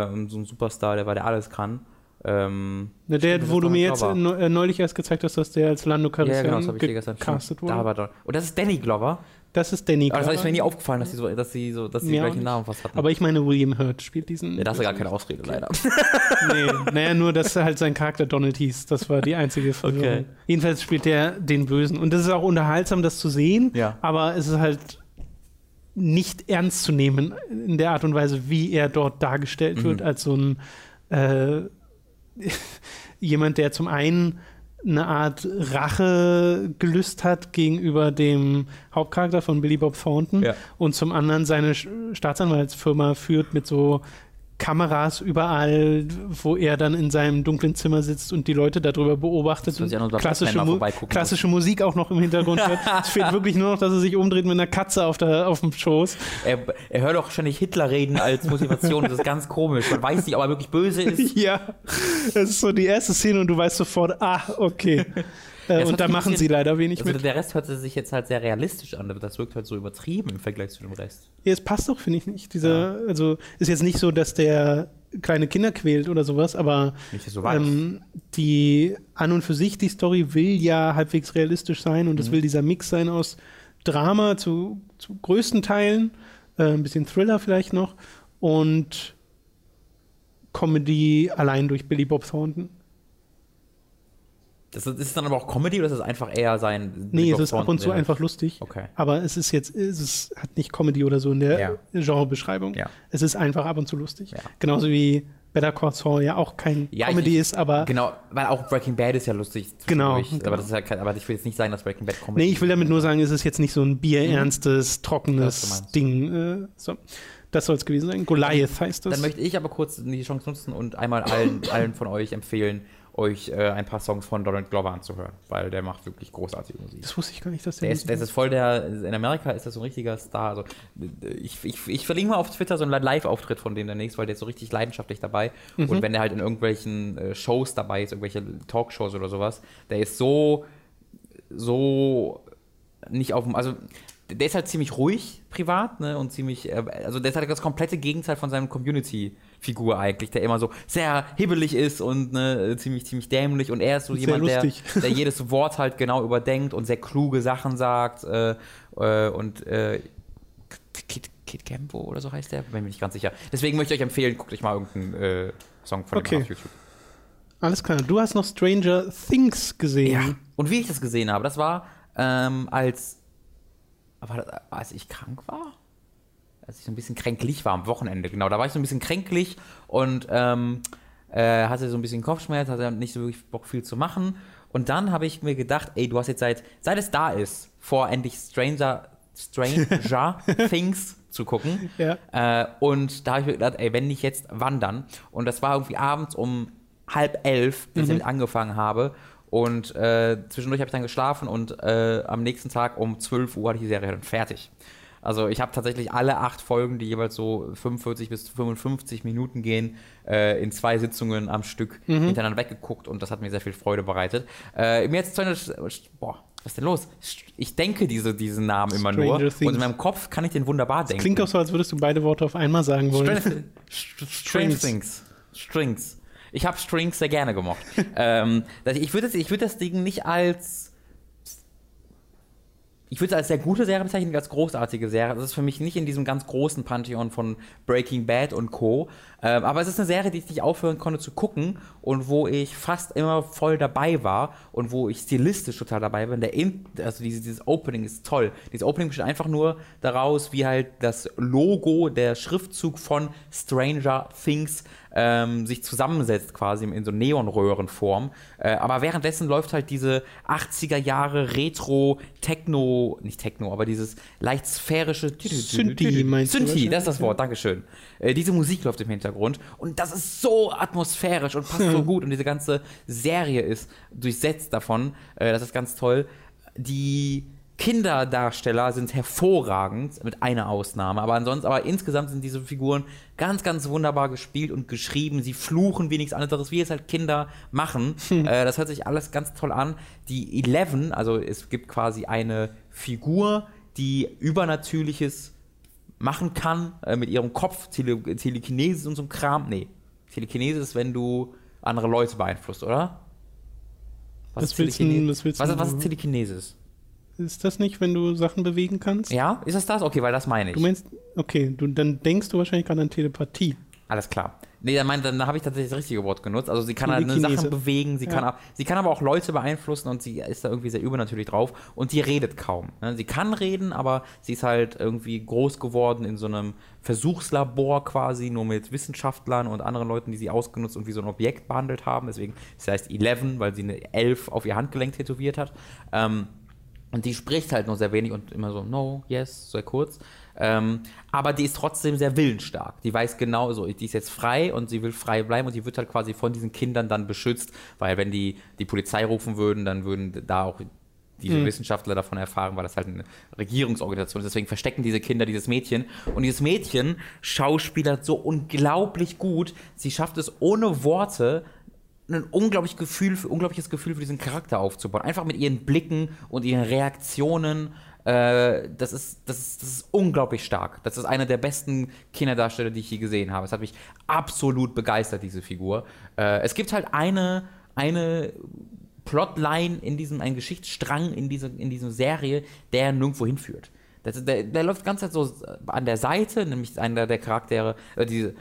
Äh, und so ein Superstar, der, weil der alles kann. Ähm, der, Stimmt, wo du mir jetzt Glover. äh, neu- neulich erst gezeigt hast, dass der als Lando ja, Calrissian genau, das habe ich dir gecastet Da wurde. war Don- Und das ist Danny Glover. Das ist Danny Aber das Glover. ist mir nie aufgefallen, dass sie so, dass sie so, dass sie auch gleichen. Namen fast hatten. Aber ich meine, William Hurt spielt diesen. ja, da hast du gar keine Ausrede, leider. (laughs) nee, naja, nur, dass halt sein Charakter Donald hieß. Das war die einzige Verwirrung. Okay. Jedenfalls spielt der den Bösen. Und das ist auch unterhaltsam, das zu sehen. Ja. Aber es ist halt nicht ernst zu nehmen in der Art und Weise, wie er dort dargestellt wird, Mhm. als so ein äh, (laughs) jemand, der zum einen eine Art Rache gelüst hat gegenüber dem Hauptcharakter von Billy Bob Thornton Ja. und zum anderen seine Staatsanwaltsfirma führt mit so Kameras überall, wo er dann in seinem dunklen Zimmer sitzt und die Leute darüber beobachtet Das unserer klassische, Mu klassische Musik auch noch im Hintergrund hört. (laughs) Es fehlt wirklich nur noch, dass er sich umdreht mit einer Katze auf, der, auf dem Schoß. er, er hört doch ständig Hitler reden als Motivation. Das ist ganz komisch. Man weiß nicht, ob er wirklich böse ist. (laughs) Ja, das ist so die erste Szene und du weißt sofort, ah, okay. Äh, Es und da machen bisschen- sie leider wenig Also mit. der Rest hört sich jetzt halt sehr realistisch an, aber das wirkt halt so übertrieben im Vergleich zu dem Rest. Ja, es passt doch, finde ich nicht. Dieser, also ist jetzt nicht so, dass der kleine Kinder quält oder sowas, aber weißt. ähm, die an und für sich, die Story will ja halbwegs realistisch sein und es Mhm. will dieser Mix sein aus Drama zu, zu größten Teilen, äh, ein bisschen Thriller vielleicht noch und Comedy allein durch Billy Bob Thornton. Das ist, es dann aber auch Comedy oder ist es einfach eher sein. Nee, es ist ab und zu einfach lustig. Okay. Aber es ist jetzt, es ist, hat nicht Comedy oder so in der Ja. Genrebeschreibung. Ja. Es ist einfach ab und zu lustig. Ja. Genauso wie Better Call Saul ja auch kein Ja, Comedy ich- ist, aber Genau, weil auch Breaking Bad ist ja lustig. Genau, genau. Aber, das ist ja kein, aber ich will jetzt nicht sagen, dass Breaking Bad Comedy nee, ich will damit nur sagen, es ist jetzt nicht so ein bierernstes, Was trockenes meinst. Ding. Äh, so. Das soll es gewesen sein. Goliath heißt das. Dann möchte ich aber kurz die Chance nutzen und einmal allen, (coughs) allen von euch empfehlen, euch äh, ein paar Songs von Donald Glover anzuhören, weil der macht wirklich großartige Musik. das wusste ich gar nicht, dass der Der ist, das ist voll der, in Amerika ist das so ein richtiger Star. Also, ich, ich, ich verlinke mal auf Twitter so einen Live-Auftritt von dem demnächst, weil der ist so richtig leidenschaftlich dabei. Mhm. Und wenn der halt in irgendwelchen äh, Shows dabei ist, irgendwelche Talkshows oder sowas, der ist so, so nicht auf dem, also der ist halt ziemlich ruhig privat, ne, und ziemlich, äh, also der ist halt das komplette Gegenteil von seinem Community-Figur eigentlich, der immer so sehr hibbelig ist und ne, ziemlich, ziemlich dämlich und er ist so Sehr jemand, der, lustig. der jedes Wort halt genau überdenkt und sehr kluge Sachen sagt äh, äh, und äh, Kid, Kid Campo oder so heißt der, bin mir nicht ganz sicher. Deswegen möchte ich euch empfehlen, guckt euch mal irgendeinen äh, Song von Okay. dem auf YouTube. Alles klar. Du hast noch Stranger Things gesehen. Ja. Und wie ich das gesehen habe, das war ähm, als, war das, als ich krank war. Als ich so ein bisschen kränklich war am Wochenende, genau. Da war ich so ein bisschen kränklich und ähm, äh, hatte so ein bisschen Kopfschmerz, hatte nicht so wirklich Bock viel zu machen. Und dann habe ich mir gedacht, ey, du hast jetzt seit, seit es da ist, vor endlich Stranger, Stranger (laughs) Things zu gucken. Ja. Äh, und da habe ich mir gedacht, ey, wenn nicht jetzt, wann dann? Und das war irgendwie abends um halb elf, dass ich damit angefangen habe. Und äh, zwischendurch habe ich dann geschlafen und äh, am nächsten Tag um 12 Uhr hatte ich die Serie dann fertig. Also ich habe tatsächlich alle acht Folgen, die jeweils so 45 bis 55 Minuten gehen, äh, in zwei Sitzungen am Stück hintereinander weggeguckt und das hat mir sehr viel Freude bereitet. Äh, mir jetzt zu Ende, boah, was ist denn los? Ich denke diese, diesen Namen immer nur Stranger und Things. in meinem Kopf kann ich den wunderbar denken. Klingt auch so, als würdest du beide Worte auf einmal sagen wollen. Strange, (laughs) Strange Things. Strings. Ich habe Strings sehr gerne gemocht. (laughs) ähm, das- ich würde das, ich würd das Ding nicht als. Ich würde es als sehr gute Serie bezeichnen, als großartige Serie. Das ist für mich nicht in diesem ganz großen Pantheon von Breaking Bad und Co. Ähm, aber es ist eine Serie, die ich nicht aufhören konnte zu gucken und wo ich fast immer voll dabei war und wo ich stilistisch total dabei bin. Der In also dieses, dieses Opening ist toll. Dieses Opening besteht einfach nur daraus, wie halt das Logo, der Schriftzug von Stranger Things ähm, sich zusammensetzt quasi in so Neonröhrenform. Äh, aber währenddessen läuft halt diese 80er Jahre Retro Techno, nicht Techno, aber dieses leicht sphärische Synthi meinst du Synthi, das ist das Wort, Dankeschön. Äh, diese Musik läuft im Hintergrund und das ist so atmosphärisch und passt so (laughs) gut und diese ganze Serie ist durchsetzt davon. Äh, das ist ganz toll. Die Kinderdarsteller sind hervorragend, mit einer Ausnahme. Aber ansonsten, aber insgesamt sind diese Figuren ganz, ganz wunderbar gespielt und geschrieben. Sie fluchen wie nichts anderes, wie es halt Kinder machen. (laughs) äh, das hört sich alles ganz toll an. Die Eleven, also es gibt quasi eine Figur, die Übernatürliches machen kann, äh, mit ihrem Kopf, Tele Telekinese und so Kram. Nee, Telekinese ist, wenn du andere Leute beeinflusst, oder? Was ist willst du- Telekinese? was willst was, was ist Telekinesis? Ist das nicht, wenn du Sachen bewegen kannst? Ja, ist das das? Okay, weil das meine ich. Du meinst, okay, du, dann denkst du wahrscheinlich gerade an Telepathie. Alles klar. Nee, dann, mein, dann habe ich tatsächlich das richtige Wort genutzt. Also sie kann halt. Sachen bewegen, sie, Ja. kann auch, sie kann aber auch Leute beeinflussen und sie ist da irgendwie sehr übernatürlich drauf und sie redet kaum. ne? Sie kann reden, aber sie ist halt irgendwie groß geworden in so einem Versuchslabor quasi, nur mit Wissenschaftlern und anderen Leuten, die sie ausgenutzt und wie so ein Objekt behandelt haben. Deswegen, sie heißt Eleven, weil sie eine Elf auf ihr Handgelenk tätowiert hat. Ähm, und die spricht halt nur sehr wenig und immer so, no, yes, sehr kurz. Ähm, aber die ist trotzdem sehr willensstark. Die weiß genau so, die ist jetzt frei und sie will frei bleiben und die wird halt quasi von diesen Kindern dann beschützt, weil wenn die die Polizei rufen würden, dann würden da auch diese Wissenschaftler davon erfahren, weil das halt eine Regierungsorganisation ist. Deswegen verstecken diese Kinder dieses Mädchen. Und dieses Mädchen schauspielert so unglaublich gut. Sie schafft es ohne Worte, ein unglaublich Gefühl, für, unglaubliches Gefühl für diesen Charakter aufzubauen. Einfach mit ihren Blicken und ihren Reaktionen. Äh, das, ist, das, ist, das ist unglaublich stark. Das ist einer der besten Kinderdarsteller, die ich je gesehen habe. Es hat mich absolut begeistert, diese Figur. Äh, es gibt halt eine, eine Plotline in diesem, ein Geschichtsstrang in dieser in dieser Serie, der nirgendwo hinführt. Das, der, der läuft ganze Zeit so an der Seite, nämlich einer der Charaktere, äh, diese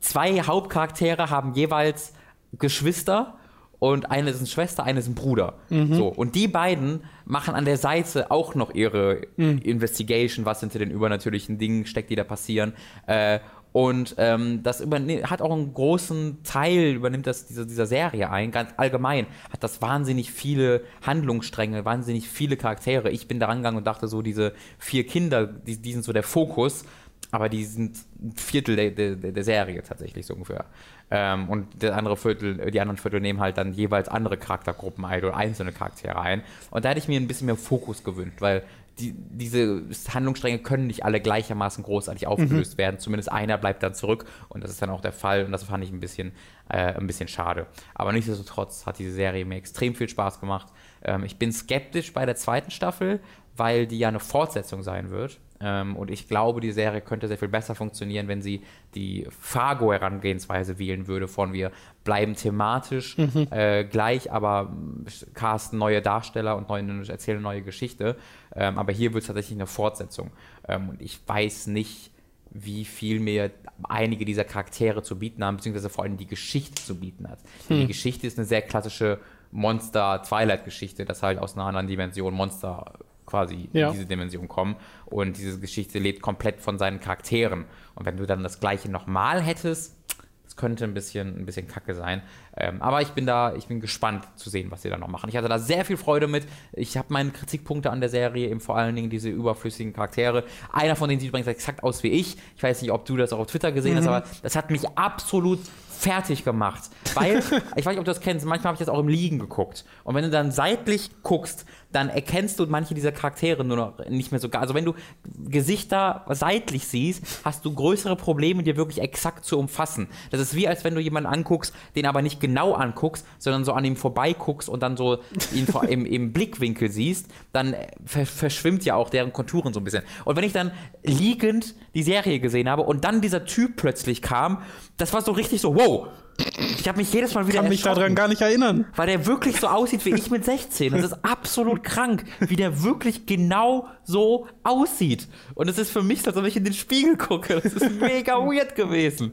zwei Hauptcharaktere haben jeweils Geschwister und eine ist eine Schwester, eine ist ein Bruder. So, und die beiden machen an der Seite auch noch ihre Investigation, was hinter den übernatürlichen Dingen steckt, die da passieren. Äh, und ähm, das hat auch einen großen Teil, übernimmt das dieser, dieser Serie ein. Ganz allgemein hat das wahnsinnig viele Handlungsstränge, wahnsinnig viele Charaktere. Ich bin da rangegangen und dachte so, diese vier Kinder, die, die sind so der Fokus, aber die sind ein Viertel der, der, der Serie tatsächlich so ungefähr. Ähm, und der andere Viertel, die anderen Viertel nehmen halt dann jeweils andere Charaktergruppen ein oder einzelne Charaktere ein. Und da hätte ich mir ein bisschen mehr Fokus gewünscht, weil die, diese Handlungsstränge können nicht alle gleichermaßen großartig aufgelöst werden. Zumindest einer bleibt dann zurück und das ist dann auch der Fall und das fand ich ein bisschen, äh, ein bisschen schade. Aber nichtsdestotrotz hat diese Serie mir extrem viel Spaß gemacht. Ähm, ich bin skeptisch bei der zweiten Staffel, weil die ja eine Fortsetzung sein wird. Ähm, und ich glaube, die Serie könnte sehr viel besser funktionieren, wenn sie die Fargo-Herangehensweise wählen würde, von wir bleiben thematisch äh, gleich, aber casten neue Darsteller und neue, erzählen eine neue Geschichte. Ähm, aber hier wird es tatsächlich eine Fortsetzung. Ähm, und ich weiß nicht, wie viel mir einige dieser Charaktere zu bieten haben, beziehungsweise vor allem die Geschichte zu bieten hat. Denn Die Geschichte ist eine sehr klassische Monster-Twilight-Geschichte, das halt aus einer anderen Dimension Monster quasi Ja. in diese Dimension kommen. Und diese Geschichte lebt komplett von seinen Charakteren. Und wenn du dann das gleiche nochmal hättest, das könnte ein bisschen, ein bisschen kacke sein. Ähm, aber ich bin da, ich bin gespannt zu sehen, was sie da noch machen. Ich hatte da sehr viel Freude mit. Ich habe meine Kritikpunkte an der Serie, eben vor allen Dingen diese überflüssigen Charaktere. Einer von denen sieht übrigens exakt aus wie ich. Ich weiß nicht, ob du das auch auf Twitter gesehen hast, aber das hat mich absolut fertig gemacht. Weil, (laughs) ich weiß nicht, ob du das kennst, manchmal habe ich das auch im Liegen geguckt. Und wenn du dann seitlich guckst, dann erkennst du manche dieser Charaktere nur noch nicht mehr so gar. Also wenn du Gesichter seitlich siehst, hast du größere Probleme, dir wirklich exakt zu umfassen. Das ist wie, als wenn du jemanden anguckst, den aber nicht genau anguckst, sondern so an ihm vorbeiguckst und dann so ihn im, im Blickwinkel siehst, dann ver verschwimmt ja auch deren Konturen so ein bisschen. Und wenn ich dann liegend die Serie gesehen habe und dann dieser Typ plötzlich kam, das war so richtig so, wow. Ich habe mich jedes Mal wieder Kann mich daran gar nicht erinnern. weil der wirklich so aussieht wie ich mit 16. Das ist absolut krank, wie der wirklich genau so aussieht. Und es ist für mich, als ob ich in den Spiegel gucke. Das ist mega weird gewesen.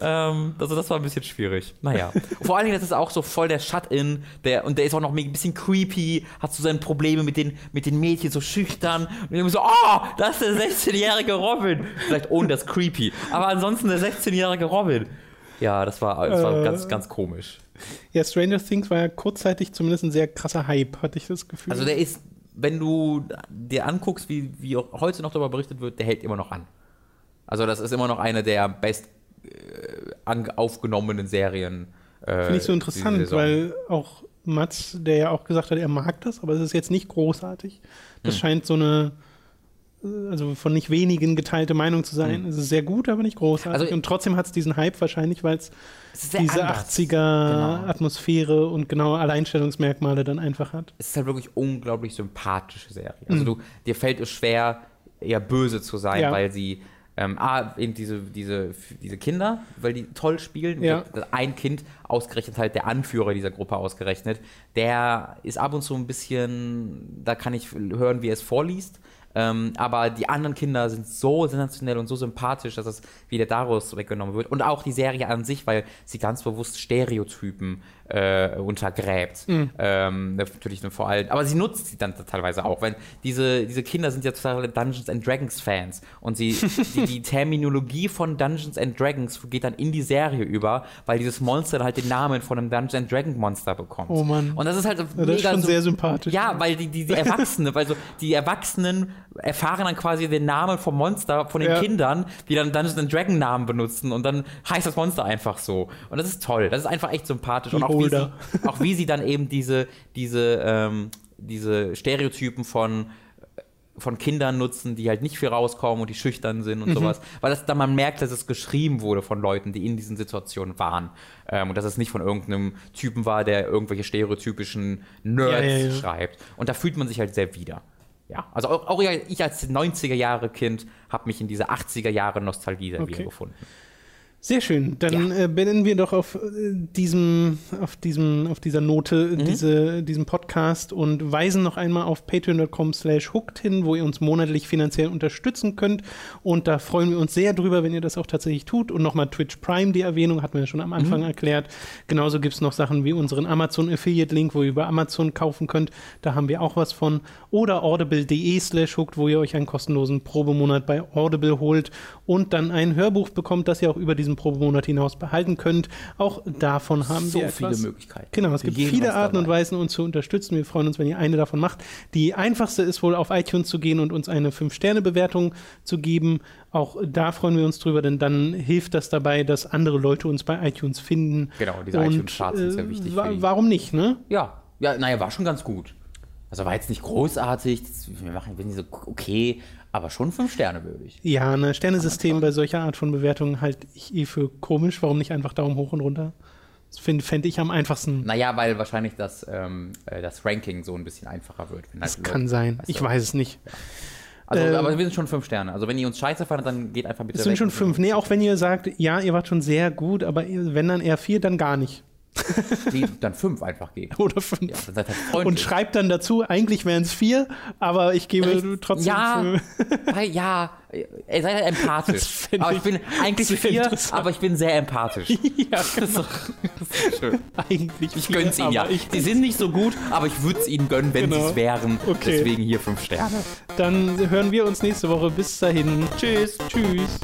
Ähm, also das war ein bisschen schwierig. Naja. Vor allen Dingen, das ist auch so voll der Shut-In. Der, und der ist auch noch ein bisschen creepy, hat so seine Probleme mit den, mit den Mädchen, so schüchtern. Und immer so, oh, das ist der 16-jährige Robin. Vielleicht ohne das creepy. Aber ansonsten der 16-jährige Robin. Ja, das war, das war Äh. ganz, ganz komisch. Ja, Stranger Things war ja kurzzeitig zumindest ein sehr krasser Hype, hatte ich das Gefühl. Also der ist, wenn du dir anguckst, wie, wie auch heute noch darüber berichtet wird, der hält immer noch an. Also das ist immer noch eine der best äh, aufgenommenen Serien. Äh, Finde ich so interessant, weil auch Mats, der ja auch gesagt hat, er mag das, aber es ist jetzt nicht großartig. Das Hm. scheint so eine, also von nicht wenigen geteilte Meinung zu sein. Es ist sehr gut, aber nicht großartig. Also- und trotzdem hat es diesen Hype wahrscheinlich, weil es diese anders. Genau. 80er-Atmosphäre und genaue Alleinstellungsmerkmale dann einfach hat. Es ist halt wirklich unglaublich sympathische Serie. Mhm. Also du, dir fällt es schwer, eher böse zu sein, Ja. weil sie ähm, A, eben diese, diese, diese Kinder, weil die toll spielen. Ja. Ein Kind, ausgerechnet halt der Anführer dieser Gruppe ausgerechnet, der ist ab und zu ein bisschen, da kann ich hören, wie er es vorliest. Ähm, aber die anderen Kinder sind so sensationell und so sympathisch, dass es wieder daraus weggenommen wird. Und auch die Serie an sich, weil sie ganz bewusst Stereotypen äh, untergräbt. Ähm, natürlich vor allem. Aber sie nutzt sie dann teilweise auch. Wenn diese, diese Kinder sind ja total Dungeons and Dragons Fans und sie (laughs) die, die Terminologie von Dungeons and Dragons geht dann in die Serie über, weil dieses Monster dann halt den Namen von einem Dungeons and Dragon Monster bekommt. Oh Mann. Und das ist halt Ja, das ist schon so- sehr sympathisch. ja, weil die, die, die (laughs) Erwachsene, weil so die Erwachsenen erfahren dann quasi den Namen vom Monster von den Ja. Kindern, die dann Dungeons and Dragon Namen benutzen und dann heißt das Monster einfach so. Und das ist toll. Das ist einfach echt sympathisch. Und auch wie, sie, auch wie sie dann eben diese, diese, ähm, diese Stereotypen von von Kindern nutzen, die halt nicht viel rauskommen und die schüchtern sind und Mhm. sowas, weil das dann man merkt, dass es geschrieben wurde von Leuten, die in diesen Situationen waren ähm, und dass es nicht von irgendeinem Typen war, der irgendwelche stereotypischen Nerds Ja, ja, ja. schreibt. Und da fühlt man sich halt sehr wieder. Ja, also auch, auch ich als 90er Jahre Kind habe mich in diese 80er Jahre Nostalgie Okay. wiedergefunden. Sehr schön. Dann äh, beenden wir doch auf äh, diesem, auf diesem, auf dieser Note Mhm. diese, diesen Podcast und weisen noch einmal auf patreon.com slash hooked hin, wo ihr uns monatlich finanziell unterstützen könnt. Und da freuen wir uns sehr drüber, wenn ihr das auch tatsächlich tut. Und nochmal Twitch Prime, die Erwähnung hatten wir ja schon am Mhm. Anfang erklärt. Genauso gibt es noch Sachen wie unseren Amazon Affiliate Link, wo ihr über Amazon kaufen könnt. Da haben wir auch was von. Oder audible.de slash hooked, wo ihr euch einen kostenlosen Probemonat bei Audible holt und dann ein Hörbuch bekommt, das ihr auch über diesen Probemonat hinaus behalten könnt. Auch davon haben so wir viele etwas. Möglichkeiten. Genau, es Für gibt viele Arten und dabei. Weisen, uns zu unterstützen. Wir freuen uns, wenn ihr eine davon macht. Die einfachste ist wohl auf iTunes zu gehen und uns eine 5-Sterne-Bewertung zu geben. Auch da freuen wir uns drüber, denn dann hilft das dabei, dass andere Leute uns bei iTunes finden. Genau, diese Und, iTunes-Charts sind sehr wichtig wa warum nicht, ne? Ja, ja, naja, war schon ganz gut. Also war jetzt nicht großartig, das, wir machen wir sind nicht so okay, aber schon fünf Sterne würdig. Ja, ein Sternesystem bei solcher Art von Bewertungen halte ich eh für komisch. Warum nicht einfach Daumen hoch und runter? Das fände ich am einfachsten. Naja, weil wahrscheinlich das, ähm, äh, das Ranking so ein bisschen einfacher wird. Das halt kann Leute- sein. weißt Ich du. weiß es nicht. Also, Ähm, aber wir sind schon fünf Sterne. Also wenn ihr uns scheiße fandet, dann geht einfach bitte Es sind schon fünf. Nee, auch wenn ihr sagt, ja, ihr wart schon sehr gut, aber wenn dann eher vier, dann gar nicht. (laughs) Nee, dann fünf einfach geben. Oder fünf. Ja, halt und schreibt dann dazu, eigentlich wären es vier, aber ich gebe Richtig. trotzdem Ja. (laughs) ja, ey, seid halt empathisch. Aber ich ich bin eigentlich vier, aber ich bin sehr empathisch. (laughs) ja, Das ist doch das ist schön. eigentlich. Ich gönn's ihnen ja. Ich, Sie sind nicht so gut, aber ich würde es ihnen gönnen, wenn Genau. sie es wären. Okay. Deswegen hier fünf Sterne. dann hören wir uns nächste Woche. Bis dahin. Tschüss. Tschüss.